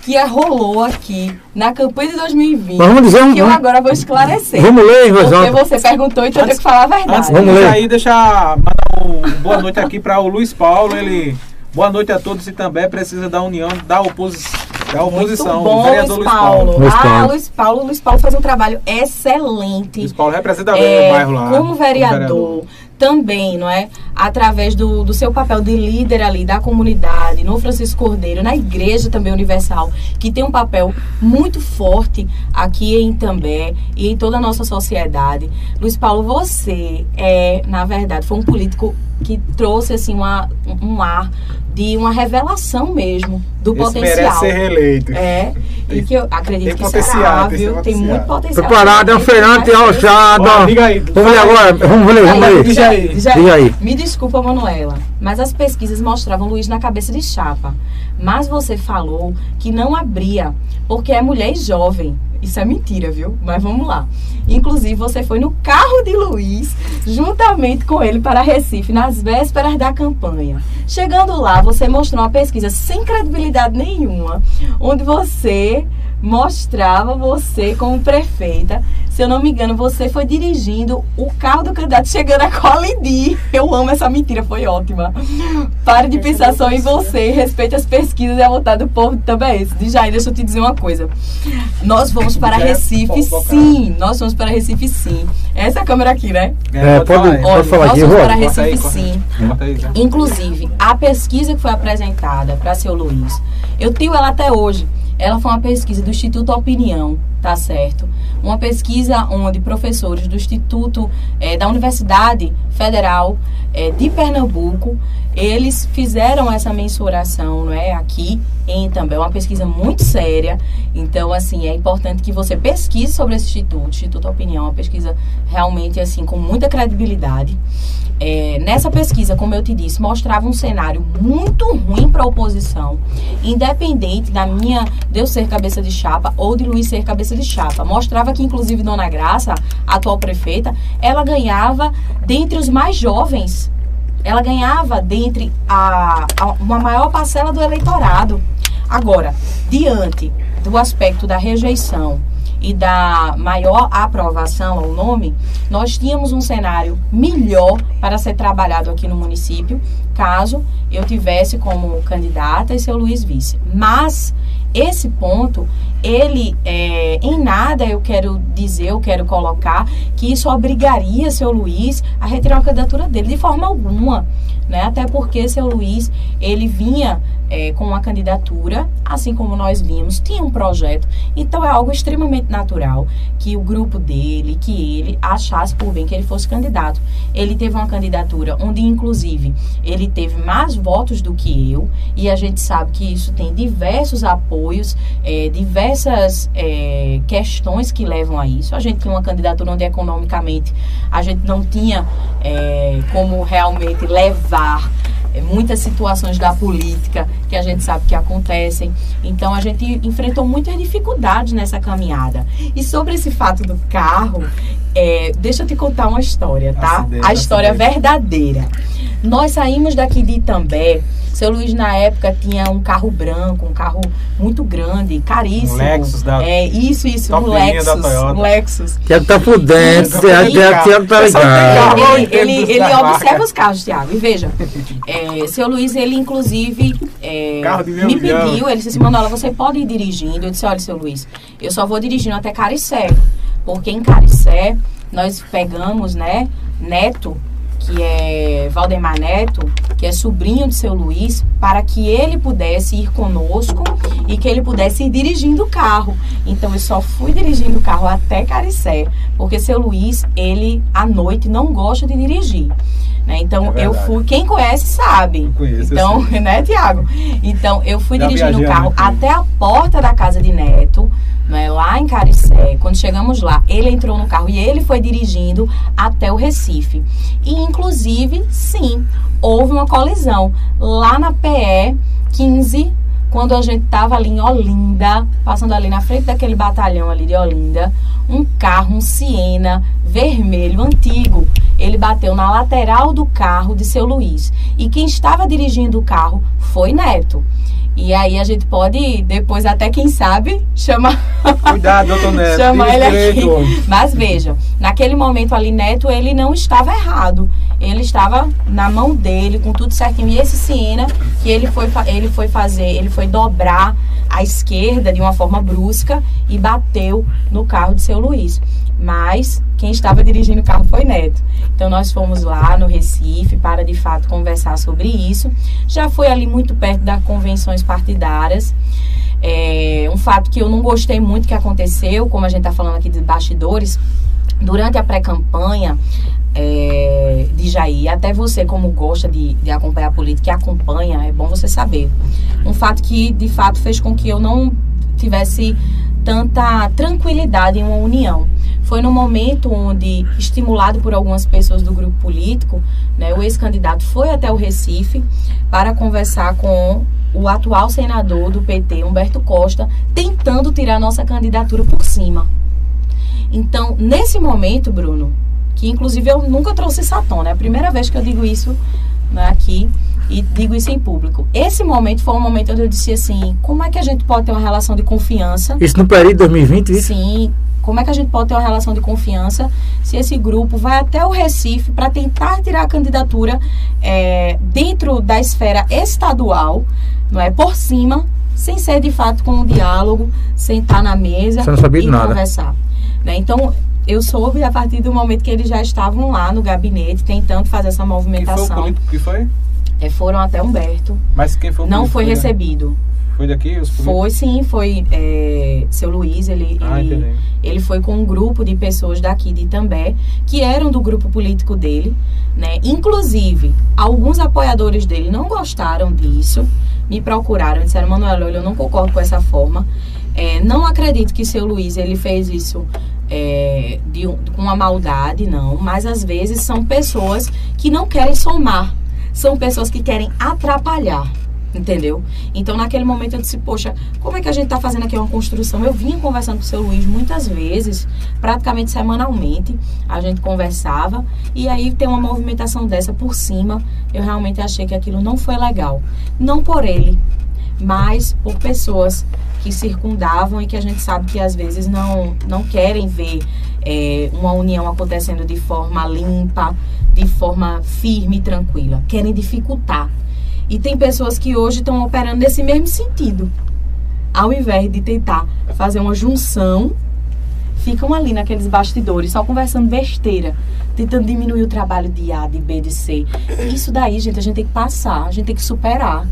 que rolou aqui na campanha de 2020. Mas vamos dizer um- que eu agora vou esclarecer. Vamos ler em voz Porque alta. você perguntou, então eu tenho que falar a Antes verdade. Vamos ler. aí, deixa mandar um boa noite aqui para o Luiz Paulo. Ele. Boa noite a todos e também precisa da união da, oposi da oposição. Muito bom, o vereador Luiz Paulo. Luiz Ah, Paulo. Luiz Paulo. Luiz Paulo faz um trabalho excelente. Luiz Paulo representa bem É, o bairro lá. como vereador, também, não é? Através do, do seu papel de líder ali da comunidade, no Francisco Cordeiro, na Igreja também Universal, que tem um papel muito forte aqui em Itambé e em toda a nossa sociedade. Luiz Paulo, você é, na verdade, foi um político que trouxe assim uma, um ar de uma revelação mesmo do Esse potencial. merece ser reeleito. É, e que eu acredito tem que será, tem viu? Tem potencial. muito potencial. Preparado, é um feirante diga aí. Vamos ler agora, vamos ler, vamos Aí, ler. Diz aí. aí. Me desculpa, Manuela, mas as pesquisas mostravam Luiz na cabeça de chapa. Mas você falou que não abria, porque é mulher e jovem. Isso é mentira, viu? Mas vamos lá. Inclusive, você foi no carro de Luiz, juntamente com ele, para Recife, nas vésperas da campanha. Chegando lá, você mostrou uma pesquisa sem credibilidade nenhuma, onde você mostrava você como prefeita. Se eu não me engano, você foi dirigindo o carro do candidato chegando a colidir. Eu amo essa mentira, foi ótima. Pare de pensar só em você, respeite as pesquisas e a vontade do povo também. De Jair, deixa eu te dizer uma coisa. Nós vamos [LAUGHS] para Recife, sim. Nós vamos para Recife, sim. Essa é a câmera aqui, né? É, pode, Olha, pode falar nós aqui, vamos Rô. para Recife, sim. Inclusive, a pesquisa que foi apresentada para seu Luiz, eu tenho ela até hoje. Ela foi uma pesquisa do Instituto Opinião, tá certo? Uma pesquisa onde professores do Instituto eh, da Universidade Federal eh, de Pernambuco, eles fizeram essa mensuração, não é? Aqui em também é uma pesquisa muito séria. Então, assim, é importante que você pesquise sobre esse instituto, Instituto Opinião, uma pesquisa realmente assim com muita credibilidade. É, nessa pesquisa, como eu te disse, mostrava um cenário muito ruim para a oposição, independente da minha, de eu ser cabeça de chapa ou de Luiz ser cabeça de chapa. Mostrava que, inclusive, Dona Graça, a atual prefeita, ela ganhava dentre os mais jovens. Ela ganhava dentre a, a- uma maior parcela do eleitorado. Agora, diante do aspecto da rejeição e da maior aprovação ao nome, nós tínhamos um cenário melhor para ser trabalhado aqui no município, caso eu tivesse como candidata e seu Luiz vice. Mas esse ponto, ele, é, em nada eu quero dizer, eu quero colocar que isso obrigaria seu Luiz a retirar a candidatura dele, de forma alguma. Né? Até porque seu Luiz, ele vinha é, com uma candidatura, assim como nós vimos, tinha um projeto. Então é algo extremamente natural que o grupo dele, que ele achasse por bem que ele fosse candidato. Ele teve uma candidatura onde, inclusive, ele teve mais votos do que eu, e a gente sabe que isso tem diversos apoios, é, diversas é, questões que levam a isso. A gente tinha uma candidatura onde economicamente a gente não tinha é, como realmente levar é, muitas situações da política que a gente sabe que acontecem. Então a gente enfrentou muitas dificuldades nessa caminhada. E sobre esse fato do carro, é, deixa eu te contar uma história, tá? Acidente, a história acidente. verdadeira. Nós saímos daqui de Itambé. Seu Luiz, na época, tinha um carro branco, um carro muito grande, caríssimo. Um Lexus da- É, isso, isso, Top um Lexus. Um Lexus. Tiago tá por dentro, Tiago tá tenho ligado. Ele, ele, ele observa os carros, Tiago. E veja, [LAUGHS] é, seu Luiz, ele inclusive é, me pediu, ele disse assim, Manoela, você pode ir dirigindo? Eu disse, olha, seu Luiz, eu só vou dirigindo até Caricé. Porque em Caricé, nós pegamos, né, Neto, que é Valdemar Neto, que é sobrinho de seu Luiz, para que ele pudesse ir conosco e que ele pudesse ir dirigindo o carro. Então eu só fui dirigindo o carro até Caricé, porque seu Luiz, ele à noite não gosta de dirigir. Né? Então É eu fui, quem conhece sabe. Conheço, eu então, [LAUGHS] né, Tiago? Então eu fui Já dirigindo o carro muito. até a porta da casa de Neto, né, lá em Caricé. Quando chegamos lá, ele entrou no carro e ele foi dirigindo até o Recife. E, inclusive, sim, houve uma colisão lá na PE 15, quando a gente estava ali em Olinda, passando ali na frente daquele batalhão ali de Olinda, um carro, um Siena vermelho antigo. Ele bateu na lateral do carro de seu Luiz. E quem estava dirigindo o carro foi Neto. E aí a gente pode, depois até quem sabe, chamar [LAUGHS] Cuidado, doutor Neto. Chama dirige ele aqui. Mas veja, naquele momento ali, Neto, ele não estava errado. Ele estava na mão dele, com tudo certinho. E esse Siena, que ele foi, ele foi fazer, ele foi dobrar à esquerda de uma forma brusca e bateu no carro de seu Luiz. Mas quem estava dirigindo o carro foi Neto. Então nós fomos lá no Recife para de fato conversar sobre isso. Já foi ali muito perto das convenções partidárias. É, um fato que eu não gostei muito que aconteceu, como a gente está falando aqui de bastidores, durante a pré-campanha é, de Jair, até você como gosta de, de acompanhar a política e acompanha, é bom você saber. Um fato que de fato fez com que eu não tivesse tanta tranquilidade em uma união. Foi no momento onde, estimulado por algumas pessoas do grupo político, né, o ex-candidato foi até o Recife para conversar com o atual senador do PT, Humberto Costa, tentando tirar nossa candidatura por cima. Então, nesse momento, Bruno, que inclusive eu nunca trouxe tona, é a primeira vez que eu digo isso né, aqui e digo isso em público. Esse momento foi um momento onde eu disse assim: como é que a gente pode ter uma relação de confiança? Isso no período de 2020? Isso? Sim. Como é que a gente pode ter uma relação de confiança se esse grupo vai até o Recife para tentar tirar a candidatura é, dentro da esfera estadual, não é por cima, sem ser de fato com um diálogo, sentar na mesa e nada. conversar. Né? Então, eu soube a partir do momento que eles já estavam lá no gabinete tentando fazer essa movimentação. Que foi? Que foi? É, foram até Humberto. Mas quem foi o Não foi recebido. Foi daqui? Os foi sim, foi é, seu Luiz, ele, ah, ele, ele, foi com um grupo de pessoas daqui de Itambé, que eram do grupo político dele, né? Inclusive, alguns apoiadores dele não gostaram disso, me procuraram, disseram, Manuel, eu não concordo com essa forma. É, não acredito que seu Luiz ele fez isso é, de, com uma maldade, não. Mas às vezes são pessoas que não querem somar, são pessoas que querem atrapalhar. Entendeu? Então, naquele momento, eu disse: Poxa, como é que a gente está fazendo aqui uma construção? Eu vinha conversando com o seu Luiz muitas vezes, praticamente semanalmente. A gente conversava. E aí, tem uma movimentação dessa por cima. Eu realmente achei que aquilo não foi legal. Não por ele, mas por pessoas que circundavam e que a gente sabe que às vezes não, não querem ver é, uma união acontecendo de forma limpa, de forma firme e tranquila. Querem dificultar. E tem pessoas que hoje estão operando nesse mesmo sentido. Ao invés de tentar fazer uma junção, ficam ali naqueles bastidores, só conversando besteira, tentando diminuir o trabalho de A, de B, de C. Isso daí, gente, a gente tem que passar, a gente tem que superar.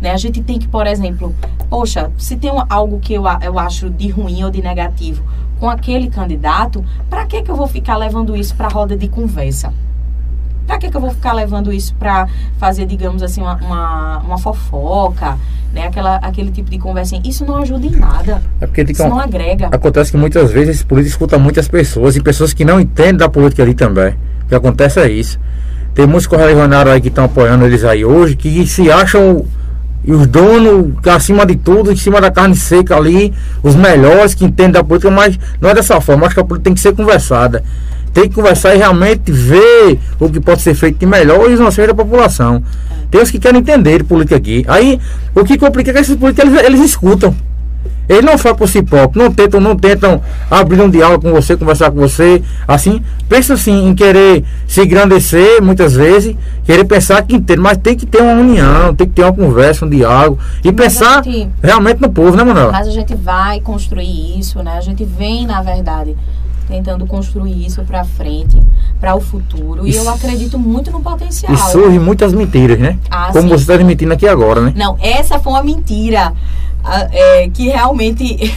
Né? A gente tem que, por exemplo, poxa, se tem algo que eu, eu acho de ruim ou de negativo com aquele candidato, para que, que eu vou ficar levando isso para roda de conversa? Pra que, que eu vou ficar levando isso pra fazer, digamos assim, uma, uma, uma fofoca, né? Aquela, aquele tipo de conversa. Isso não ajuda em nada. É porque isso um, não agrega. Acontece que muitas vezes esse político escuta muitas pessoas e pessoas que não entendem da política ali também. O que acontece é isso. Tem muitos correligionários aí que estão apoiando eles aí hoje, que se acham e os donos acima de tudo, em cima da carne seca ali, os melhores que entendem da política, mas não é dessa forma. Acho que a política tem que ser conversada tem que conversar e realmente ver o que pode ser feito de melhor e os anseios da população. Tem os que querem entender política aqui. Aí, o que complica é que esses políticos, eles, eles escutam. Eles não falam por si próprios, não tentam, não tentam abrir um diálogo com você, conversar com você, assim, pensa assim em querer se engrandecer muitas vezes, querer pensar que inteiro, mas tem que ter uma união, tem que ter uma conversa, um diálogo e mas pensar gente, realmente no povo, né, Manuel? Mas a gente vai construir isso, né? A gente vem, na verdade, tentando construir isso para frente, para o futuro. E eu acredito muito no potencial. E surgem muitas mentiras, né? Ah, Como sim. você está admitindo aqui agora, né? Não, essa foi uma mentira é, que realmente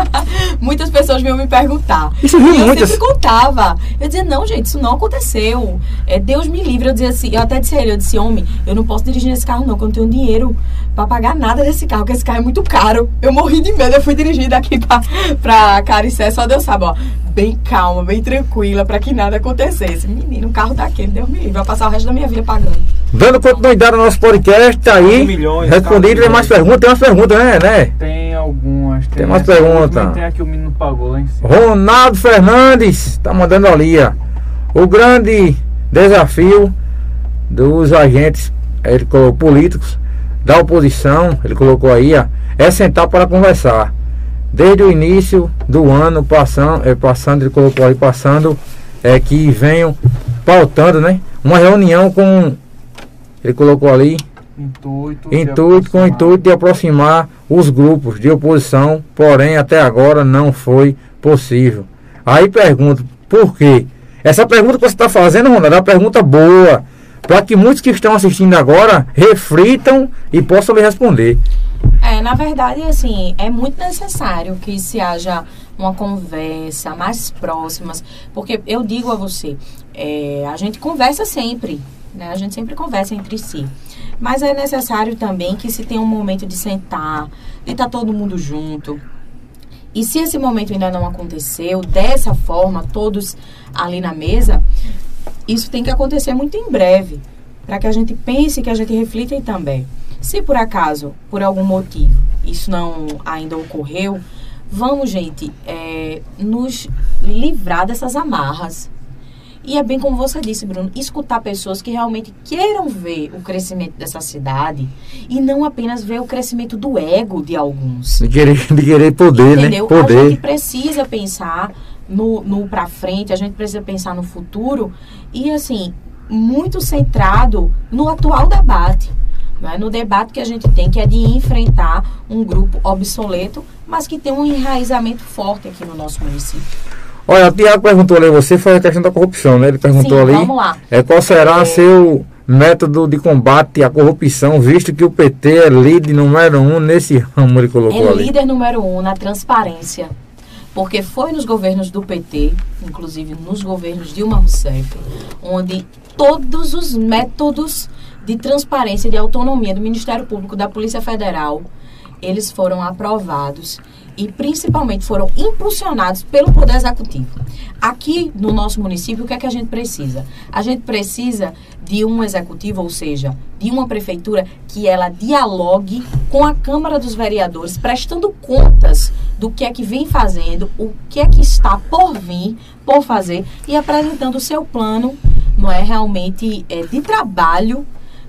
[LAUGHS] Muitas pessoas vinham me perguntar. Isso viu e eu muitas. sempre contava. Eu dizia, não, gente, isso não aconteceu. É, Deus me livre. Eu dizia assim, eu até disse a ele, eu disse, homem, eu não posso dirigir esse carro, não, porque eu não tenho dinheiro para pagar nada desse carro, porque esse carro é muito caro. Eu morri de medo, eu fui dirigir daqui pra, pra Caricé, só Deus sabe, ó. Bem calma, bem tranquila, para que nada acontecesse. Menino, um carro daquele, Deus me livre. Vai passar o resto da minha vida pagando. Dando continuidade ao nosso podcast, tá aí. Milhões, respondido, tem mais perguntas, tem umas perguntas, né, né? Tem algumas. Tem, tem umas perguntas. Tem aqui o menino pagou lá em cima. Ronaldo Fernandes, tá mandando ali, ó. O grande desafio dos agentes ele colocou, políticos da oposição, ele colocou aí, ó, é sentar para conversar. Desde o início do ano, passando, é, passando ele colocou aí, passando, é, que venham pautando, né? Uma reunião com ele colocou ali intuito, intuito com o intuito de aproximar os grupos de oposição, porém até agora não foi possível. Aí pergunto, por quê? Essa pergunta que você está fazendo, Ronaldo, é uma pergunta boa, para que muitos que estão assistindo agora reflitam e possam lhe responder. É, na verdade, assim, é muito necessário que se haja uma conversa mais próximas, porque eu digo a você, é, a gente conversa sempre, né? A gente sempre conversa entre si. Mas é necessário também que se tenha um momento de sentar, de estar tá todo mundo junto. E se esse momento ainda não aconteceu, dessa forma, todos ali na mesa, isso tem que acontecer muito em breve, para que a gente pense, que a gente reflita também. Se por acaso, por algum motivo, isso não ainda ocorreu, vamos, gente, é, nos livrar dessas amarras. E é bem como você disse, Bruno, escutar pessoas que realmente queiram ver o crescimento dessa cidade e não apenas ver o crescimento do ego de alguns. De querer, de querer poder, né? Entendeu? Poder. A gente precisa pensar no, no para frente, a gente precisa pensar no futuro e, assim, muito centrado no atual debate. Né? No debate que a gente tem, que é de enfrentar um grupo obsoleto, mas que tem um enraizamento forte aqui no nosso município. Olha, o Tiago perguntou ali, você foi a questão da corrupção, né? Ele perguntou Sim, ali. vamos lá. É, qual será É. seu método de combate à corrupção, visto que o PT é líder número um nesse ramo, ele colocou É ali. líder número um na transparência. Porque foi nos governos do PT, inclusive nos governos Dilma Rousseff, onde todos os métodos de transparência e de autonomia do Ministério Público, da Polícia Federal, eles foram aprovados e principalmente foram impulsionados pelo Poder Executivo. Aqui no nosso município, o que é que a gente precisa? A gente precisa de um executivo, ou seja, de uma prefeitura que ela dialogue com a Câmara dos Vereadores, prestando contas do que é que vem fazendo, o que é que está por vir, por fazer e apresentando o seu plano, não é realmente é, de trabalho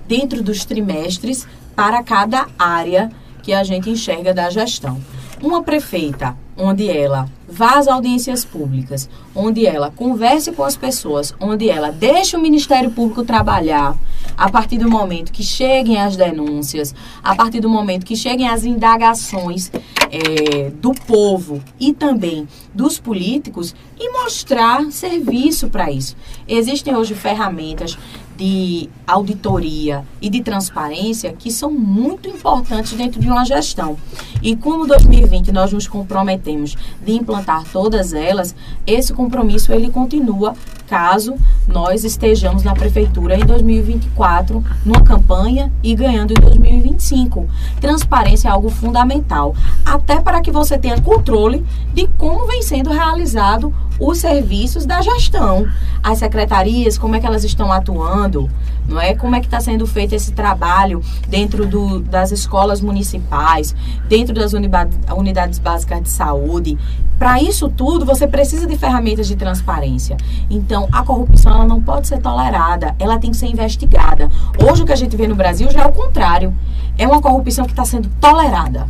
dentro dos trimestres para cada área que a gente enxerga da gestão. Uma prefeita onde ela vá às audiências públicas, onde ela converse com as pessoas, onde ela deixe o Ministério Público trabalhar, a partir do momento que cheguem as denúncias, a partir do momento que cheguem as indagações eh, do povo e também dos políticos e mostrar serviço para isso. Existem hoje ferramentas de auditoria e de transparência que são muito importantes dentro de uma gestão. E como 2020 nós nos comprometemos de implantar todas elas, esse compromisso ele continua caso nós estejamos na prefeitura em 2024 numa campanha e ganhando em 2025. Transparência é algo fundamental, até para que você tenha controle de como vem sendo realizado os serviços da gestão. As secretarias, como é que elas estão atuando, não é? Como é que está sendo feito esse trabalho dentro do, das escolas municipais, dentro das unidades básicas de saúde. Para isso tudo, você precisa de ferramentas de transparência. Então, a corrupção ela não pode ser tolerada, ela tem que ser investigada. Hoje o que a gente vê no Brasil já é o contrário. É uma corrupção que está sendo tolerada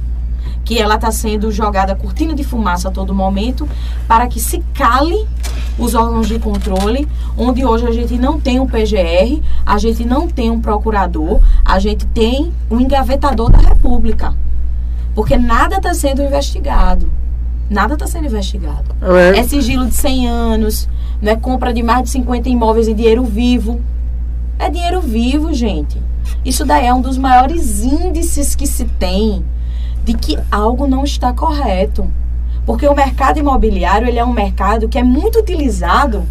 que ela está sendo jogada cortina de fumaça a todo momento para que se cale os órgãos de controle, onde hoje a gente não tem um PGR, a gente não tem um procurador, a gente tem um engavetador da República. Porque nada está sendo investigado. Nada está sendo investigado. É, É sigilo de 100 anos, não é compra de mais de 50 imóveis em dinheiro vivo. É dinheiro vivo, gente. Isso daí é um dos maiores índices que se tem de que algo não está correto. Porque o mercado imobiliário ele é um mercado que é muito utilizado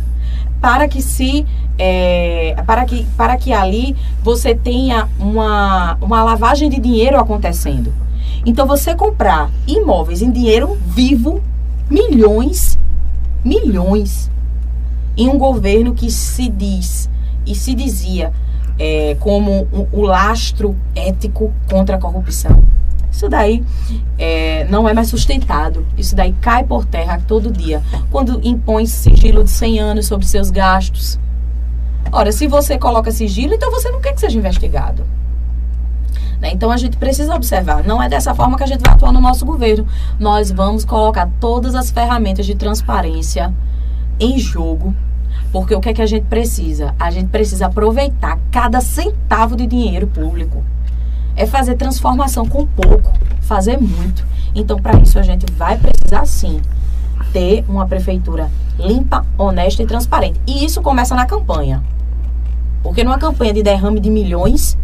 para que se é, para que para que ali você tenha uma, uma lavagem de dinheiro acontecendo. Então você comprar imóveis em dinheiro vivo, milhões, milhões, em um governo que se diz e se dizia é, como o, o lastro ético contra a corrupção. Isso daí é, não é mais sustentado. Isso daí cai por terra todo dia. Quando impõe sigilo de 100 anos sobre seus gastos. Ora, se você coloca sigilo, então você não quer que seja investigado. Né? Então a gente precisa observar. Não é dessa forma que a gente vai atuar no nosso governo. Nós vamos colocar todas as ferramentas de transparência em jogo. Porque o que é que a gente precisa? A gente precisa aproveitar cada centavo de dinheiro público é fazer transformação com pouco, fazer muito. Então, para isso, a gente vai precisar sim ter uma prefeitura limpa, honesta e transparente. E isso começa na campanha. Porque numa campanha de derrame de milhões,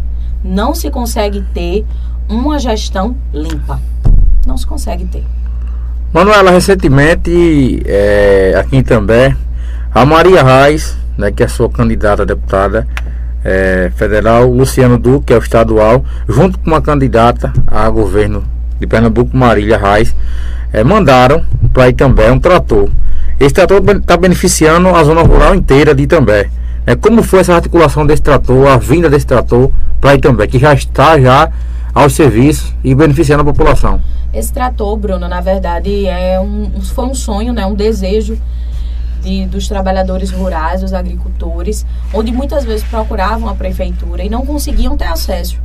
não se consegue ter uma gestão limpa. Não se consegue ter. Manuela, recentemente, é, aqui em També, a Maria Reis, né, que é sua candidata a deputada é, federal, Luciano Duque, que é o estadual, junto com uma candidata a governo de Pernambuco, Marília Reis, é, mandaram para Itambé um trator. Esse trator está beneficiando a zona rural inteira de Itambé. É, como foi essa articulação desse trator, a vinda desse trator para Itambé, que já está já aos serviços e beneficiando a população. Esse trator, Bruno, na verdade, é um, foi um sonho, né, um desejo de, dos trabalhadores rurais, dos agricultores, onde muitas vezes procuravam a prefeitura e não conseguiam ter acesso.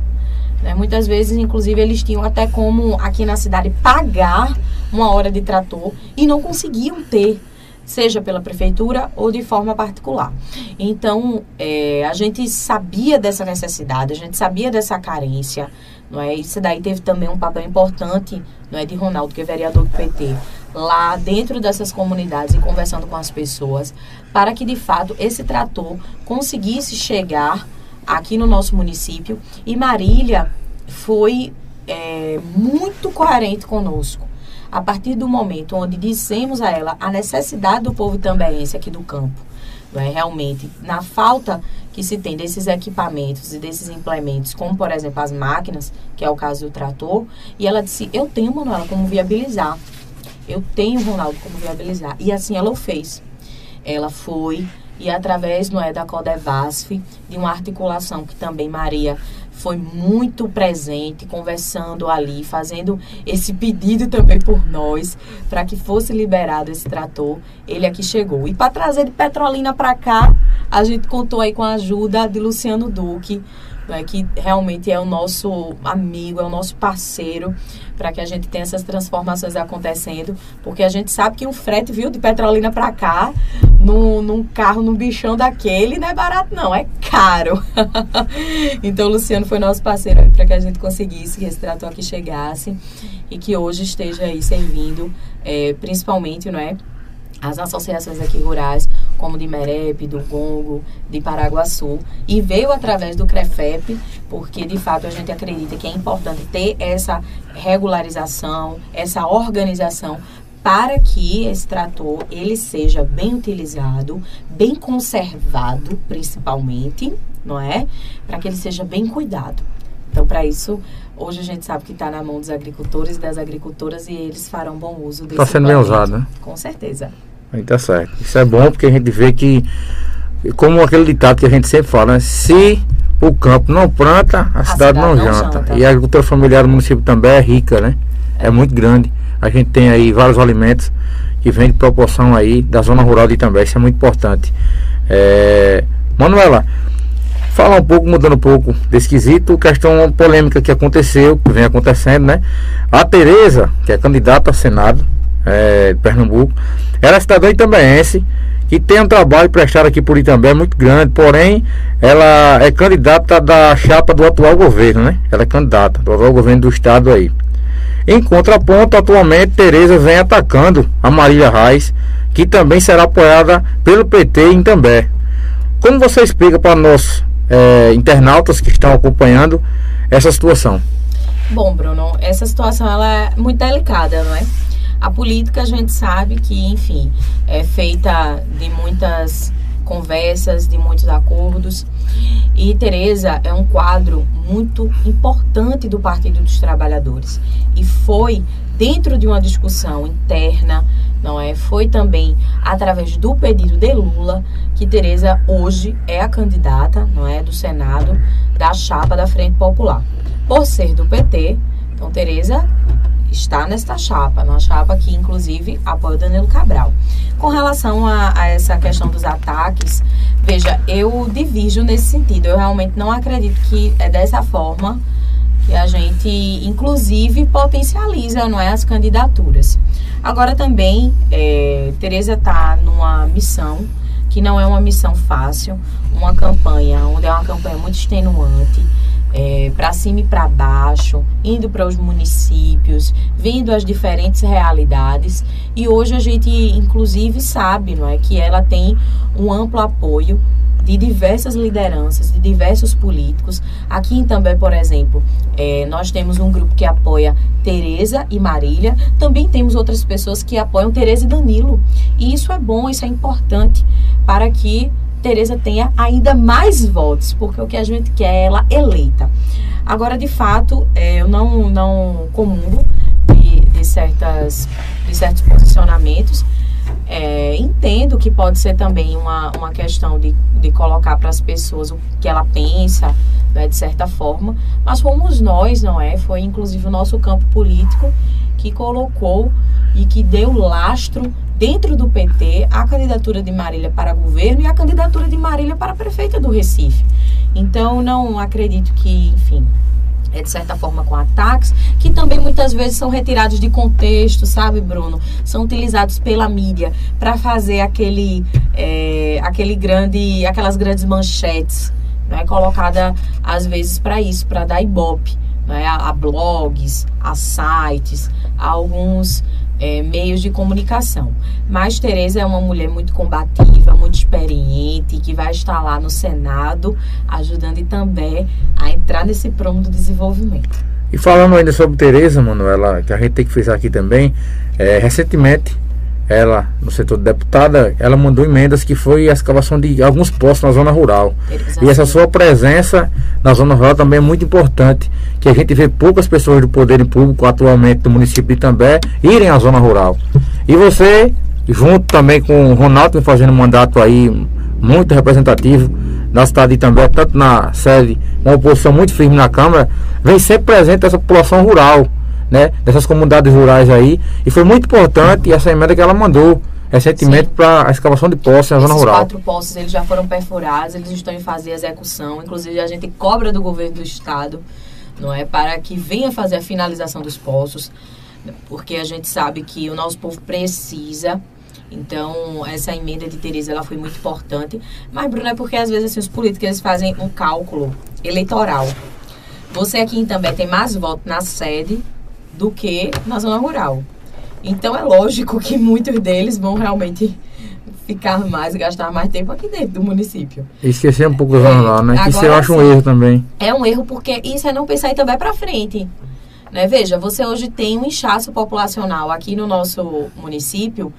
Né? Muitas vezes, inclusive, eles tinham até como aqui na cidade pagar uma hora de trator e não conseguiam ter seja pela prefeitura ou de forma particular. Então, é, a gente sabia dessa necessidade, a gente sabia dessa carência, não é? Isso daí teve também um papel importante, não é, de Ronaldo, que é vereador do PT, lá dentro dessas comunidades e conversando com as pessoas, para que de fato esse trator conseguisse chegar aqui no nosso município. E Marília foi é, muito coerente conosco. A partir do momento onde dissemos a ela a necessidade do povo tambéense aqui do campo, é? realmente, na falta que se tem desses equipamentos e desses implementos, como por exemplo as máquinas, que é o caso do trator, e ela disse: Eu tenho, Manuela, como viabilizar. Eu tenho, Ronaldo, como viabilizar. E assim ela o fez. Ela foi e através não é da Codevasf, de uma articulação que também Maria foi muito presente, conversando ali, fazendo esse pedido também por nós, para que fosse liberado esse trator. Ele aqui chegou. E para trazer de Petrolina para cá, a gente contou aí com a ajuda de Luciano Duque, né, que realmente é o nosso amigo, é o nosso parceiro, para que a gente tenha essas transformações acontecendo, porque a gente sabe que um frete, viu, de Petrolina para cá, num, num carro, num bichão daquele, não é barato não, é caro. [LAUGHS] então, o Luciano foi nosso parceiro para que a gente conseguisse que esse trator aqui chegasse e que hoje esteja aí servindo, é, principalmente, não é? as associações aqui rurais, como de Merep, do Gongo, de Paraguaçu, e veio através do CREFEP, porque de fato a gente acredita que é importante ter essa regularização, essa organização para que esse trator ele seja bem utilizado, bem conservado, principalmente, não é? Para que ele seja bem cuidado. Então, para isso, hoje a gente sabe que está na mão dos agricultores e das agricultoras e eles farão bom uso desse Está sendo bem usado, né? Com certeza. Aí tá certo. Isso é bom porque a gente vê que, como aquele ditado que a gente sempre fala, né? se o campo não planta, a, a cidade, cidade, não, não janta. janta. E a agricultura familiar do município também é rica, né? É. muito grande. A gente tem aí vários alimentos que vêm de proporção aí da zona rural de também. Isso é muito importante. É... Manuela, falar um pouco, mudando um pouco desse quesito, questão polêmica que aconteceu, que vem acontecendo, né? A Tereza, que é candidata a Senado é, de Pernambuco, ela é cidadã itambense que tem um trabalho prestado aqui por Itambé muito grande, porém ela é candidata da chapa do atual governo, né? Ela é candidata do atual governo do estado aí. Em contraponto, atualmente Tereza vem atacando a Marília Reis, que também será apoiada pelo PT em Itambé. Como você explica para nós é, internautas que estão acompanhando essa situação? Bom, Bruno, essa situação ela é muito delicada, não é? A política a gente sabe que, enfim, é feita de muitas conversas, de muitos acordos. E Tereza é um quadro muito importante do Partido dos Trabalhadores e foi dentro de uma discussão interna, não é? Foi também através do pedido de Lula que Tereza hoje é a candidata, não é, do Senado da chapa da Frente Popular. Por ser do PT, então Tereza está nesta chapa, numa chapa que inclusive apoia o Danilo Cabral. Com relação a, a, essa questão dos ataques, veja, eu divijo nesse sentido. Eu realmente não acredito que é dessa forma que a gente, inclusive, potencializa não é, as candidaturas. Agora também, é, Tereza está numa missão que não é uma missão fácil, uma campanha onde é uma campanha muito extenuante é, para cima e para baixo, indo para os municípios, vendo as diferentes realidades. E hoje a gente, inclusive, sabe não é, que ela tem um amplo apoio de diversas lideranças, de diversos políticos. Aqui em També, por exemplo, é, nós temos um grupo que apoia Tereza e Marília. Também temos outras pessoas que apoiam Tereza e Danilo. E isso é bom, isso é importante para que Tereza tenha ainda mais votos, porque o que a gente quer é ela eleita. Agora, de fato, é, eu não, não comungo de, de, certas, de certos posicionamentos, É, entendo que pode ser também uma, uma questão de, de colocar para as pessoas o que ela pensa, né, de certa forma, mas fomos nós, não é? Foi inclusive o nosso campo político que colocou e que deu lastro dentro do PT a candidatura de Marília para governo e a candidatura de Marília para prefeita do Recife. Então, não acredito que, enfim, é, de certa forma com ataques, que também muitas vezes são retirados de contexto, sabe, Bruno? São utilizados pela mídia para fazer aquele, é, aquele grande, aquelas grandes manchetes, não é colocada às vezes para isso, para dar ibope, não é? A, a blogs, a sites, a alguns é, meios de comunicação. Mas Tereza é uma mulher muito combativa, muito experiente, que vai estar lá no Senado, ajudando também a entrar nesse prumo do desenvolvimento. E falando ainda sobre Tereza, Manuela, que a gente tem que frisar aqui também, é, recentemente ela, no setor de deputada, ela mandou emendas que foi a escavação de alguns postos na zona rural. E essa sua presença na zona rural também é muito importante, que a gente vê poucas pessoas do poder público atualmente do município de Itambé irem à zona rural. E você, junto também com o Ronaldo, fazendo um mandato aí muito representativo na cidade de Itambé, tanto na sede, uma oposição muito firme na Câmara, vem sempre presente essa população rural né, dessas comunidades rurais aí. E foi muito importante essa emenda que ela mandou recentemente para a escavação de poços na zona Esses rural. quatro poços eles já foram perfurados, eles estão em fase de execução. Inclusive a gente cobra do governo do estado, não é, para que venha fazer a finalização dos poços, porque a gente sabe que o nosso povo precisa. Então, essa emenda de Tereza ela foi muito importante. Mas, Bruno, é porque às vezes assim, os políticos eles fazem um cálculo eleitoral. Você aqui também tem mais votos na sede do que na zona rural. Então é lógico que muitos deles vão realmente ficar mais, gastar mais tempo aqui dentro do município. Esquecer um pouco da zona rural, né? isso eu acho um erro também. É um erro porque isso é não pensar também para frente. Né? Veja, você hoje tem um inchaço populacional aqui no nosso município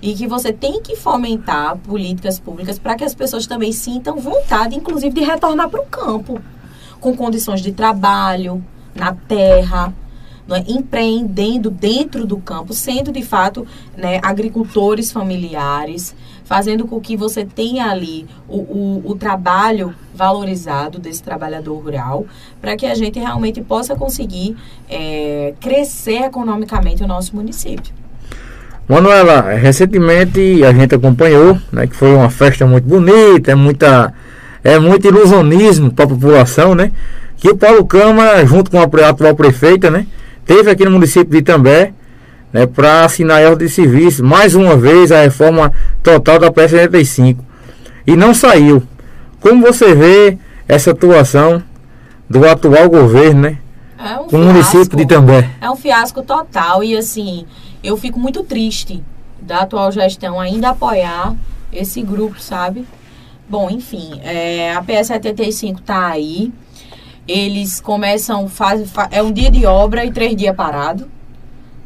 e que você tem que fomentar políticas públicas para que as pessoas também sintam vontade, inclusive, de retornar para o campo, com condições de trabalho, na terra, né, empreendendo dentro do campo, sendo de fato né, agricultores familiares, fazendo com que você tenha ali o, o, o trabalho valorizado desse trabalhador rural, para que a gente realmente possa conseguir é, crescer economicamente o nosso município. Manuela, recentemente a gente acompanhou, né, que foi uma festa muito bonita, é muita é muito ilusionismo para a população, né? Que o Paulo Câmara, junto com a atual prefeita, né, teve aqui no município de Itambé, né, para assinar ordem de serviço, mais uma vez a reforma total da PS75. E não saiu. Como você vê essa atuação do atual governo, né? É um com o município de Itambé. É um fiasco total e assim, eu fico muito triste da atual gestão ainda apoiar esse grupo, sabe? Bom, enfim, é, a PS75 tá aí eles começam, faz, faz, é um dia de obra e três dias parado.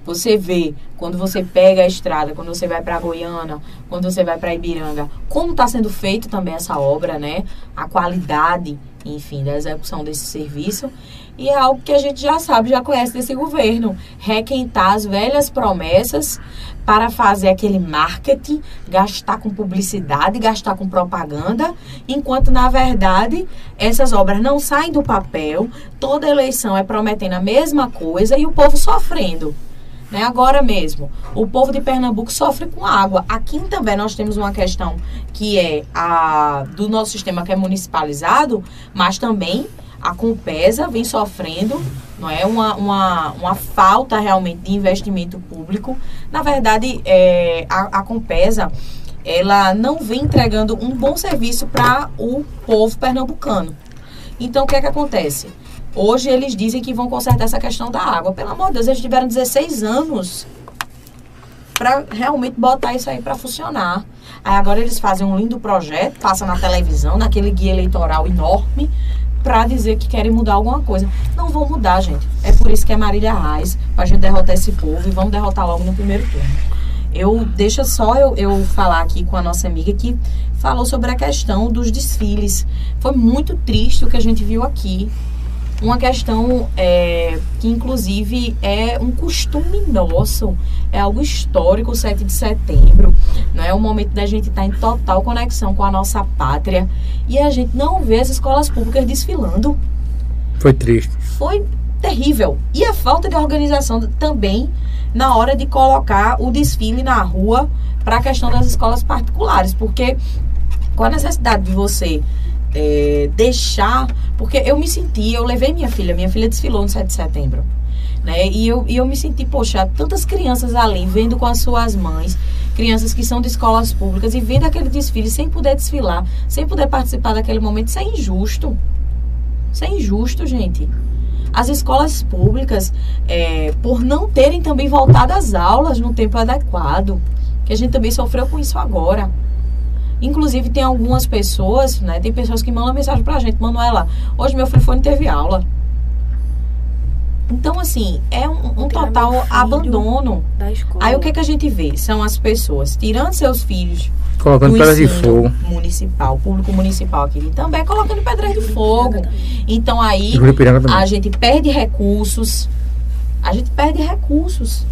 Você vê, quando você pega a estrada, quando você vai para Goiânia, quando você vai para Ibiranga, como está sendo feito também essa obra, né? A qualidade, enfim, da execução desse serviço. E é algo que a gente já sabe, já conhece desse governo. Requentar as velhas promessas para fazer aquele marketing, gastar com publicidade, gastar com propaganda, enquanto na verdade essas obras não saem do papel, toda eleição é prometendo a mesma coisa e o povo sofrendo. Né? Agora mesmo, o povo de Pernambuco sofre com água. Aqui também nós temos uma questão que é a do nosso sistema que é municipalizado, mas também a Compesa vem sofrendo não é uma, uma, uma falta realmente de investimento público. Na verdade, é, a, a Compesa ela não vem entregando um bom serviço para o povo pernambucano. Então, o que é que acontece? Hoje eles dizem que vão consertar essa questão da água. Pelo amor de Deus, eles tiveram 16 anos para realmente botar isso aí para funcionar. Aí agora eles fazem um lindo projeto, passa na televisão, naquele guia eleitoral enorme, para dizer que querem mudar alguma coisa. Não vão mudar, gente. É por isso que é Marília Reis, para a gente derrotar esse povo e vamos derrotar logo no primeiro turno. Eu deixa só eu, eu falar aqui com a nossa amiga que falou sobre a questão dos desfiles. Foi muito triste o que a gente viu aqui. Uma questão é, que, inclusive, é um costume nosso, é algo histórico, o 7 de setembro. Né? É o momento da gente estar tá em total conexão com a nossa pátria e a gente não vê as escolas públicas desfilando. Foi triste. Foi terrível. E a falta de organização também na hora de colocar o desfile na rua para a questão das escolas particulares, porque qual a necessidade de você é, deixar. Porque eu me senti, eu levei minha filha, minha filha desfilou no 7 de setembro. Né? E, eu, e eu me senti, poxa, tantas crianças ali, vendo com as suas mães, crianças que são de escolas públicas, e vendo aquele desfile sem poder desfilar, sem poder participar daquele momento, isso é injusto. Isso é injusto, gente. As escolas públicas, é, por não terem também voltado às aulas no tempo adequado, que a gente também sofreu com isso agora. Inclusive, tem algumas pessoas, né? Tem pessoas que mandam mensagem pra gente, Manuela, hoje meu filho foi, não teve aula. Então, assim, é um, um total abandono. Aí o que, que a gente vê? São as pessoas tirando seus filhos colocando pedras de fogo municipal, público municipal aqui também colocando pedras de fogo. Então aí a gente perde recursos, a gente perde recursos.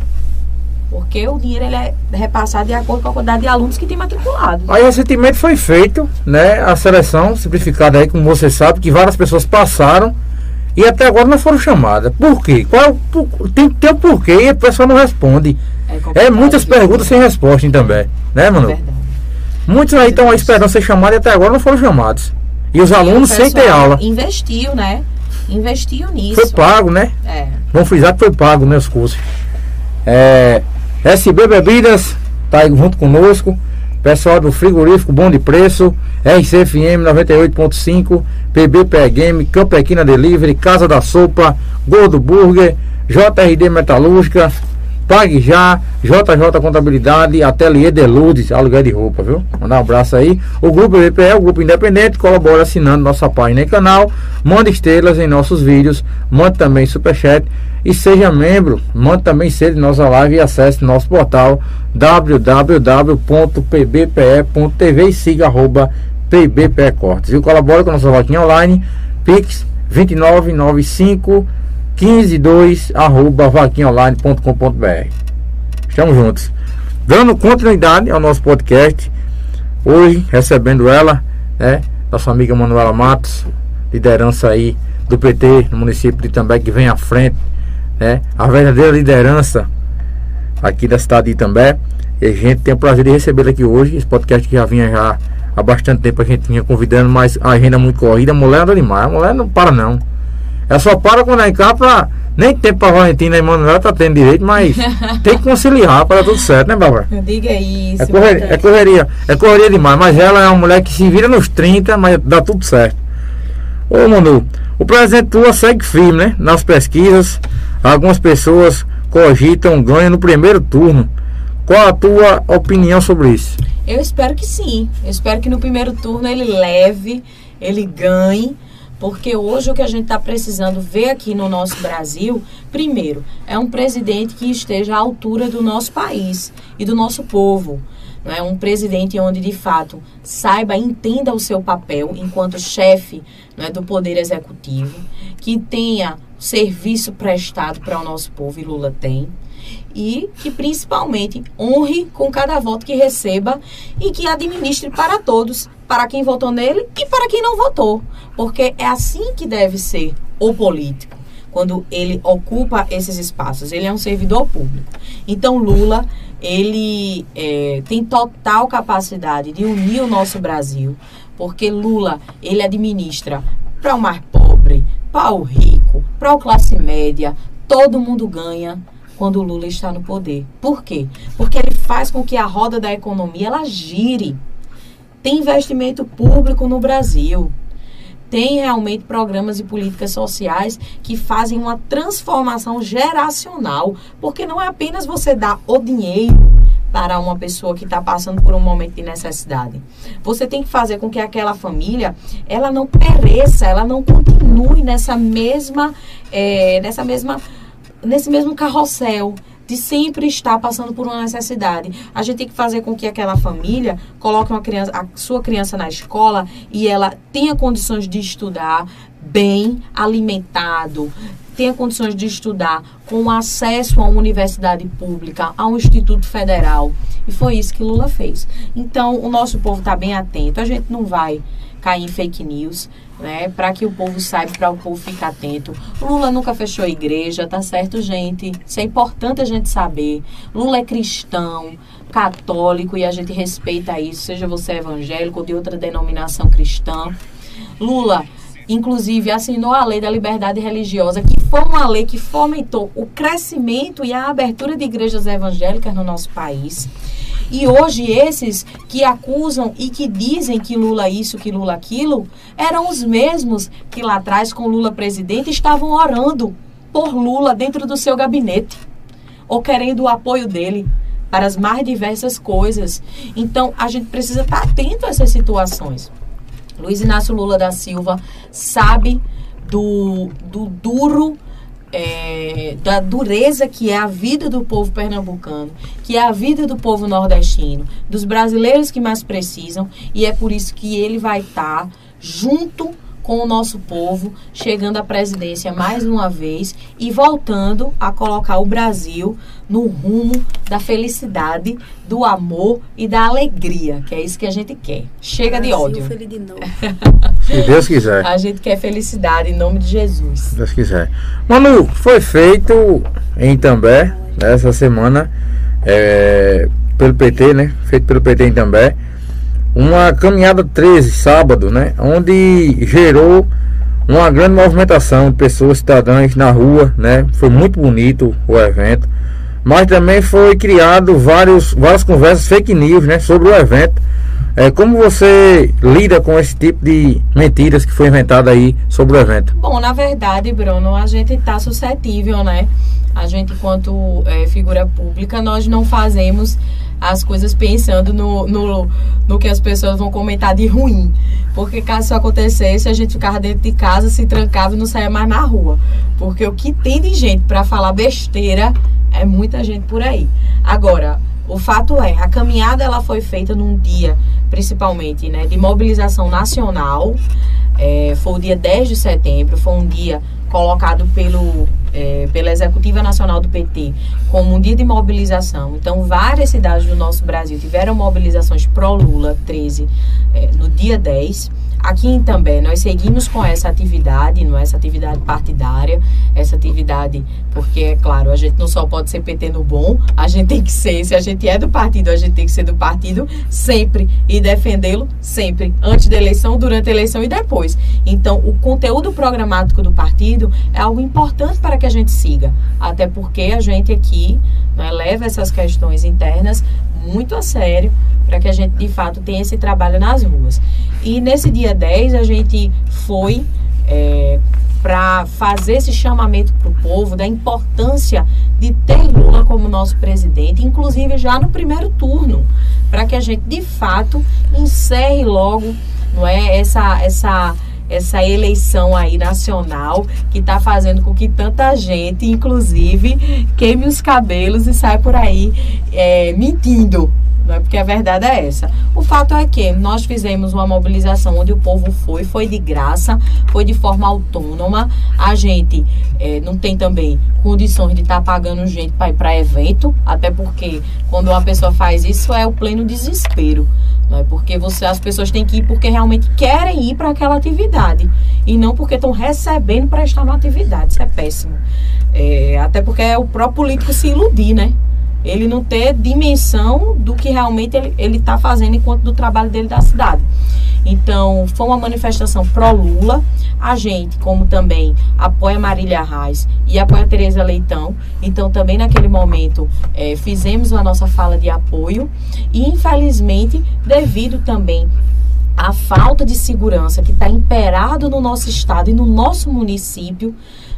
Porque o dinheiro ele é repassado de acordo com a quantidade de alunos que tem matriculado. Aí recentemente foi feito, né, a seleção simplificada aí, como você sabe, que várias pessoas passaram e até agora não foram chamadas. Por quê? Qual, tem que ter o um porquê e a pessoa não responde. É, é muitas perguntas sem resposta também, né, mano? É. Muitos aí estão esperando ser chamados e até agora não foram chamados. E os e alunos sem ter aula. Investiu, né? Investiu nisso. Foi pago, né? É. Vamos frisar que foi pago, meus cursos. É, SB Bebidas tá aí junto conosco. Pessoal do Frigorífico Bom de Preço, RCFM 98.5, PBP Game, Campequina Delivery, Casa da Sopa, Gordo Burger, JRD Metalúrgica, Pague Já, JJ Contabilidade, Ateliê Deludes, aluguel de roupa, viu? Mandar um abraço aí. O Grupo BPE, o Grupo Independente, colabora assinando nossa página e canal. Manda estrelas em nossos vídeos, manda também superchat e seja membro, mande também ser de nossa live e acesse nosso portal www.pbpe.tv e siga arroba Cortes. E colabora com a nossa vaquinha online, pix 2995 152 arroba. Estamos juntos. Dando continuidade ao nosso podcast, hoje recebendo ela, né, nossa amiga Manuela Matos, liderança aí do PT no município de Itambé que vem à frente né? A verdadeira liderança aqui da cidade de Itambé. E a gente tem o prazer de recebê-la aqui hoje. Esse podcast que já vinha já há bastante tempo a gente vinha convidando, mas a agenda é muito corrida. A mulher anda demais. A mulher não para não. Ela só para quando é cá pra. Nem tempo pra Valentina e Manuela tá tendo direito, mas [LAUGHS] tem que conciliar para tudo certo, né, Bárbara? Diga isso. É correria, é correria, é correria demais, mas ela é uma mulher que se vira nos 30, mas dá tudo certo. Ô, Manu, o presidente tua segue firme, né? Nas pesquisas, algumas pessoas cogitam ganho no primeiro turno. Qual a tua opinião sobre isso? Eu espero que sim. Eu espero que no primeiro turno ele leve, ele ganhe, porque hoje o que a gente está precisando ver aqui no nosso Brasil, primeiro, é um presidente que esteja à altura do nosso país e do nosso povo. Não é um presidente onde de fato saiba, entenda o seu papel enquanto chefe não é, do poder executivo, que tenha serviço prestado para o nosso povo, e Lula tem, e que principalmente honre com cada voto que receba e que administre para todos, para quem votou nele e para quem não votou, porque é assim que deve ser o político. Quando ele ocupa esses espaços, ele é um servidor público. Então, Lula, ele é, tem total capacidade de unir o nosso Brasil, porque Lula, ele administra para o mais pobre, para o rico, para o classe média, todo mundo ganha quando o Lula está no poder. Por quê? Porque ele faz com que a roda da economia ela gire. Tem investimento público no Brasil. Tem realmente programas e políticas sociais que fazem uma transformação geracional, porque não é apenas você dar o dinheiro para uma pessoa que está passando por um momento de necessidade. Você tem que fazer com que aquela família ela não pereça, ela não continue nessa mesma, é, nessa mesma, nesse mesmo carrossel de sempre estar passando por uma necessidade. A gente tem que fazer com que aquela família coloque uma criança, a sua criança na escola e ela tenha condições de estudar, bem alimentado, tenha condições de estudar com acesso a uma universidade pública, a um instituto federal. E foi isso que Lula fez. Então, o nosso povo está bem atento. A gente não vai cair em fake news, né? Para que o povo saiba, para o povo ficar atento. Lula nunca fechou a igreja, tá certo, gente? Isso é importante a gente saber. Lula é cristão, católico e a gente respeita isso, seja você evangélico ou de outra denominação cristã. Lula inclusive assinou a lei da liberdade religiosa, que foi uma lei que fomentou o crescimento e a abertura de igrejas evangélicas no nosso país. E hoje esses que acusam e que dizem que Lula isso, que Lula aquilo, eram os mesmos que lá atrás, com Lula presidente, estavam orando por Lula dentro do seu gabinete, ou querendo o apoio dele para as mais diversas coisas. Então, a gente precisa estar atento a essas situações. Luiz Inácio Lula da Silva sabe do, do duro é, da dureza que é a vida do povo pernambucano, que é a vida do povo nordestino, dos brasileiros que mais precisam, e é por isso que ele vai estar tá junto com o nosso povo, chegando à presidência mais uma vez e voltando a colocar o Brasil no rumo da felicidade, do amor e da alegria, que é isso que a gente quer. Chega Brasil, de ódio. Feliz de novo. [LAUGHS] Se Deus quiser. A gente quer felicidade em nome de Jesus. Se Deus quiser. Manu, foi feito em També, essa semana, é, pelo PT, né? Feito pelo PT em També uma caminhada 13, sábado, né? Onde gerou uma grande movimentação de pessoas cidadãs na rua, né? Foi muito bonito o evento. Mas também foi criado vários, várias conversas fake news, né? Sobre o evento. É, como você lida com esse tipo de mentiras que foi inventada aí sobre o evento? Bom, na verdade, Bruno, a gente está suscetível, né? A gente, enquanto é, figura pública, nós não fazemos as coisas pensando no, no, no que as pessoas vão comentar de ruim. Porque caso isso acontecesse, a gente ficava dentro de casa, se trancava e não saía mais na rua. Porque o que tem de gente para falar besteira é muita gente por aí. Agora, o fato é, a caminhada ela foi feita num dia, principalmente, né, de mobilização nacional. É, foi o dia 10 de setembro, foi um dia colocado pelo, é, pela Executiva Nacional do PT como um dia de mobilização. Então, várias cidades do nosso Brasil tiveram mobilizações pró-Lula 13 é, no dia 10. Aqui em nós seguimos com essa atividade, não é essa atividade partidária, essa atividade, porque, é claro, a gente não só pode ser PT no bom, a gente tem que ser, se a gente é do partido, a gente tem que ser do partido sempre e defendê-lo sempre, antes da eleição, durante a eleição e depois. Então, o conteúdo programático do partido é algo importante para que a gente siga, até porque a gente aqui né, leva essas questões internas muito a sério para que a gente de fato tenha esse trabalho nas ruas. E nesse dia 10 a gente foi é, para fazer esse chamamento para o povo da importância de ter Lula como nosso presidente, inclusive já no primeiro turno, para que a gente de fato encerre logo, não é essa essa essa eleição aí nacional que está fazendo com que tanta gente, inclusive, queime os cabelos e saia por aí é, mentindo, não é porque a verdade é essa. O fato é que nós fizemos uma mobilização onde o povo foi, foi de graça, foi de forma autônoma. A gente é, não tem também condições de estar tá pagando gente para ir para evento, até porque quando uma pessoa faz isso é o pleno desespero. Não é porque você, as pessoas têm que ir porque realmente querem ir para aquela atividade e não porque estão recebendo para estar na atividade. Isso é péssimo. É, até porque é o próprio político se iludir, né? Ele não ter dimensão do que realmente ele está fazendo enquanto do trabalho dele da cidade. Então, foi uma manifestação pró-Lula. A gente, como também apoia Marília Reis e apoia Tereza Leitão. Então, também naquele momento, é, fizemos a nossa fala de apoio. E, infelizmente, devido também à falta de segurança que está imperado no nosso estado e no nosso município,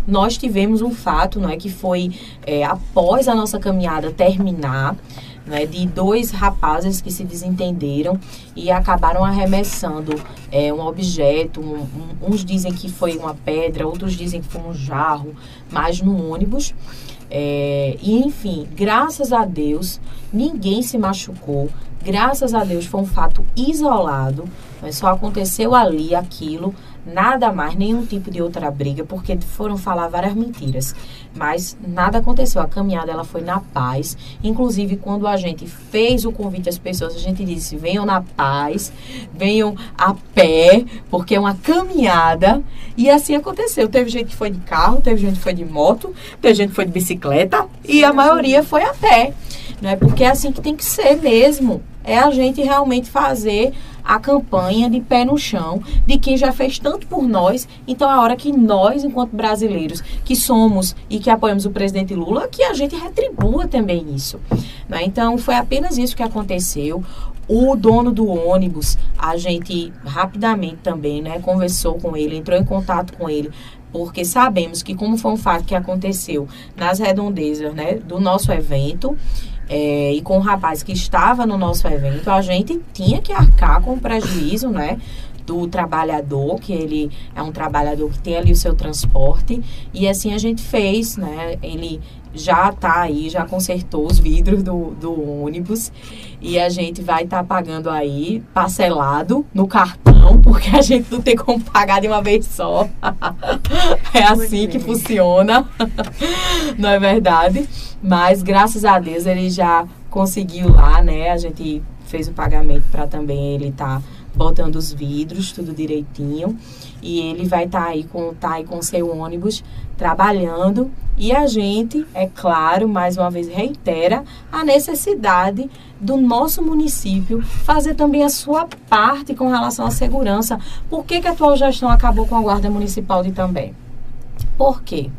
nós tivemos um fato, não é, que foi é, após a nossa caminhada terminar, né, de dois rapazes que se desentenderam e acabaram arremessando é, um objeto. Um, um, uns dizem que foi uma pedra, outros dizem que foi um jarro, mas no ônibus. É, e enfim, graças a Deus, ninguém se machucou. Graças a Deus foi um fato isolado, mas só aconteceu ali aquilo nada mais, nenhum tipo de outra briga, porque foram falar várias mentiras. Mas nada aconteceu. A caminhada ela foi na paz. Inclusive, quando a gente fez o convite às pessoas, a gente disse: venham na paz, venham a pé, porque é uma caminhada. E assim aconteceu. Teve gente que foi de carro, teve gente que foi de moto, teve gente que foi de bicicleta e a maioria foi a pé. Não é porque é assim que tem que ser mesmo. É a gente realmente fazer a campanha de pé no chão de quem já fez tanto por nós. Então é hora que nós, enquanto brasileiros, que somos e que apoiamos o presidente Lula, que a gente retribua também isso. Né? Então foi apenas isso que aconteceu. O dono do ônibus, a gente rapidamente também, né, conversou com ele, entrou em contato com ele, porque sabemos que como foi um fato que aconteceu nas redondezas, né, do nosso evento, é, e com o rapaz que estava no nosso evento, a gente tinha que arcar com o prejuízo, né? do trabalhador, que ele é um trabalhador que tem ali o seu transporte. E assim a gente fez, né? Ele já está aí, já consertou os vidros do, do ônibus e a gente vai estar tá pagando aí parcelado no cartão, [LAUGHS] porque a gente não tem como pagar de uma vez só. [LAUGHS] é assim que funciona, [LAUGHS] não é verdade? Mas graças a Deus ele já conseguiu lá, né? A gente fez o pagamento para também ele estar tá botando os vidros, tudo direitinho. E ele vai estar tá aí com tá aí com seu ônibus trabalhando e a gente, é claro, mais uma vez reitera a necessidade do nosso município fazer também a sua parte com relação à segurança. Por que, que a atual gestão acabou com a Guarda Municipal de Também? Por quê?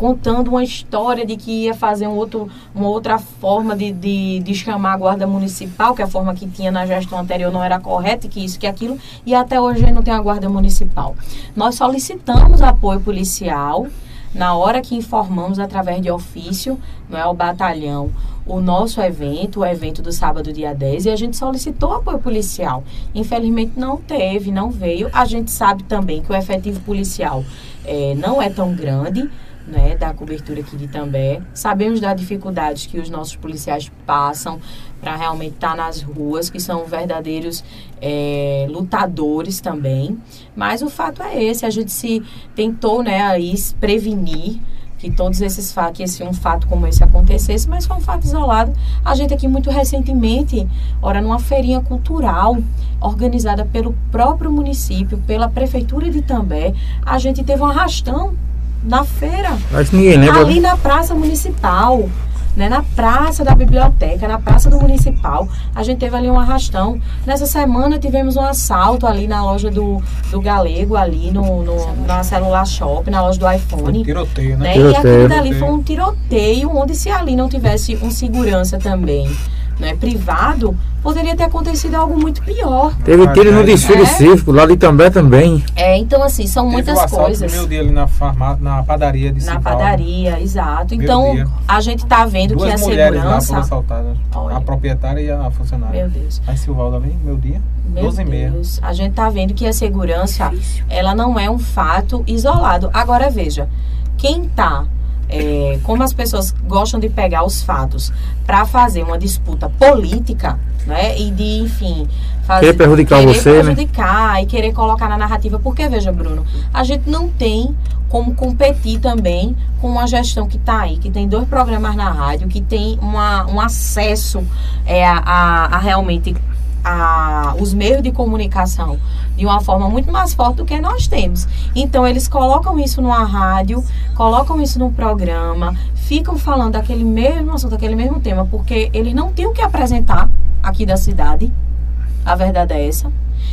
Contando uma história de que ia fazer um outro, uma outra forma de, de, de chamar a guarda municipal, que a forma que tinha na gestão anterior não era correta, que isso, que aquilo, e até hoje não tem a guarda municipal. Nós solicitamos apoio policial na hora que informamos através de ofício, não é o batalhão, o nosso evento, o evento do sábado dia 10, e a gente solicitou apoio policial. Infelizmente não teve, não veio. A gente sabe também que o efetivo policial é, não é tão grande, né, da cobertura aqui de També. Sabemos das dificuldades que os nossos policiais passam para realmente estar tá nas ruas, que são verdadeiros é, lutadores também. Mas o fato é esse, a gente se tentou, né, aí prevenir que todos esses fatos, que esse um fato como esse acontecesse, mas foi um fato isolado. A gente aqui muito recentemente, ora numa feirinha cultural organizada pelo próprio município, pela prefeitura de També, a gente teve um arrastão na feira. Mas ninguém lembra. Ali na Praça Municipal. Né, na praça da biblioteca, na praça do municipal, a gente teve ali um arrastão. Nessa semana tivemos um assalto ali na loja do, do Galego, ali no, no na celular shop, na loja do iPhone. Um tiroteio, né? né? Tiroteio. E aquilo dali foi um tiroteio, onde se ali não tivesse um segurança também né, privado, poderia ter acontecido algo muito pior. Teve tiro no desfile é. cívico, lá de També também. É, então assim, são Teve muitas coisas. meu dia ali na, farma, na padaria de Na padaria, exato. Então, dia. a gente está vendo Duas que a segurança... Lá foram assaltadas, a proprietária e a funcionária. Meu Deus. Aí Silvaldo ali, meu dia, meu 12 Deus. A gente está vendo que a segurança, ela não é um fato isolado. Agora, veja, quem está é, como as pessoas gostam de pegar os fatos para fazer uma disputa política, né? E de, enfim, fazer, querer prejudicar querer você, né? prejudicar né? e querer colocar na narrativa. Porque, veja, Bruno, a gente não tem como competir também com uma gestão que está aí, que tem dois programas na rádio, que tem uma, um acesso é, a, a, a realmente a, os meios de comunicação de uma forma muito mais forte do que nós temos. Então, eles colocam isso numa rádio, colocam isso no programa, ficam falando daquele mesmo assunto, daquele mesmo tema, porque eles não têm o que apresentar aqui da cidade. A verdade é essa.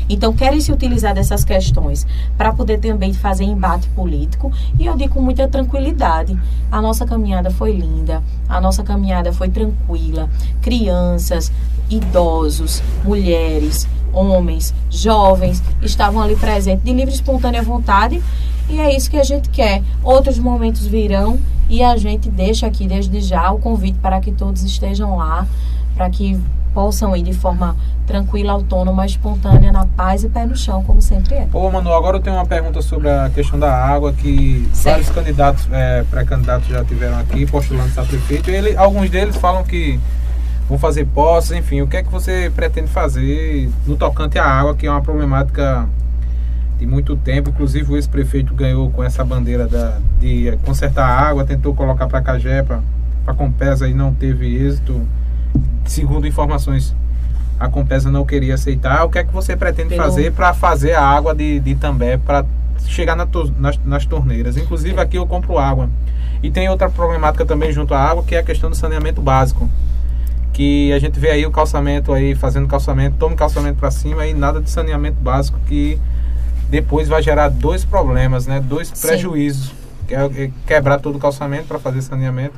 Então, querem se utilizar dessas questões para poder também fazer embate político. E eu digo com muita tranquilidade: a nossa caminhada foi linda, a nossa caminhada foi tranquila. Crianças, idosos, mulheres, homens, jovens estavam ali presentes de livre e espontânea vontade. E é isso que a gente quer. Outros momentos virão e a gente deixa aqui desde já o convite para que todos estejam lá, para que possam ir de forma tranquila, autônoma, espontânea, na paz e pé no chão, como sempre é. Ô, Manu, agora eu tenho uma pergunta sobre a questão da água, que certo. vários candidatos, é, pré-candidatos já tiveram aqui, postulando a prefeito. Ele, alguns deles falam que vão fazer posses, enfim, o que é que você pretende fazer no tocante à água, que é uma problemática de muito tempo. Inclusive o ex-prefeito ganhou com essa bandeira da, de consertar a água, tentou colocar para Cagé, para a Compesa e não teve êxito. Segundo informações, a Compesa não queria aceitar. O que é que você pretende Pelo... fazer para fazer a água de, de També para chegar na to, nas, nas torneiras? Inclusive aqui eu compro água. E tem outra problemática também junto à água, que é a questão do saneamento básico que a gente vê aí o calçamento aí fazendo calçamento, toma calçamento para cima e nada de saneamento básico que depois vai gerar dois problemas, né? Dois Sim. prejuízos. Que é quebrar todo o calçamento para fazer saneamento.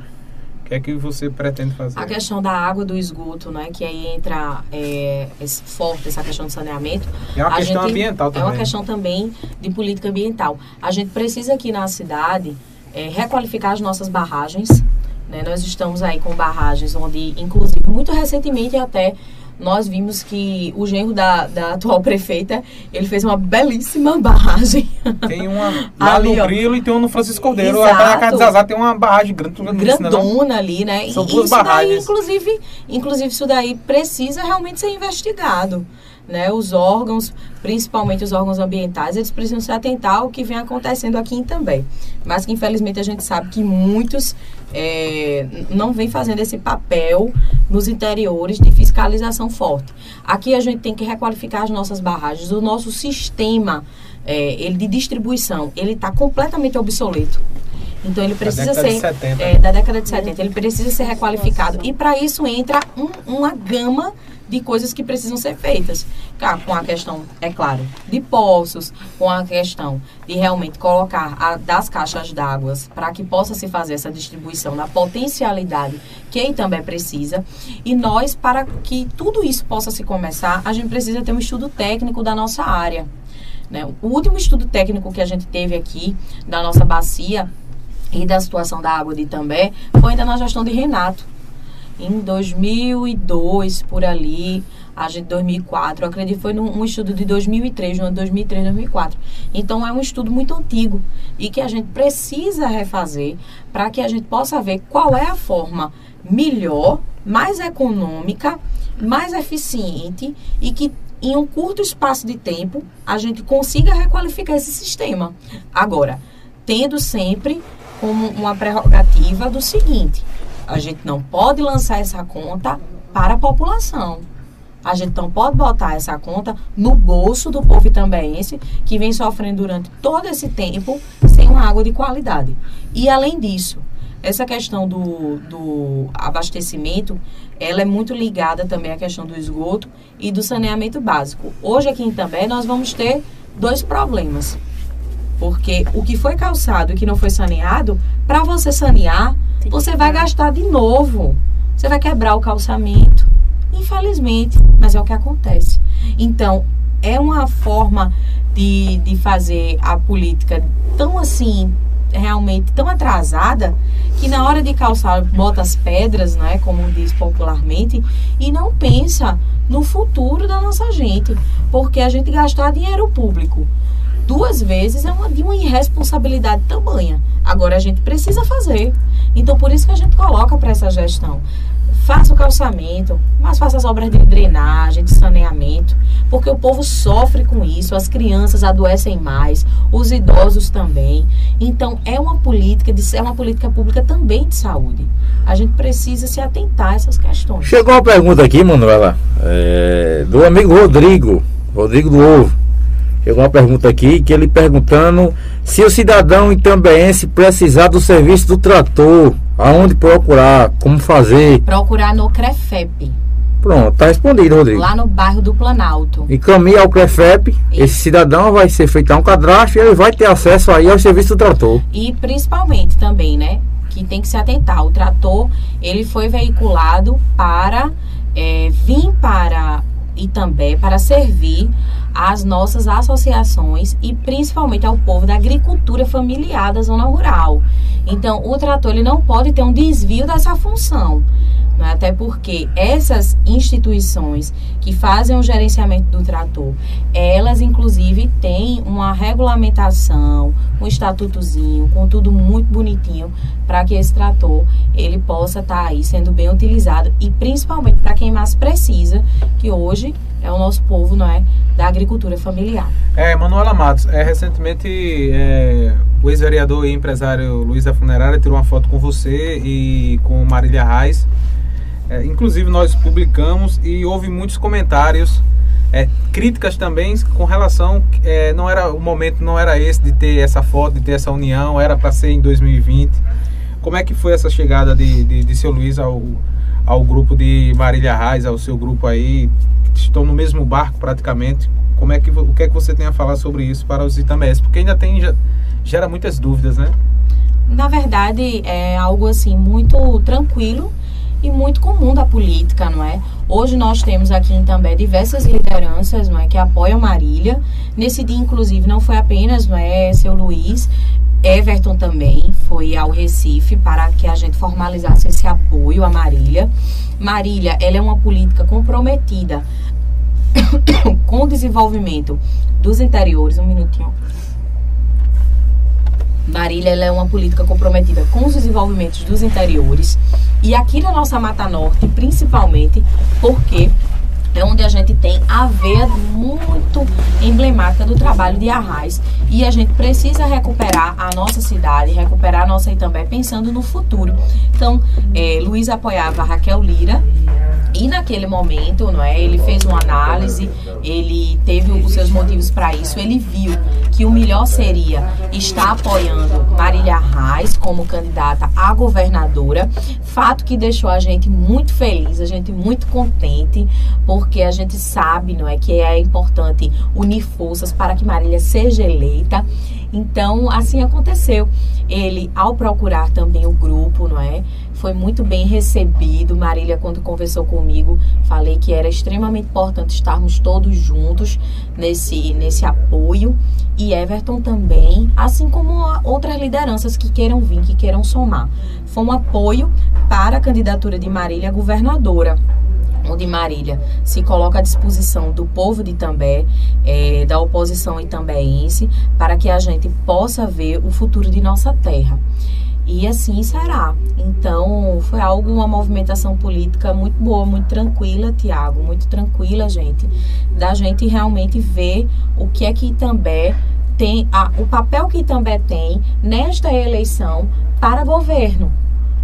O que é que você pretende fazer? A questão da água do esgoto, né? Que aí entra é, esse, forte essa questão do saneamento. É uma questão gente, ambiental também. É uma questão também de política ambiental. A gente precisa aqui na cidade é, requalificar as nossas barragens né? Nós estamos aí com barragens onde, inclusive, muito recentemente até nós vimos que o genro da, da atual [LAUGHS] prefeita, ele fez uma belíssima barragem. Tem uma [LAUGHS] lá ali, no Grilo e tem uma no Francisco Cordeiro. Exato. Na casa de Zazá tem uma barragem grande, né, grandona ali, né? São duas barragens. Daí, inclusive, inclusive, isso daí precisa realmente ser investigado né, os órgãos, principalmente os órgãos ambientais, eles precisam se atentar ao que vem acontecendo aqui também. Mas que infelizmente a gente sabe que muitos é, não vêm fazendo esse papel nos interiores de fiscalização forte. Aqui a gente tem que requalificar as nossas barragens, o nosso sistema é, ele de distribuição, ele está completamente obsoleto. Então ele precisa ser de 70, é, da década de 70, ele precisa ser requalificado e para isso entra um, uma gama de coisas que precisam ser feitas. Com a questão, é claro, de poços, com a questão de realmente colocar a, das caixas d'água para que possa se fazer essa distribuição na potencialidade que também precisa. E nós, para que tudo isso possa se começar, a gente precisa ter um estudo técnico da nossa área. Né? O último estudo técnico que a gente teve aqui da nossa bacia e da situação da água de Itambé foi ainda na gestão de Renato em 2002, por ali, a gente 2004, eu acredito que foi num, um estudo de 2003, no ano 2003, 2004. Então é um estudo muito antigo e que a gente precisa refazer para que a gente possa ver qual é a forma melhor, mais econômica, mais eficiente e que em um curto espaço de tempo a gente consiga requalificar esse sistema. Agora, tendo sempre como uma prerrogativa do seguinte: a gente não pode lançar essa conta para a população. A gente não pode botar essa conta no bolso do povo itambeense que vem sofrendo durante todo esse tempo sem uma água de qualidade. E além disso, essa questão do, do abastecimento, ela é muito ligada também à questão do esgoto e do saneamento básico. Hoje aqui em Itambé nós vamos ter dois problemas. Porque o que foi calçado e que não foi saneado, para você sanear, você vai gastar de novo. Você vai quebrar o calçamento. Infelizmente, mas é o que acontece. Então, é uma forma de, de fazer a política tão assim, realmente tão atrasada, que na hora de calçar bota as pedras, né, como diz popularmente, e não pensa no futuro da nossa gente. Porque a gente gastar dinheiro público duas vezes é uma, de uma irresponsabilidade tamanha. Agora a gente precisa fazer. Então por isso que a gente coloca para essa gestão. Faça o calçamento, mas faça as obras de drenagem, de saneamento, porque o povo sofre com isso, as crianças adoecem mais, os idosos também. Então é uma política de é uma política pública também de saúde. A gente precisa se atentar a essas questões. Chegou uma pergunta aqui, Manuela, é, do amigo Rodrigo, Rodrigo do Ovo. Chegou uma pergunta aqui que ele perguntando se o cidadão se precisar do serviço do trator, aonde procurar, como fazer. Procurar no CREFEP. Pronto, tá respondido, Rodrigo. Lá no bairro do Planalto. Encaminha ao CREFEP, Isso. esse cidadão vai ser feito um cadastro e ele vai ter acesso aí ao serviço do trator. E principalmente também, né, que tem que se atentar, o trator, ele foi veiculado para é, vir para e também para servir às nossas associações e principalmente ao povo da agricultura familiar da zona rural. Então, o trator ele não pode ter um desvio dessa função. Né? Até porque essas instituições que fazem o gerenciamento do trator, elas inclusive têm uma regulamentação, um estatutozinho, com tudo muito bonitinho, para que esse trator ele possa estar tá aí sendo bem utilizado e principalmente para quem mais precisa, que hoje é o nosso povo, não é? Da agricultura familiar. É, Manuela Matos, é, recentemente é, o ex-vereador e empresário Luiz da Funerária tirou uma foto com você e com Marília Reis. É, inclusive nós publicamos e houve muitos comentários, é, críticas também com relação, é, não era o momento não era esse de ter essa foto, de ter essa união, era para ser em 2020. Como é que foi essa chegada de, de, de seu Luiz ao, ao grupo de Marília Reis, ao seu grupo aí, estão no mesmo barco praticamente. Como é que o que é que você tem a falar sobre isso para os itamés? Porque ainda tem gera muitas dúvidas, né? Na verdade, é algo assim muito tranquilo e muito comum da política, não é? Hoje nós temos aqui em També diversas lideranças, não é, que apoiam Marília. Nesse dia, inclusive, não foi apenas, não é, seu Luiz, Everton também foi ao Recife para que a gente formalizasse esse apoio a Marília. Marília, ela é uma política comprometida [COUGHS] com o desenvolvimento dos interiores. Um minutinho. Marília é uma política comprometida com os desenvolvimentos dos interiores e aqui na nossa Mata Norte, principalmente, porque é onde a gente tem a veia muito emblemática do trabalho de Arraiz. E a gente precisa recuperar a nossa cidade, recuperar a nossa Itambé, pensando no futuro. Então, é, Luiz apoiava Raquel Lira, e naquele momento, não é, ele fez uma análise, ele teve os seus motivos para isso, ele viu que o melhor seria estar apoiando Marília Reis como candidata a governadora, fato que deixou a gente muito feliz, a gente muito contente, porque a gente sabe, não é, que é importante unir forças para que Marília seja eleita. Então, assim aconteceu. Ele, ao procurar também o grupo, não é? Foi muito bem recebido. Marília, quando conversou comigo, falei que era extremamente importante estarmos todos juntos nesse, nesse apoio. E Everton também, assim como outras lideranças que queiram vir, que queiram somar. Foi um apoio para a candidatura de Marília governadora onde Marília se coloca à disposição do povo de Itambé, é, da oposição itambéense, para que a gente possa ver o futuro de nossa terra. E assim será. Então, foi algo, uma movimentação política muito boa, muito tranquila, Tiago, muito tranquila, gente, da gente realmente ver o que é que Itambé tem, a, o papel que Itambé tem nesta eleição para governo.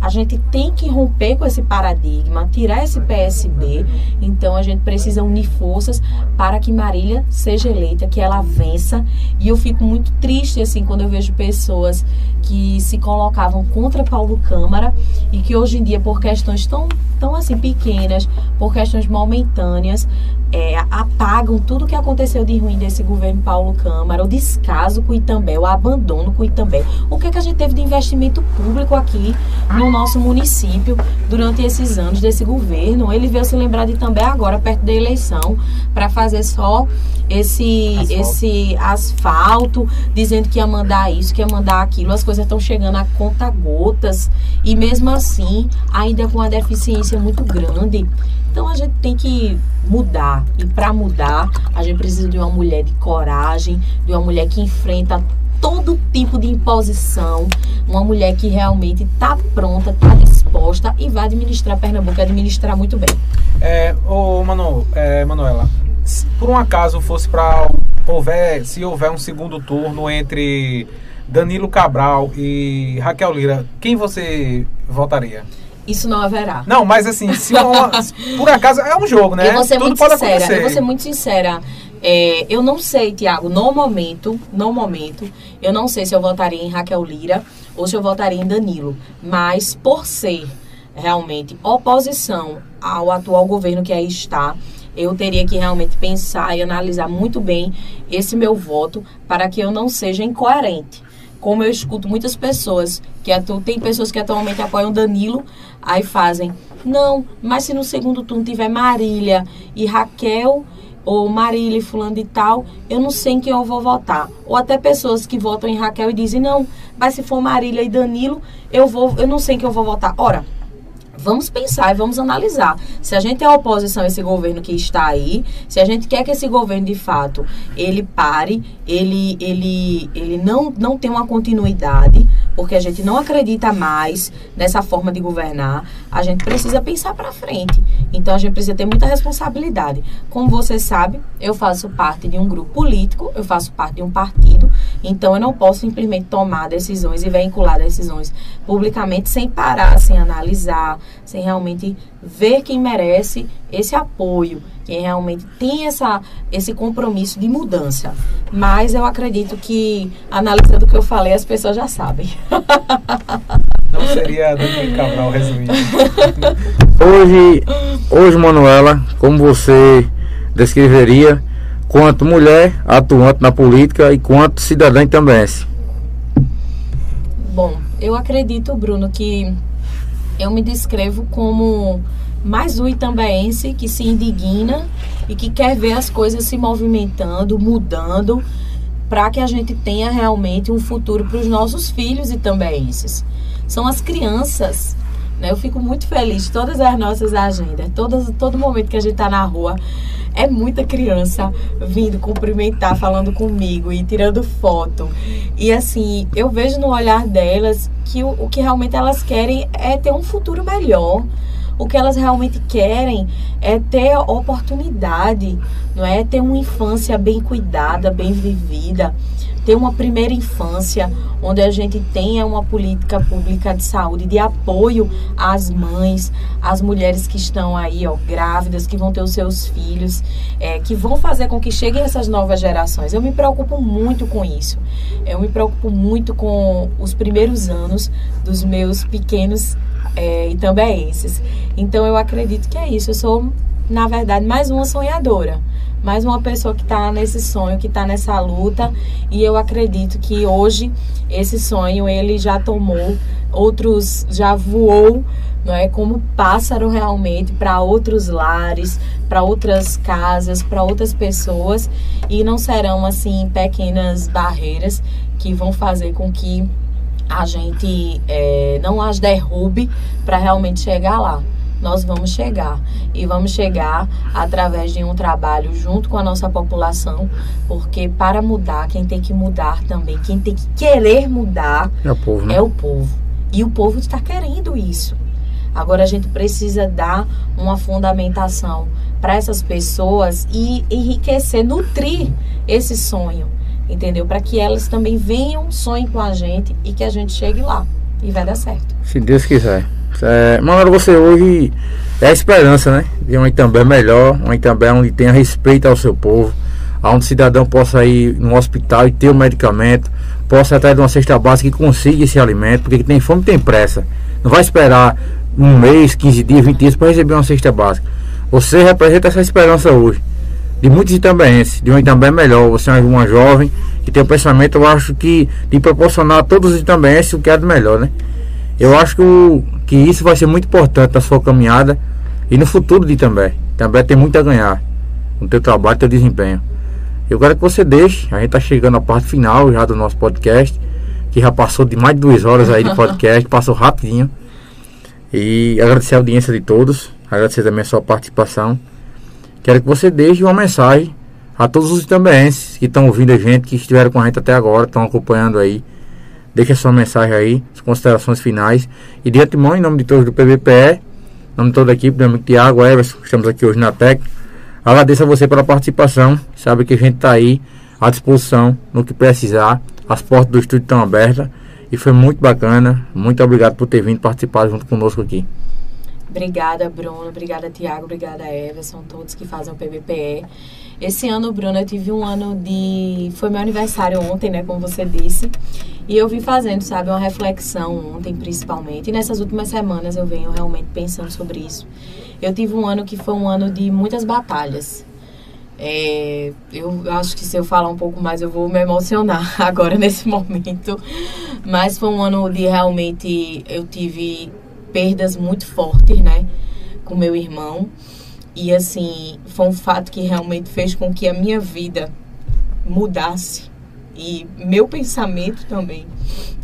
A gente tem que romper com esse paradigma, tirar esse PSB. Então a gente precisa unir forças para que Marília seja eleita, que ela vença. E eu fico muito triste assim quando eu vejo pessoas que se colocavam contra Paulo Câmara e que hoje em dia por questões tão tão assim pequenas, por questões momentâneas, é, apagam tudo o que aconteceu de ruim desse governo Paulo Câmara, o descaso com o Itambé, o abandono com o Itambé. O que, é que a gente teve de investimento público aqui no nosso município durante esses anos desse governo? Ele veio se lembrar de Itambé agora, perto da eleição, para fazer só esse asfalto. esse asfalto, dizendo que ia mandar isso, que ia mandar aquilo. As coisas estão chegando a conta gotas e mesmo assim, ainda com a deficiência muito grande. Então a gente tem que mudar. E para mudar, a gente precisa de uma mulher de coragem, de uma mulher que enfrenta todo tipo de imposição, uma mulher que realmente está pronta, está disposta e vai administrar Pernambuco, administrar muito bem. É, ô Manu, é, Manuela, se por um acaso fosse para houver, se houver um segundo turno entre Danilo Cabral e Raquel Lira, quem você votaria? Isso não haverá. Não, mas assim, se uma, [LAUGHS] por acaso é um jogo, né? Eu vou ser Tudo muito pode sincera. Acontecer. Eu vou ser muito sincera. É, eu não sei, Tiago, no momento, no momento, eu não sei se eu votaria em Raquel Lira ou se eu votaria em Danilo. Mas por ser realmente oposição ao atual governo que aí está, eu teria que realmente pensar e analisar muito bem esse meu voto para que eu não seja incoerente como eu escuto muitas pessoas que atu... tem pessoas que atualmente apoiam Danilo, aí fazem, não, mas se no segundo turno tiver Marília e Raquel ou Marília e fulano de tal, eu não sei em quem eu vou votar. Ou até pessoas que votam em Raquel e dizem, não, mas se for Marília e Danilo, eu vou, eu não sei em quem eu vou votar. Ora, vamos pensar e vamos analisar. Se a gente é oposição a esse governo que está aí, se a gente quer que esse governo de fato ele pare, ele ele ele não não tenha uma continuidade, porque a gente não acredita mais nessa forma de governar, a gente precisa pensar para frente. Então a gente precisa ter muita responsabilidade. Como você sabe, eu faço parte de um grupo político, eu faço parte de um partido, então eu não posso simplesmente tomar decisões e vincular decisões publicamente sem parar, sem analisar, sem realmente ver quem merece esse apoio, quem realmente tem essa, esse compromisso de mudança. Mas eu acredito que, analisando o que eu falei, as pessoas já sabem. [LAUGHS] Não seria Daniel Cabral resumindo. Hoje, hoje, Manuela, como você descreveria quanto mulher atuante na política e quanto cidadã também? Bom, eu acredito, Bruno, que eu me descrevo como mais um itambaense que se indigna e que quer ver as coisas se movimentando, mudando, para que a gente tenha realmente um futuro para os nossos filhos itambaenses. São as crianças. Né? Eu fico muito feliz todas as nossas agendas, todas, todo momento que a gente está na rua, é muita criança vindo cumprimentar, falando comigo e tirando foto. E assim, eu vejo no olhar delas que o, o que realmente elas querem é ter um futuro melhor. O que elas realmente querem é ter oportunidade, não é ter uma infância bem cuidada, bem vivida, ter uma primeira infância onde a gente tenha uma política pública de saúde de apoio às mães, às mulheres que estão aí, ó, grávidas, que vão ter os seus filhos, é, que vão fazer com que cheguem essas novas gerações. Eu me preocupo muito com isso. Eu me preocupo muito com os primeiros anos dos meus pequenos é, itambeenses. Então eu acredito que é isso. Eu sou, na verdade, mais uma sonhadora. Mais uma pessoa que está nesse sonho, que está nessa luta. E eu acredito que hoje esse sonho ele já tomou, outros já voou não é como pássaro realmente para outros lares, para outras casas, para outras pessoas e não serão assim pequenas barreiras que vão fazer com que a gente é, não as derrube para realmente chegar lá. Nós vamos chegar e vamos chegar através de um trabalho junto com a nossa população, porque para mudar, quem tem que mudar também, quem tem que querer mudar é o povo. Né? É o povo. E o povo está querendo isso. Agora a gente precisa dar uma fundamentação para essas pessoas e enriquecer, nutrir esse sonho entendeu? Para que elas também venham, sonhem com a gente e que a gente chegue lá. E vai dar certo. Se Deus quiser. É, Manoel, você hoje é a esperança, né? De uma Itambé melhor, uma Itambé onde tenha respeito ao seu povo, onde o cidadão possa ir no hospital e ter o medicamento, possa atrás de uma cesta básica e consiga esse alimento, porque tem fome tem pressa. Não vai esperar um mês, 15 dias, 20 dias para receber uma cesta básica. Você representa essa esperança hoje de muitos itambenses, de um Itambé melhor. Você é uma jovem que tem o pensamento, eu acho que de proporcionar a todos os itambenses o que é do melhor, né? Eu acho que, o, que isso vai ser muito importante na sua caminhada e no futuro de Itambé. Itambé tem muito a ganhar com o teu trabalho e teu desempenho. Eu quero que você deixe, a gente está chegando à parte final já do nosso podcast, que já passou de mais de duas horas aí de [LAUGHS] podcast, passou rapidinho. E agradecer a audiência de todos, agradecer também a sua participação. Quero que você deixe uma mensagem a todos os itambenses que estão ouvindo a gente, que estiveram com a gente até agora, estão acompanhando aí. Deixe a sua mensagem aí, as considerações finais. E de antemão, em nome de todos do PBPE, em nome de toda a equipe, meu amigo Tiago, Everson, que estamos aqui hoje na TEC. Agradeço a você pela participação. Sabe que a gente está aí à disposição no que precisar. As portas do estúdio estão abertas. E foi muito bacana. Muito obrigado por ter vindo participar junto conosco aqui. Obrigada, Bruno. Obrigada, Tiago. Obrigada, Everson. Todos que fazem o PBPE. Esse ano, Bruno, eu tive um ano de. Foi meu aniversário ontem, né? Como você disse. E eu vim fazendo, sabe, uma reflexão ontem, principalmente. E nessas últimas semanas eu venho realmente pensando sobre isso. Eu tive um ano que foi um ano de muitas batalhas. É, eu acho que se eu falar um pouco mais eu vou me emocionar [LAUGHS] agora nesse momento. Mas foi um ano de realmente eu tive perdas muito fortes, né, com meu irmão. E assim, foi um fato que realmente fez com que a minha vida mudasse e meu pensamento também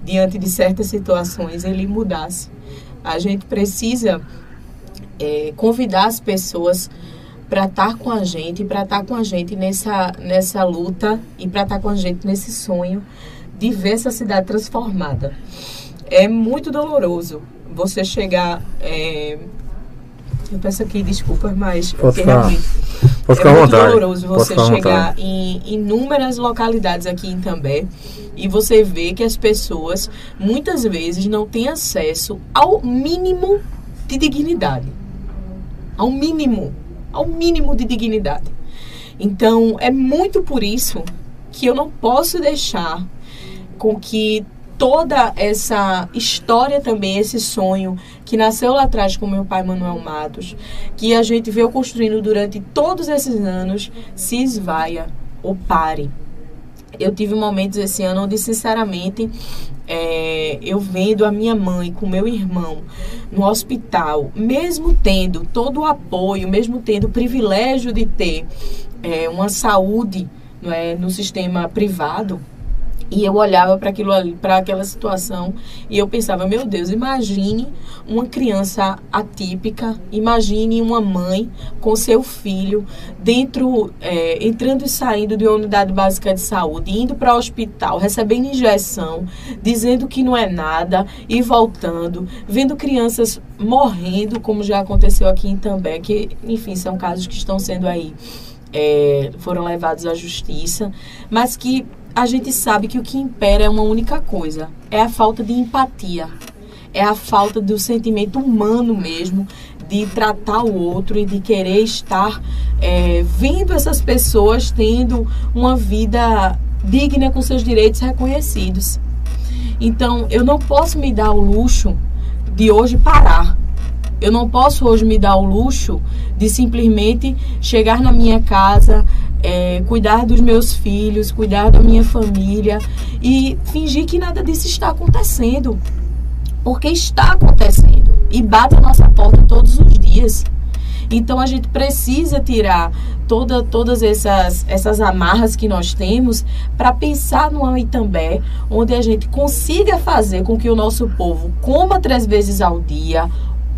diante de certas situações ele mudasse. A gente precisa é, convidar as pessoas para estar com a gente, para estar com a gente nessa, nessa luta e para estar com a gente nesse sonho de ver essa cidade transformada. É muito doloroso você chegar é, Eu peço aqui desculpas, mas Pode ficar- Pode é ficar à muito vontade. doloroso você chegar em inúmeras localidades aqui em També e você vê que as pessoas muitas vezes não têm acesso ao mínimo de dignidade. Ao mínimo, ao mínimo de dignidade. Então, é muito por isso que eu não posso deixar com que toda essa história também, esse sonho que nasceu lá atrás com meu pai Manuel Matos, que a gente veio construindo durante todos esses anos, se esvaia ou pare. Eu tive momentos esse ano onde, sinceramente, é, eu vendo a minha mãe com meu irmão no hospital, mesmo tendo todo o apoio, mesmo tendo o privilégio de ter é, uma saúde não é, no sistema privado, e eu olhava para aquilo ali, para aquela situação, e eu pensava, meu Deus, imagine uma criança atípica, imagine uma mãe com seu filho dentro, é, entrando e saindo de uma unidade básica de saúde, indo para o hospital, recebendo injeção, dizendo que não é nada e voltando, vendo crianças morrendo, como já aconteceu aqui em També, que, enfim, são casos que estão sendo aí, é, foram levados à justiça, mas que a gente sabe que o que impera é uma única coisa: é a falta de empatia, é a falta do sentimento humano mesmo de tratar o outro e de querer estar é, vendo essas pessoas tendo uma vida digna com seus direitos reconhecidos. Então, eu não posso me dar o luxo de hoje parar. Eu não posso hoje me dar o luxo de simplesmente chegar na minha casa, é, cuidar dos meus filhos, cuidar da minha família e fingir que nada disso está acontecendo. Porque está acontecendo e bate a nossa porta todos os dias. Então a gente precisa tirar toda, todas essas, essas amarras que nós temos para pensar no Aitambé, onde a gente consiga fazer com que o nosso povo coma três vezes ao dia,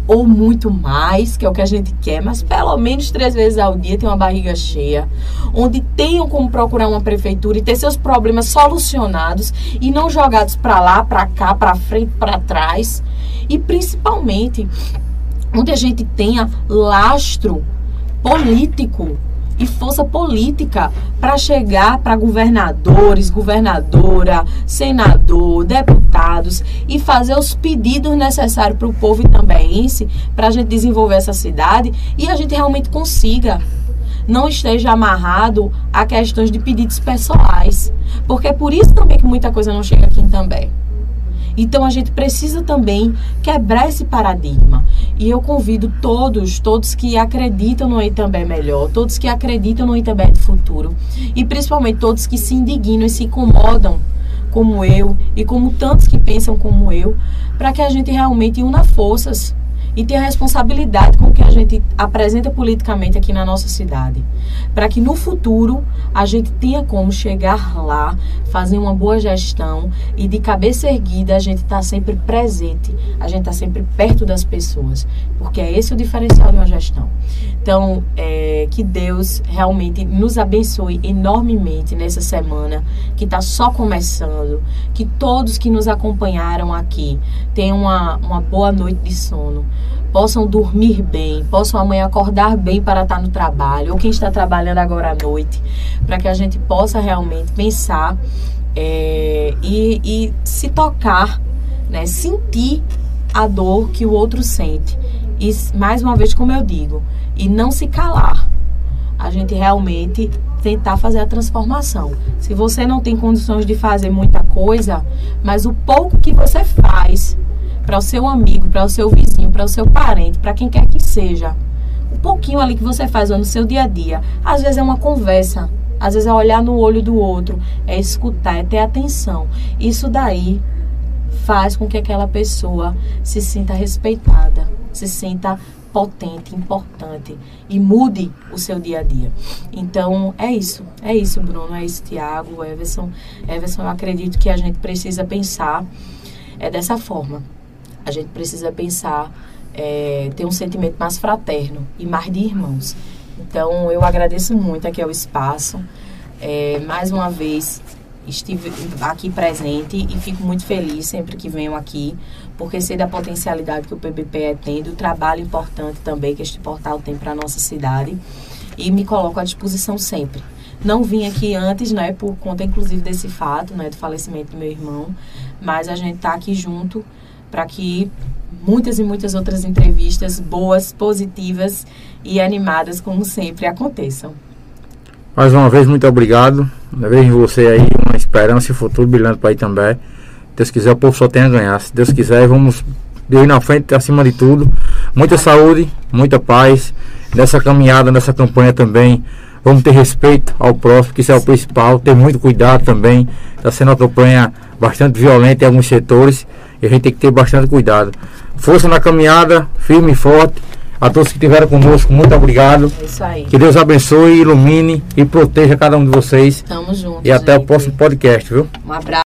ou muito mais, que é o que a gente quer, mas pelo menos três vezes ao dia tem uma barriga cheia, onde tenham como procurar uma prefeitura e ter seus problemas solucionados e não jogados para lá, para cá, para frente, para trás, e principalmente onde a gente tenha lastro político e força política para chegar para governadores, governadora, senador, deputados e fazer os pedidos necessários para o povo itambeense para a gente desenvolver essa cidade e a gente realmente consiga não esteja amarrado a questões de pedidos pessoais, porque é por isso também que muita coisa não chega aqui em També. Então a gente precisa também quebrar esse paradigma. E eu convido todos, todos que acreditam no Itambé melhor, todos que acreditam no Itambé do futuro, e principalmente todos que se indignam e se incomodam como eu e como tantos que pensam como eu, para que a gente realmente una forças e tenha responsabilidade com o que a gente apresenta politicamente aqui na nossa cidade. Para que no futuro a gente tenha como chegar lá, fazer uma boa gestão e de cabeça erguida a gente está sempre presente, a gente está sempre perto das pessoas, porque é esse o diferencial de uma gestão. Então, é, que Deus realmente nos abençoe enormemente nessa semana que está só começando, que todos que nos acompanharam aqui tenham uma, uma boa noite de sono possam dormir bem, possam amanhã acordar bem para estar no trabalho, ou quem está trabalhando agora à noite, para que a gente possa realmente pensar é, e, e se tocar, né, sentir a dor que o outro sente. E mais uma vez, como eu digo, e não se calar. A gente realmente tentar fazer a transformação. Se você não tem condições de fazer muita coisa, mas o pouco que você faz para o seu amigo, para o seu vizinho, para o seu parente, para quem quer que seja. Um pouquinho ali que você faz no seu dia a dia. Às vezes é uma conversa, às vezes é olhar no olho do outro, é escutar, é ter atenção. Isso daí faz com que aquela pessoa se sinta respeitada, se sinta potente, importante e mude o seu dia a dia. Então, é isso. É isso, Bruno. É isso, Tiago, Everson. Everson, eu acredito que a gente precisa pensar é dessa forma a gente precisa pensar, é, ter um sentimento mais fraterno e mais de irmãos. Então, eu agradeço muito aqui ao espaço. É, mais uma vez, estive aqui presente e fico muito feliz sempre que venho aqui, porque sei da potencialidade que o PBPE tem, do trabalho importante também que este portal tem para a nossa cidade e me coloco à disposição sempre. Não vim aqui antes, né, por conta inclusive desse fato, né, do falecimento do meu irmão, mas a gente está aqui junto para que muitas e muitas outras entrevistas boas, positivas e animadas, como sempre, aconteçam. Mais uma vez, muito obrigado. Vejo em você aí uma esperança e futuro brilhante para aí também. Deus quiser, o povo só tem a ganhar. Se Deus quiser, vamos ir na frente, acima de tudo. Muita saúde, muita paz. Nessa caminhada, nessa campanha também. Vamos ter respeito ao próximo, que isso é o principal. Ter muito cuidado também. Está sendo uma campanha bastante violenta em alguns setores. E a gente tem que ter bastante cuidado. Força na caminhada, firme e forte. A todos que estiveram conosco, muito obrigado. É isso aí. Que Deus abençoe, ilumine e proteja cada um de vocês. Tamo junto. E até o gente. próximo podcast, viu? Um abraço.